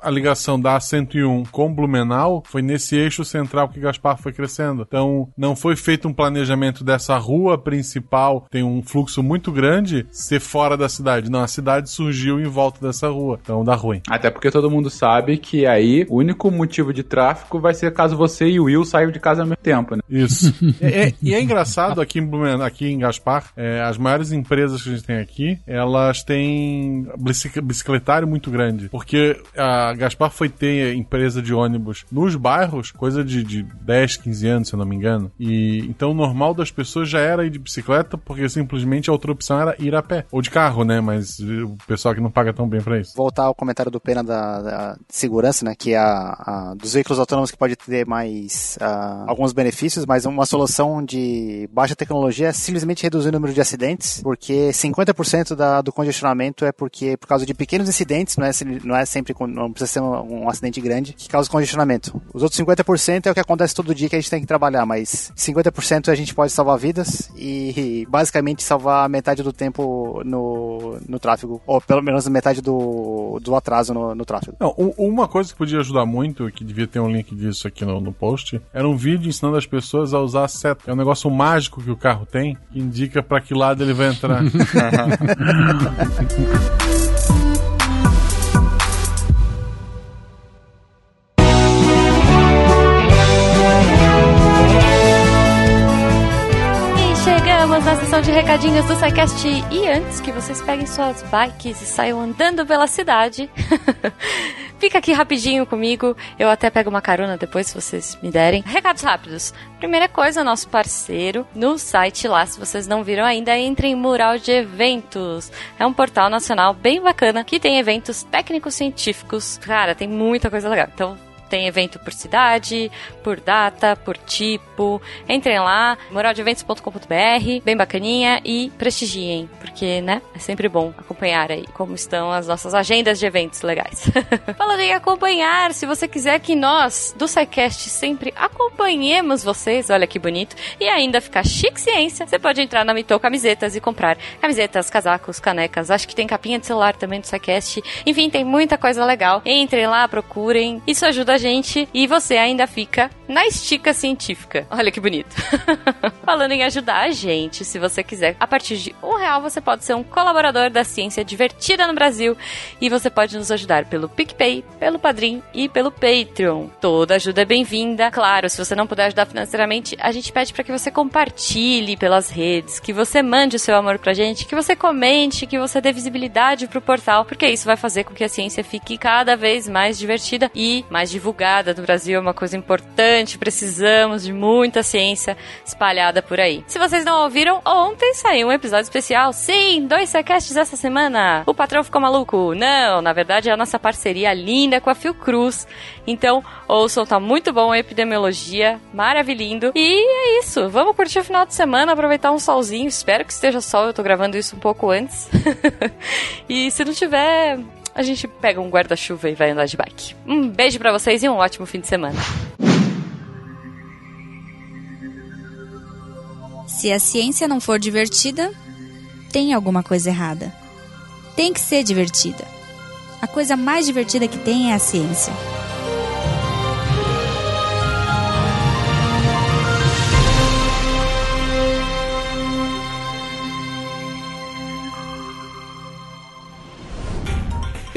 a ligação da A101 com Blumenau, foi nesse eixo central que Gaspar foi crescendo. Então, não foi feito um planejamento dessa rua principal, tem um fluxo muito grande, ser fora da cidade. Não, a cidade surgiu em volta dessa rua. Então dá ruim. Até porque todo mundo sabe que aí o único motivo de tráfico vai ser caso você e o Will saiam de casa ao mesmo tempo, né? Isso. [LAUGHS] É- é- e é engraçado aqui em aqui em Gaspar, é, as maiores empresas que a gente tem aqui, elas têm bicic- bicicletário muito grande. Porque a Gaspar foi ter empresa de ônibus nos bairros, coisa de, de 10, 15 anos, se eu não me engano. E então o normal das pessoas já era ir de bicicleta, porque simplesmente a outra opção era ir a pé. Ou de carro, né? Mas o pessoal que não paga tão bem pra isso. voltar ao comentário do Pena da, da segurança, né? Que a, a- dos veículos autônomos que pode ter mais ah, alguns benefícios, mas uma solução de baixa tecnologia é simplesmente reduzir o número de acidentes, porque 50% da, do congestionamento é porque por causa de pequenos incidentes, não é, não é sempre não precisa ser um, um acidente grande que causa congestionamento. Os outros 50% é o que acontece todo dia que a gente tem que trabalhar, mas 50% a gente pode salvar vidas e basicamente salvar metade do tempo no, no tráfego, ou pelo menos metade do, do atraso no, no tráfego. Não, uma coisa que podia ajudar muito, que devia ter um link disso aqui no, no post, era um vídeo ensinando as pessoas a usar a seta. É um negócio mágico que o carro tem, que indica pra que lado ele vai entrar. [LAUGHS] [LAUGHS] sessão de recadinhos do SciCast. E antes que vocês peguem suas bikes e saiam andando pela cidade, [LAUGHS] fica aqui rapidinho comigo. Eu até pego uma carona depois, se vocês me derem. Recados rápidos. Primeira coisa, nosso parceiro no site lá, se vocês não viram ainda, entre em Mural de Eventos. É um portal nacional bem bacana que tem eventos técnicos científicos. Cara, tem muita coisa legal. Então, tem evento por cidade, por data, por tipo. Entrem lá, moraldeeventos.com.br, bem bacaninha e prestigiem, porque, né, é sempre bom acompanhar aí como estão as nossas agendas de eventos legais. [LAUGHS] Falando em acompanhar, se você quiser que nós, do SciCast, sempre acompanhemos vocês, olha que bonito, e ainda ficar chique ciência, você pode entrar na Mitou Camisetas e comprar camisetas, casacos, canecas, acho que tem capinha de celular também do SciCast, enfim, tem muita coisa legal. Entrem lá, procurem, isso ajuda a gente e você ainda fica na estica científica. Olha que bonito. [LAUGHS] Falando em ajudar a gente, se você quiser, a partir de um real você pode ser um colaborador da ciência divertida no Brasil e você pode nos ajudar pelo PicPay, pelo Padrim e pelo Patreon. Toda ajuda é bem-vinda. Claro, se você não puder ajudar financeiramente, a gente pede para que você compartilhe pelas redes, que você mande o seu amor pra gente, que você comente, que você dê visibilidade pro portal, porque isso vai fazer com que a ciência fique cada vez mais divertida e mais divulgada no Brasil. É uma coisa importante, precisamos de muita ciência espalhada por aí. Se vocês não ouviram, ontem saiu um episódio especial. Sim, dois sequests essa semana. O patrão ficou maluco? Não, na verdade é a nossa parceria linda com a Fiocruz. Então, ouçam, tá muito bom a epidemiologia, maravilhindo. E é isso, vamos curtir o final de semana, aproveitar um solzinho. Espero que esteja sol, eu tô gravando isso um pouco antes. [LAUGHS] e se não tiver, a gente pega um guarda-chuva e vai andar de bike. Um beijo para vocês e um ótimo fim de semana. Se a ciência não for divertida, tem alguma coisa errada. Tem que ser divertida. A coisa mais divertida que tem é a ciência.